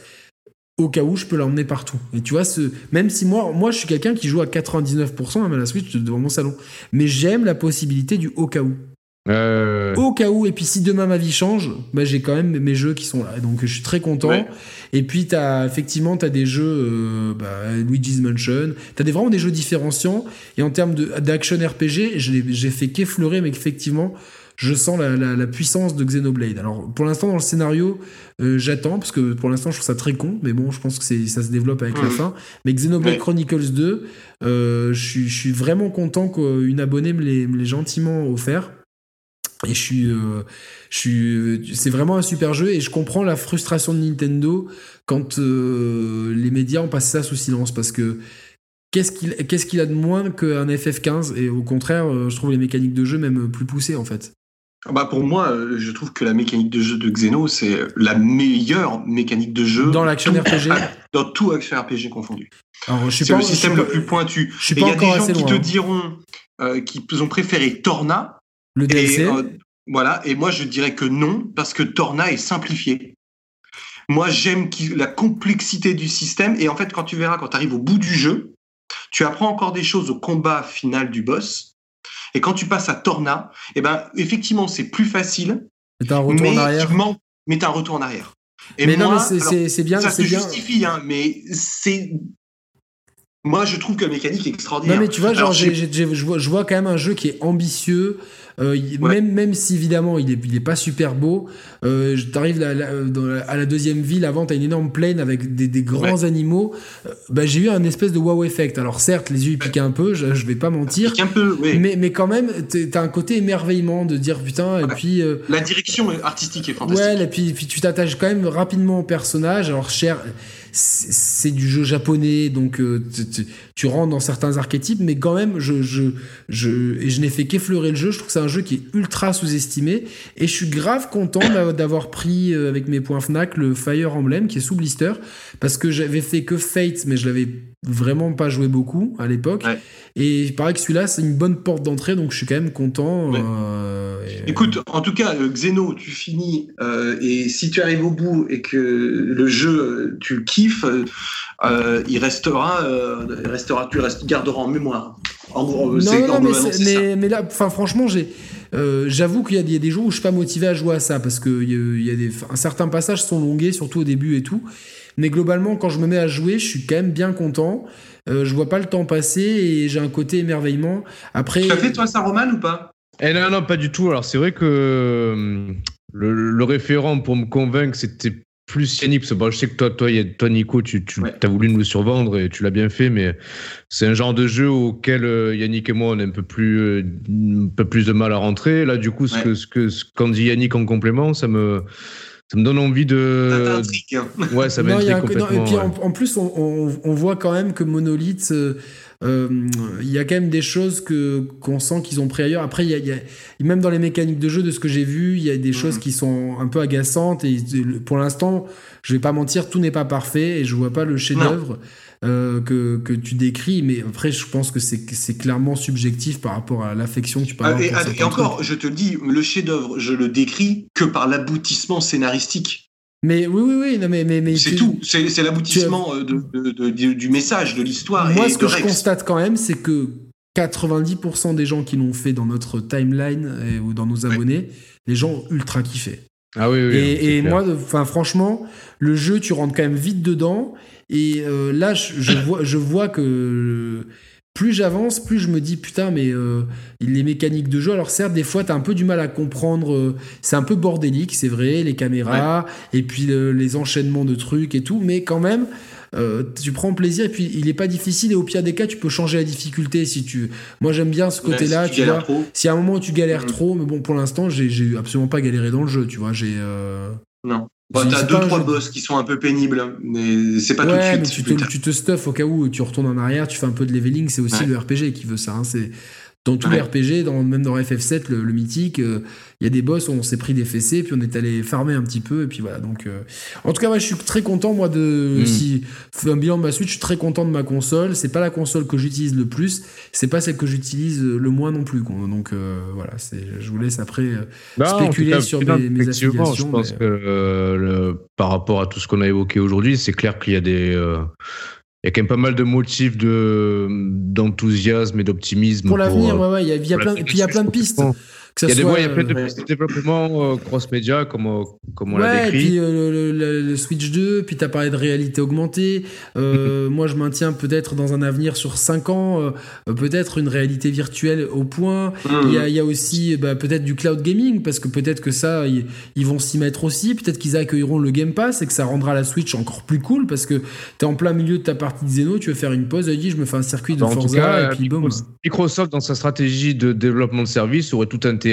au cas où je peux l'emmener partout. Et tu vois, ce, même si moi, moi je suis quelqu'un qui joue à 99% à la Switch devant mon salon, mais j'aime la possibilité du au cas où. Au cas où, et puis si demain ma vie change, bah, j'ai quand même mes jeux qui sont là. Donc je suis très content. Et puis as, effectivement, tu as des jeux, euh, bah, Luigi's Mansion, tu as des, vraiment des jeux différenciants. Et en termes d'action RPG, j'ai fait qu'effleurer, mais effectivement, je sens la, puissance de Xenoblade. Alors pour l'instant dans le scénario, euh, j'attends parce que pour l'instant je trouve ça très con, mais bon je pense que ça se développe avec la fin. Mais Xenoblade Chronicles 2, euh, je, suis vraiment content qu'une abonnée me l'ait gentiment offert. Et je suis, euh, je suis, c'est vraiment un super jeu et je comprends la frustration de Nintendo quand les médias ont passé ça sous silence parce que qu'est-ce qu'il, qu'est-ce qu'il a de moins qu'un FF15 et au contraire, je trouve les mécaniques de jeu même plus poussées en fait. Ah bah pour moi, euh, je trouve que la mécanique de jeu de Xeno, c'est la meilleure mécanique de jeu. Dans l'action RPG Dans tout action RPG confondu. C'est le système le plus pointu. Il y a des gens qui te hein. diront euh, qu'ils ont préféré Torna. Le DLC. Euh, voilà, et moi je dirais que non, parce que Torna est simplifié. Moi j'aime la complexité du système, et en fait quand tu verras, quand tu arrives au bout du jeu, tu apprends encore des choses au combat final du boss et quand tu passes à Torna, eh ben, effectivement, c'est plus facile. Mais t'as un retour en arrière. Mais t'as un retour en arrière. Et mais non, c'est bien. Ça se justifie, hein, mais c'est. Moi, je trouve que la mécanique est extraordinaire. Non, mais tu vois, genre, je, vois, je vois quand même un jeu qui est ambitieux, euh, même, même si évidemment il est, il est pas super beau, euh, t'arrives à la deuxième ville, avant t'as une énorme plaine avec des, des grands animaux. Euh, bah, j'ai eu un espèce de wow effect. Alors certes, les yeux ils piquent un peu, je, je vais pas mentir. Un peu, mais, mais quand même, t'as un côté émerveillement de dire putain, et puis. Euh, la direction artistique est fantastique. Ouais, et puis, puis tu t'attaches quand même rapidement au personnage. Alors cher c'est du jeu japonais, donc euh, tu, rentres dans certains archétypes, mais quand même, je, je, je, et je n'ai fait qu'effleurer le jeu. Je trouve que c'est un jeu qui est ultra sous-estimé, et je suis grave content d'avoir pris euh, avec mes points Fnac le Fire Emblem qui est sous blister, parce que j'avais fait que Fate, mais je l'avais vraiment pas joué beaucoup à l'époque. Et il paraît que celui-là, c'est une bonne porte d'entrée, donc je suis quand même content. Euh, Écoute, en tout cas, le Xeno, tu finis, euh, et si tu arrives au bout et que le jeu, tu le kiffes, euh, il restera, il restera, tu reste, garderas en mémoire. En gros, non, non, mais, mais, là, enfin, franchement, j'ai. J'avoue qu'il y, a des jours où je suis pas motivé à jouer à ça parce que il y a des, certains passages sont longués, surtout au début et tout. Mais globalement, quand je me mets à jouer, je suis quand même bien content. Euh, je vois pas le temps passer et j'ai un côté émerveillement. Après, tu as fait toi ça, Roman, ou pas? Eh non, non, pas du tout. Alors c'est vrai que euh, le, référent pour me convaincre, c'était plus Yannick. Parce que je sais que toi, toi, toi Nico, tu, tu as voulu nous le survendre et tu l'as bien fait, mais c'est un genre de jeu auquel euh, Yannick et moi, on a un peu plus, un peu plus de mal à rentrer. Là, du coup, ce que, ce que, ce qu'en dit Yannick en complément, ça me ça me donne envie de. Ça hein. Ouais, ça m'intrigue complètement. et puis en, plus, on, on, voit quand même que Monolith, euh, euh, il y a quand même des choses que qu'on sent qu'ils ont pris ailleurs. Après, il y, a, même dans les mécaniques de jeu, de ce que j'ai vu, il y a des choses mhm. qui sont un peu agaçantes. Et pour l'instant, je vais pas mentir, tout n'est pas parfait et je vois pas le chef-d'œuvre. Euh, que, que, tu décris, mais après, je pense que c'est clairement subjectif par rapport à l'affection que tu peux avoir. Ah, et, encore, je te le dis, le chef-d'œuvre, je le décris que par l'aboutissement scénaristique. Mais oui, oui, oui, non, mais, mais, mais c'est tout. C'est l'aboutissement euh, de, du message, de l'histoire. Moi, ce que je constate quand même, c'est que 90% des gens qui l'ont fait dans notre timeline ou dans nos abonnés, les gens ont ultra kiffé. Ah oui, oui. Et, et moi, enfin, franchement, le jeu, tu rentres quand même vite dedans. Et euh, là, je, vois, je vois que plus j'avance, plus je me dis putain, mais euh, les mécaniques de jeu. Alors certes, des fois, t'as un peu du mal à comprendre. Euh, c'est un peu bordélique, c'est vrai, les caméras et puis les enchaînements de trucs et tout. Mais quand même, tu prends plaisir et puis il est pas difficile. Et au pire des cas, tu peux changer la difficulté si tu. Moi, j'aime bien ce côté-là. tu, vois, si à un moment où tu galères mm. trop, mais bon, pour l'instant, j'ai absolument pas galéré dans le jeu. Tu vois, j'ai. Non. Bah, t'as deux, trois boss qui sont un peu pénibles, mais c'est pas tout de suite. Mais tu, te, tu te stuffes au cas où tu retournes en arrière, tu fais un peu de leveling, c'est aussi le RPG qui veut ça. Hein. c'est dans tous les RPG, dans, même dans FF7, le, mythique, euh, il y a des boss où on s'est pris des fessées, puis on est allé farmer un petit peu, et puis voilà. Donc, euh, en tout cas, moi, je suis très content, moi, de. Mm. Si un bilan de ma Switch, je suis très content de ma console. C'est pas la console que j'utilise le plus, c'est pas celle que j'utilise le moins non plus. Donc, euh, voilà, je vous laisse après spéculer sur mes, mes affiliations. Je pense que par rapport à tout ce qu'on a évoqué aujourd'hui, c'est clair qu'il y a des il y a quand même pas mal de motifs de d'enthousiasme et d'optimisme. Pour l'avenir, ouais, ouais, il y a, plein, et puis il y a plein de pistes. Il y a des il y a plein de développements cross-média, comme, comme on l'a décrit. Et puis le, Switch 2, puis tu as parlé de réalité augmentée. moi, je maintiens peut-être dans un avenir sur 5 ans, peut-être une réalité virtuelle au point. Il y, a, y, a, aussi bah, peut-être du cloud gaming, parce que peut-être que ça, ils, vont s'y mettre aussi. Peut-être qu'ils accueilleront le Game Pass et que ça rendra la Switch encore plus cool, parce que tu es en plein milieu de ta partie de Zeno, tu veux faire une pause, dis je me fais un circuit de Forza, et puis boum. Microsoft, dans sa stratégie de développement de services, aurait tout intérêt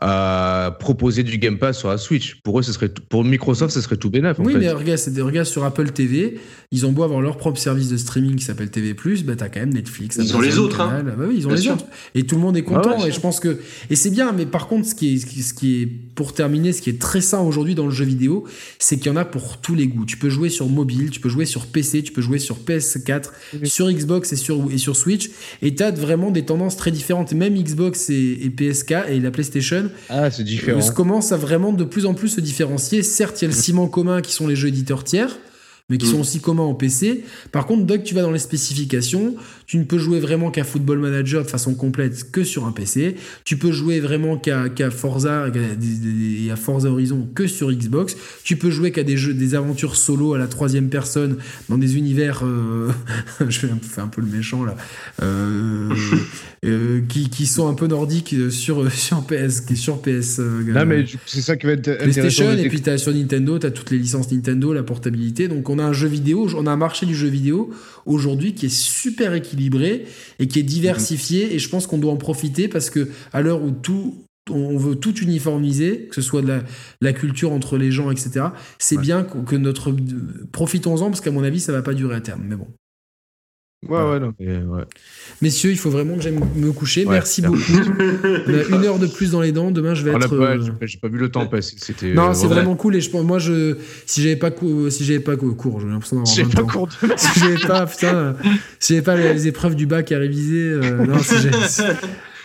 à proposer du Game Pass sur la Switch. Pour eux, ce serait pour Microsoft, ce serait tout bénéf. Oui, mais regarde, c'est des regards sur Apple TV. Ils ont beau avoir leur propre service de streaming qui s'appelle TV+, bah t'as quand même Netflix. Ils ont les autres, hein. Bah oui, ils ont les autres. Et tout le monde est ah content. et je pense que et c'est bien. Mais par contre, ce qui est ce qui est pour terminer, ce qui est très sain aujourd'hui dans le jeu vidéo, c'est qu'il y en a pour tous les goûts. Tu peux jouer sur mobile, tu peux jouer sur PC, tu peux jouer sur PS4, sur Xbox et sur et sur Switch. Et t'as vraiment des tendances très différentes. Même Xbox et, et PSK et la PlayStation ah, c'est différent. Ça commence à vraiment de plus en plus se différencier. Certes, il y a le ciment commun qui sont les jeux éditeurs tiers, mais qui mm. sont aussi communs en PC. Par contre, dès que tu vas dans les spécifications, tu ne peux jouer vraiment qu'à Football Manager de façon complète que sur un PC. Tu peux jouer vraiment qu'à Forza et à Forza Horizon que sur Xbox. Tu peux jouer qu'à des jeux, des aventures solo à la troisième personne dans des univers. Euh, je vais faire un peu le méchant là. Euh, euh, qui, qui, sont un peu nordiques sur, sur PS. Sur PS non, mais c'est ça qui va être PlayStation, et puis as, sur Nintendo, tu as toutes les licences Nintendo, la portabilité. Donc on a un jeu vidéo, on a un marché du jeu vidéo aujourd'hui qui est super équilibré et qui est diversifié. Et je pense qu'on doit en profiter parce que à l'heure où tout on veut tout uniformiser, que ce soit de la, culture entre les gens, etc. C'est bien que notre profitons-en parce qu'à mon avis, ça va pas durer à terme. Mais bon. Ouais, ouais, non, ouais. Messieurs, il faut vraiment que j'aille me coucher. Merci beaucoup. On a une heure de plus dans les dents. Demain, je vais être. Euh, j'ai pas vu le temps passer. C'était. Non, c'est vraiment cool. Et je moi, je, si j'avais pas, si j'avais pas cours, j'ai l'impression d'avoir. J'ai pas cours Si j'avais pas, putain, si j'avais pas les, épreuves du bac à réviser, euh, non, si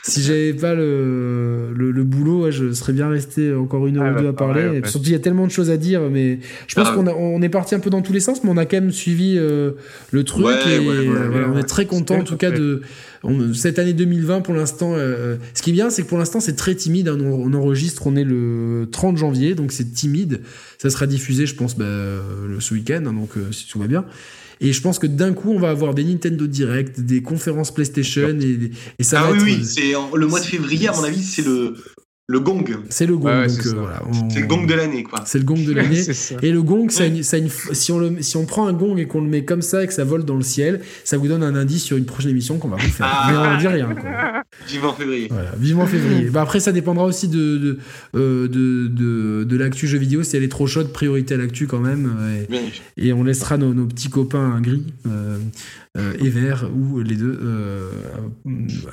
si j'avais pas le, le, boulot, je serais bien resté encore une heure ah ou deux à parler. Surtout, il y a tellement de choses à dire, mais je pense ah. qu'on on est parti un peu dans tous les sens, mais on a quand même suivi euh, le truc et on est très content en tout cas de cette année 2020 pour l'instant. Euh, ce qui est bien, c'est que pour l'instant c'est très timide. Hein. on, enregistre, on est le 30 janvier, donc c'est timide. Ça sera diffusé, je pense, bah, ce week-end, hein, donc euh, si tout va bien. Et je pense que d'un coup, on va avoir des Nintendo Direct, des conférences PlayStation et, et ça ah va oui, oui, c'est le mois de février, à mon avis, c'est le, le gong. C'est le gong. c'est le gong de l'année, quoi. C'est le gong de l'année. et le gong, ça, si, on le, si on prend un gong et qu'on le met comme ça et que ça vole dans le ciel, ça vous donne un indice sur une prochaine émission qu'on va vous faire. Ah. Mais on ne dit rien. Quoi. Vivement février. Voilà, vivement février. bah après, ça dépendra aussi de, de, euh, de, de, de l'actu jeu vidéo. Si elle est trop chaude, priorité à l'actu quand même. Euh, et, on laissera nos, nos petits copains gris. Euh, euh, et vert, ou les deux, euh,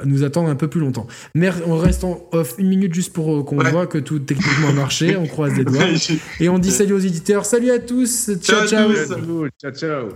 nous attendent un peu plus longtemps. Mais on reste en off une minute juste pour euh, qu'on voit que tout techniquement marché, on croise les doigts. Et on dit salut aux éditeurs, salut à tous, ciao ciao. ciao. ciao.